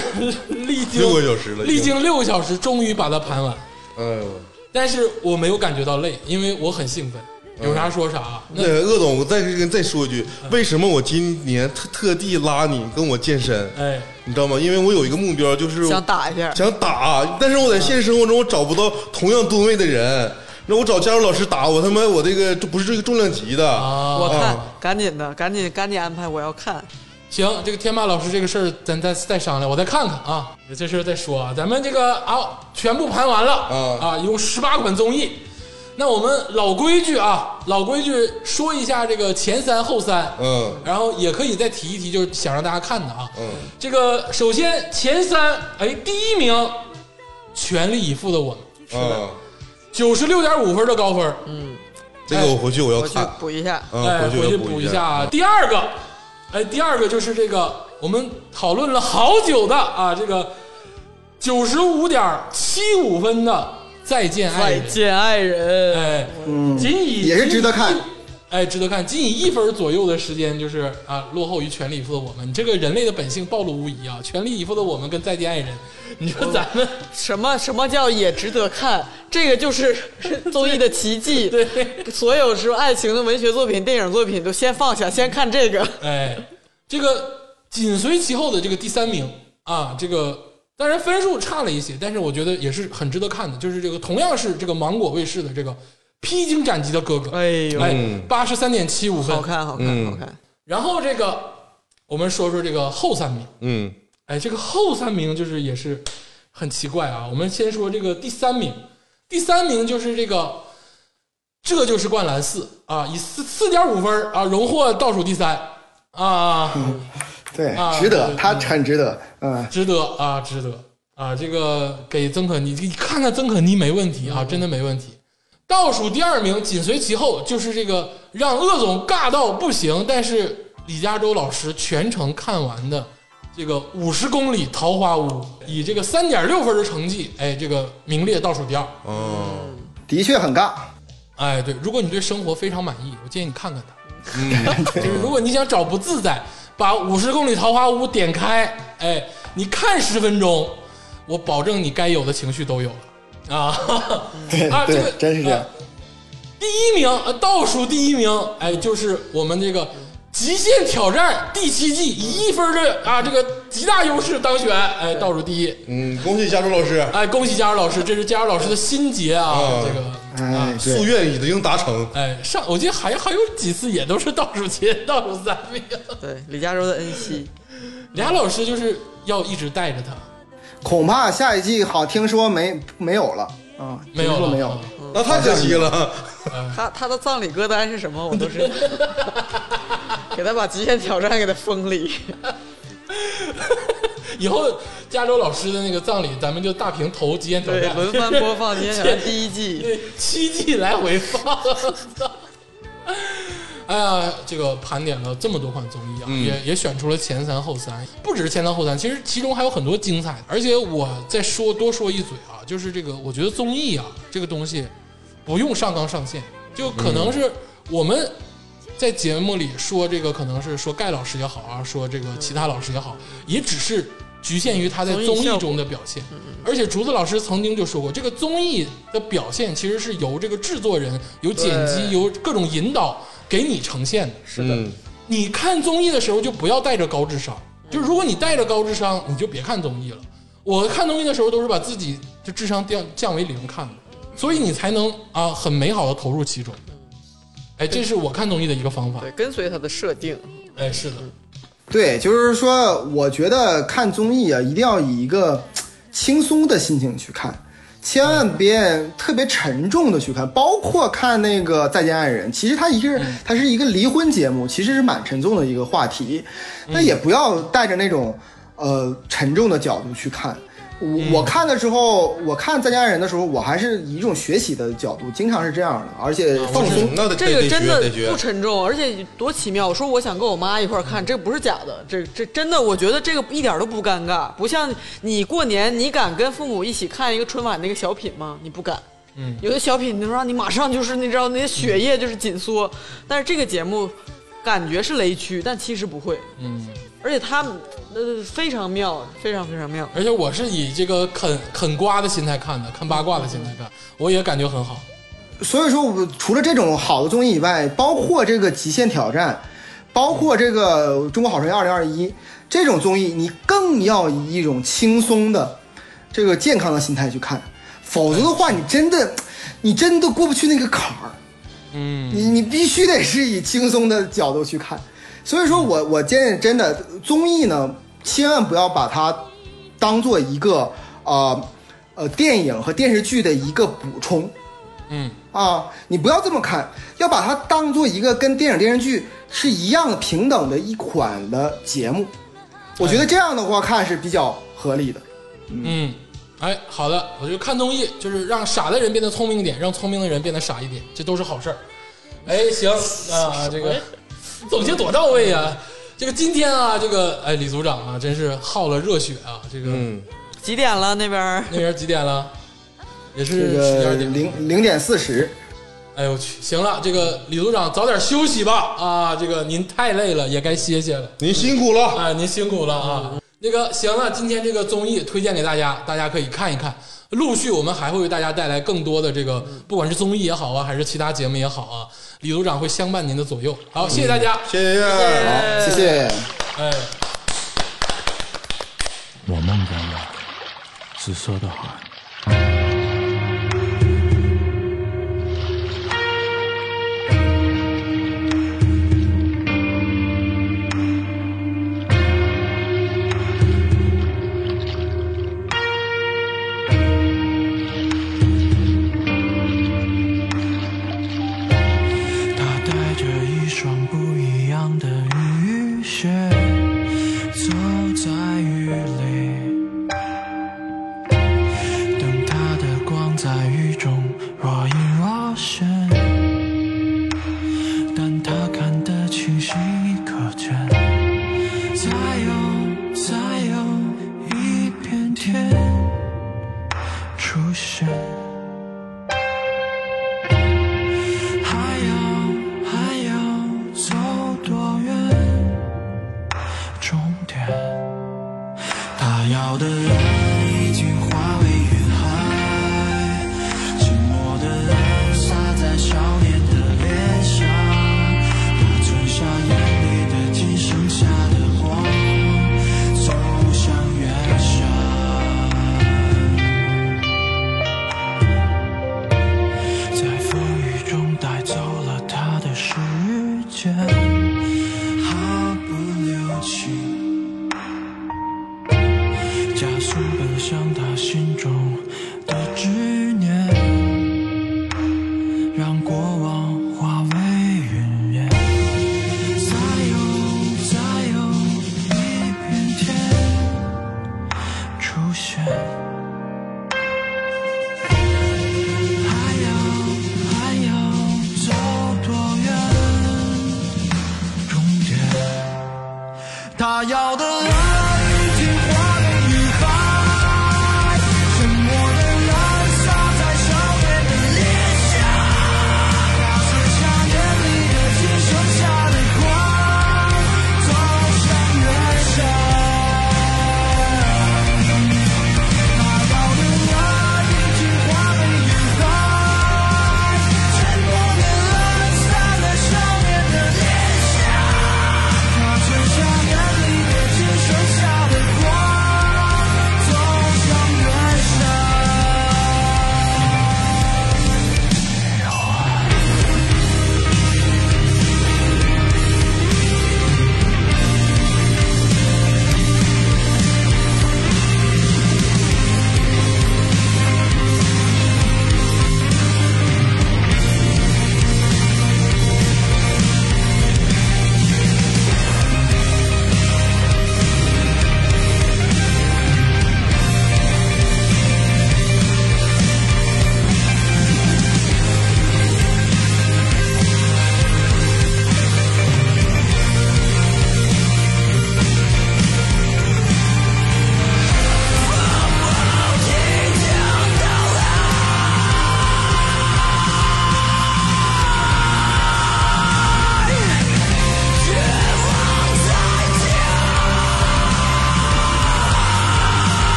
Speaker 2: 历经
Speaker 1: 六个小时了
Speaker 2: 历经六个小时，终于把它盘完。
Speaker 1: 哎呦，
Speaker 2: 但是我没有感觉到累，因为我很兴奋。有啥说啥。那
Speaker 1: 那鄂总，我再跟再说一句，为什么我今年特特地拉你跟我健身？
Speaker 2: 哎，
Speaker 1: 你知道吗？因为我有一个目标，就是
Speaker 3: 想打一下，
Speaker 1: 想打，但是我在现实生活中我找不到同样吨位的人，那我找加入老师打，我他妈我这个这不是这个重量级的，
Speaker 2: 啊，
Speaker 3: 我看
Speaker 1: 啊
Speaker 3: 赶紧的，赶紧赶紧安排，我要看。
Speaker 2: 行，这个天霸老师这个事儿，咱再再商量，我再看看啊，这事儿再说啊。咱们这个啊，全部盘完了
Speaker 1: 啊
Speaker 2: 啊，一共十八款综艺。那我们老规矩啊，老规矩说一下这个前三后三，
Speaker 1: 嗯。
Speaker 2: 然后也可以再提一提，就是想让大家看的啊。
Speaker 1: 嗯，
Speaker 2: 这个首先前三，哎，第一名，全力以赴的我们，
Speaker 1: 啊，
Speaker 2: 九十六点五分的高分，嗯。
Speaker 1: 这个我回去我要看，
Speaker 3: 补一下。
Speaker 1: 啊，
Speaker 2: 哎，回去补一下。啊。第二个，哎，第二个就是这个我们讨论了好久的啊，这个九十五点七五分的《再见爱人》，
Speaker 3: 再见，爱人。
Speaker 2: 哎，
Speaker 5: 嗯，
Speaker 2: 仅以
Speaker 5: 也是值得看
Speaker 2: 哎，值得看，仅以一分左右的时间，就是啊，落后于《全力以赴的我们》。你这个人类的本性暴露无遗啊，《全力以赴的我们》跟《再见爱人》，你说咱们
Speaker 3: 什么什么叫也值得看？这个就是 综艺的奇迹。
Speaker 2: 对，
Speaker 3: 所有是爱情的文学作品、电影作品都先放下，先看这个。
Speaker 2: 哎，这个紧随其后的这个第三名啊，这个当然分数差了一些，但是我觉得也是很值得看的，就是这个同样是这个芒果卫视的这个《披荆斩棘的哥哥》，
Speaker 3: 哎呦，
Speaker 2: 哎
Speaker 1: 嗯，
Speaker 2: 八十三点七五分
Speaker 3: 好。看，好看，
Speaker 1: 嗯
Speaker 3: 好看。
Speaker 2: 然后这个我们说说这个后三名，
Speaker 1: 嗯
Speaker 2: 哎，这个后三名就是也是很奇怪啊。我们先说这个第三名，第三名就是这个。这就是灌篮四啊，以四四点五分啊荣获倒数第三啊，
Speaker 5: 对
Speaker 2: 啊，
Speaker 5: 值得，他很值得。嗯，
Speaker 2: 值得啊，值得啊！这个给曾可妮，你看看曾可妮没问题啊，真的没问题。倒数第二名紧随其后就是这个让鄂总尬到不行，但是李嘉洲老师全程看完的这个五十公里桃花坞，以这个三点六分的成绩，哎，这个名列倒数第二。
Speaker 1: 嗯，
Speaker 5: 的确很尬。
Speaker 2: 哎，对，如果你对生活非常满意，我建议你看看它。就是如果你想找不自在，把五十公里桃花坞点开，哎，你看十分钟，我保证你该有的情绪都有了啊
Speaker 5: 对
Speaker 2: 啊！这个，
Speaker 5: 真是这样
Speaker 2: 呃。第一名，呃倒数第一名，哎，就是我们这个《极限挑战》第七季以一分的啊这个极大优势当选，哎，倒数第一。
Speaker 1: 嗯，恭喜加州老师，
Speaker 2: 哎，恭喜佳茹老师，这是佳茹老师的心结啊！
Speaker 1: 啊
Speaker 2: 这个
Speaker 5: 哎，
Speaker 1: 夙，愿已经达成，
Speaker 2: 哎，上我记得还还有几次也都是倒数前、倒数三名。
Speaker 3: 对，李嘉洲的恩熙，
Speaker 2: 俩老师就是要一直带着他，
Speaker 5: 恐怕下一季好听说没没有了啊，
Speaker 2: 没有了，
Speaker 5: 听说没有
Speaker 2: 啊。
Speaker 1: 那太可惜了。
Speaker 3: 他他的葬礼歌单是什么？我都是 给他把极限挑战给他封里。
Speaker 2: 以后加州老师的那个葬礼，咱们就大屏投《极限挑，战》，
Speaker 3: 轮番播放《极限挑战》第一季。
Speaker 2: 对，七季来回放。哎呀，这个盘点了这么多款综艺啊，
Speaker 1: 嗯
Speaker 2: 也也选出了前三后三，不只是前三后三，其实其中还有很多精彩的。而且我再说多说一嘴啊，就是这个，我觉得综艺啊这个东西不用上纲上线，就可能是我们在节目里说这个，可能是说盖老师也好啊，说这个其他老师也好，也只是局限于他在综艺中的表现。而且竹子老师曾经就说过，这个综艺的表现其实是由这个制作人、由剪辑、
Speaker 3: 对。
Speaker 2: 由各种引导给你呈现的。
Speaker 1: 是的，
Speaker 2: 你看综艺的时候就不要带着高智商，就如果你带着高智商，你就别看综艺了。我看综艺的时候都是把自己就智商降降为零看的，所以你才能啊很美好的投入其中。哎，这是我看综艺的一个方法。
Speaker 3: 对，跟随它的设定。
Speaker 2: 哎，是的，
Speaker 5: 对，就是说，我觉得看综艺啊，一定要以一个轻松的心情去看，千万别特别沉重的去看。包括看那个《再见爱人》，其实它一个它是一个离婚节目，其实是蛮沉重的一个话题，那也不要带着那种呃沉重的角度去看。我我看的时候，我看《再见爱人》的时候，我还是以一种学习的角度，经常是这样的，而且放松。
Speaker 3: 这个真的不沉重，而且多奇妙。我说我想跟我妈一块儿看，这不是假的，这这真的，我觉得这个一点都不尴尬，不像你过年，你敢跟父母一起看一个春晚那个小品吗？你不敢。
Speaker 2: 嗯，
Speaker 3: 有的小品能让你马上就是你知道那些血液就是紧缩，但是这个节目感觉是雷区，但其实不会，
Speaker 2: 嗯，
Speaker 3: 而且他们呃非常妙，非常非常妙。
Speaker 2: 而且我是以这个啃啃瓜的心态看的，看八卦的心态看，我也感觉很好。
Speaker 5: 所以说，我除了这种好的综艺以外，包括这个《极限挑战》，包括这个《中国好声音二零二一》这种综艺，你更要以一种轻松的、这个健康的心态去看，否则的话，你真的，你真的过不去那个坎儿。
Speaker 2: 嗯，
Speaker 5: 你你必须得是以轻松的角度去看。所以说我我建议真的综艺呢，千万不要把它当做一个呃呃电影和电视剧的一个补充。
Speaker 2: 嗯
Speaker 5: 啊，你不要这么看，要把它当做一个跟电影电视剧是一样平等的一款的节目。我觉得这样的话看是比较合理的。
Speaker 2: 嗯，哎，好的，我觉得看综艺就是让傻的人变得聪明一点，让聪明的人变得傻一点，这都是好事儿。哎，行啊，这个总结多到位呀、这个今天啊，这个哎，李组长啊，真是耗了热血啊！这个、
Speaker 1: 嗯，
Speaker 3: 几点了那边？
Speaker 2: 那边几点了？也是。
Speaker 5: 零零点四十，
Speaker 2: 哎呦我去，行了，这个李组长早点休息吧啊！这个您太累了，也该歇歇了。
Speaker 1: 您辛苦了。
Speaker 2: 哎，您辛苦了啊！那个行了，今天这个综艺推荐给大家，大家可以看一看。陆续我们还会为大家带来更多的这个，不管是综艺也好啊，还是其他节目也好啊，李组长会相伴您的左右。好，谢谢大家。
Speaker 1: 谢谢。
Speaker 5: 好，谢谢。
Speaker 2: 哎。
Speaker 4: 我梦见了紫色的海。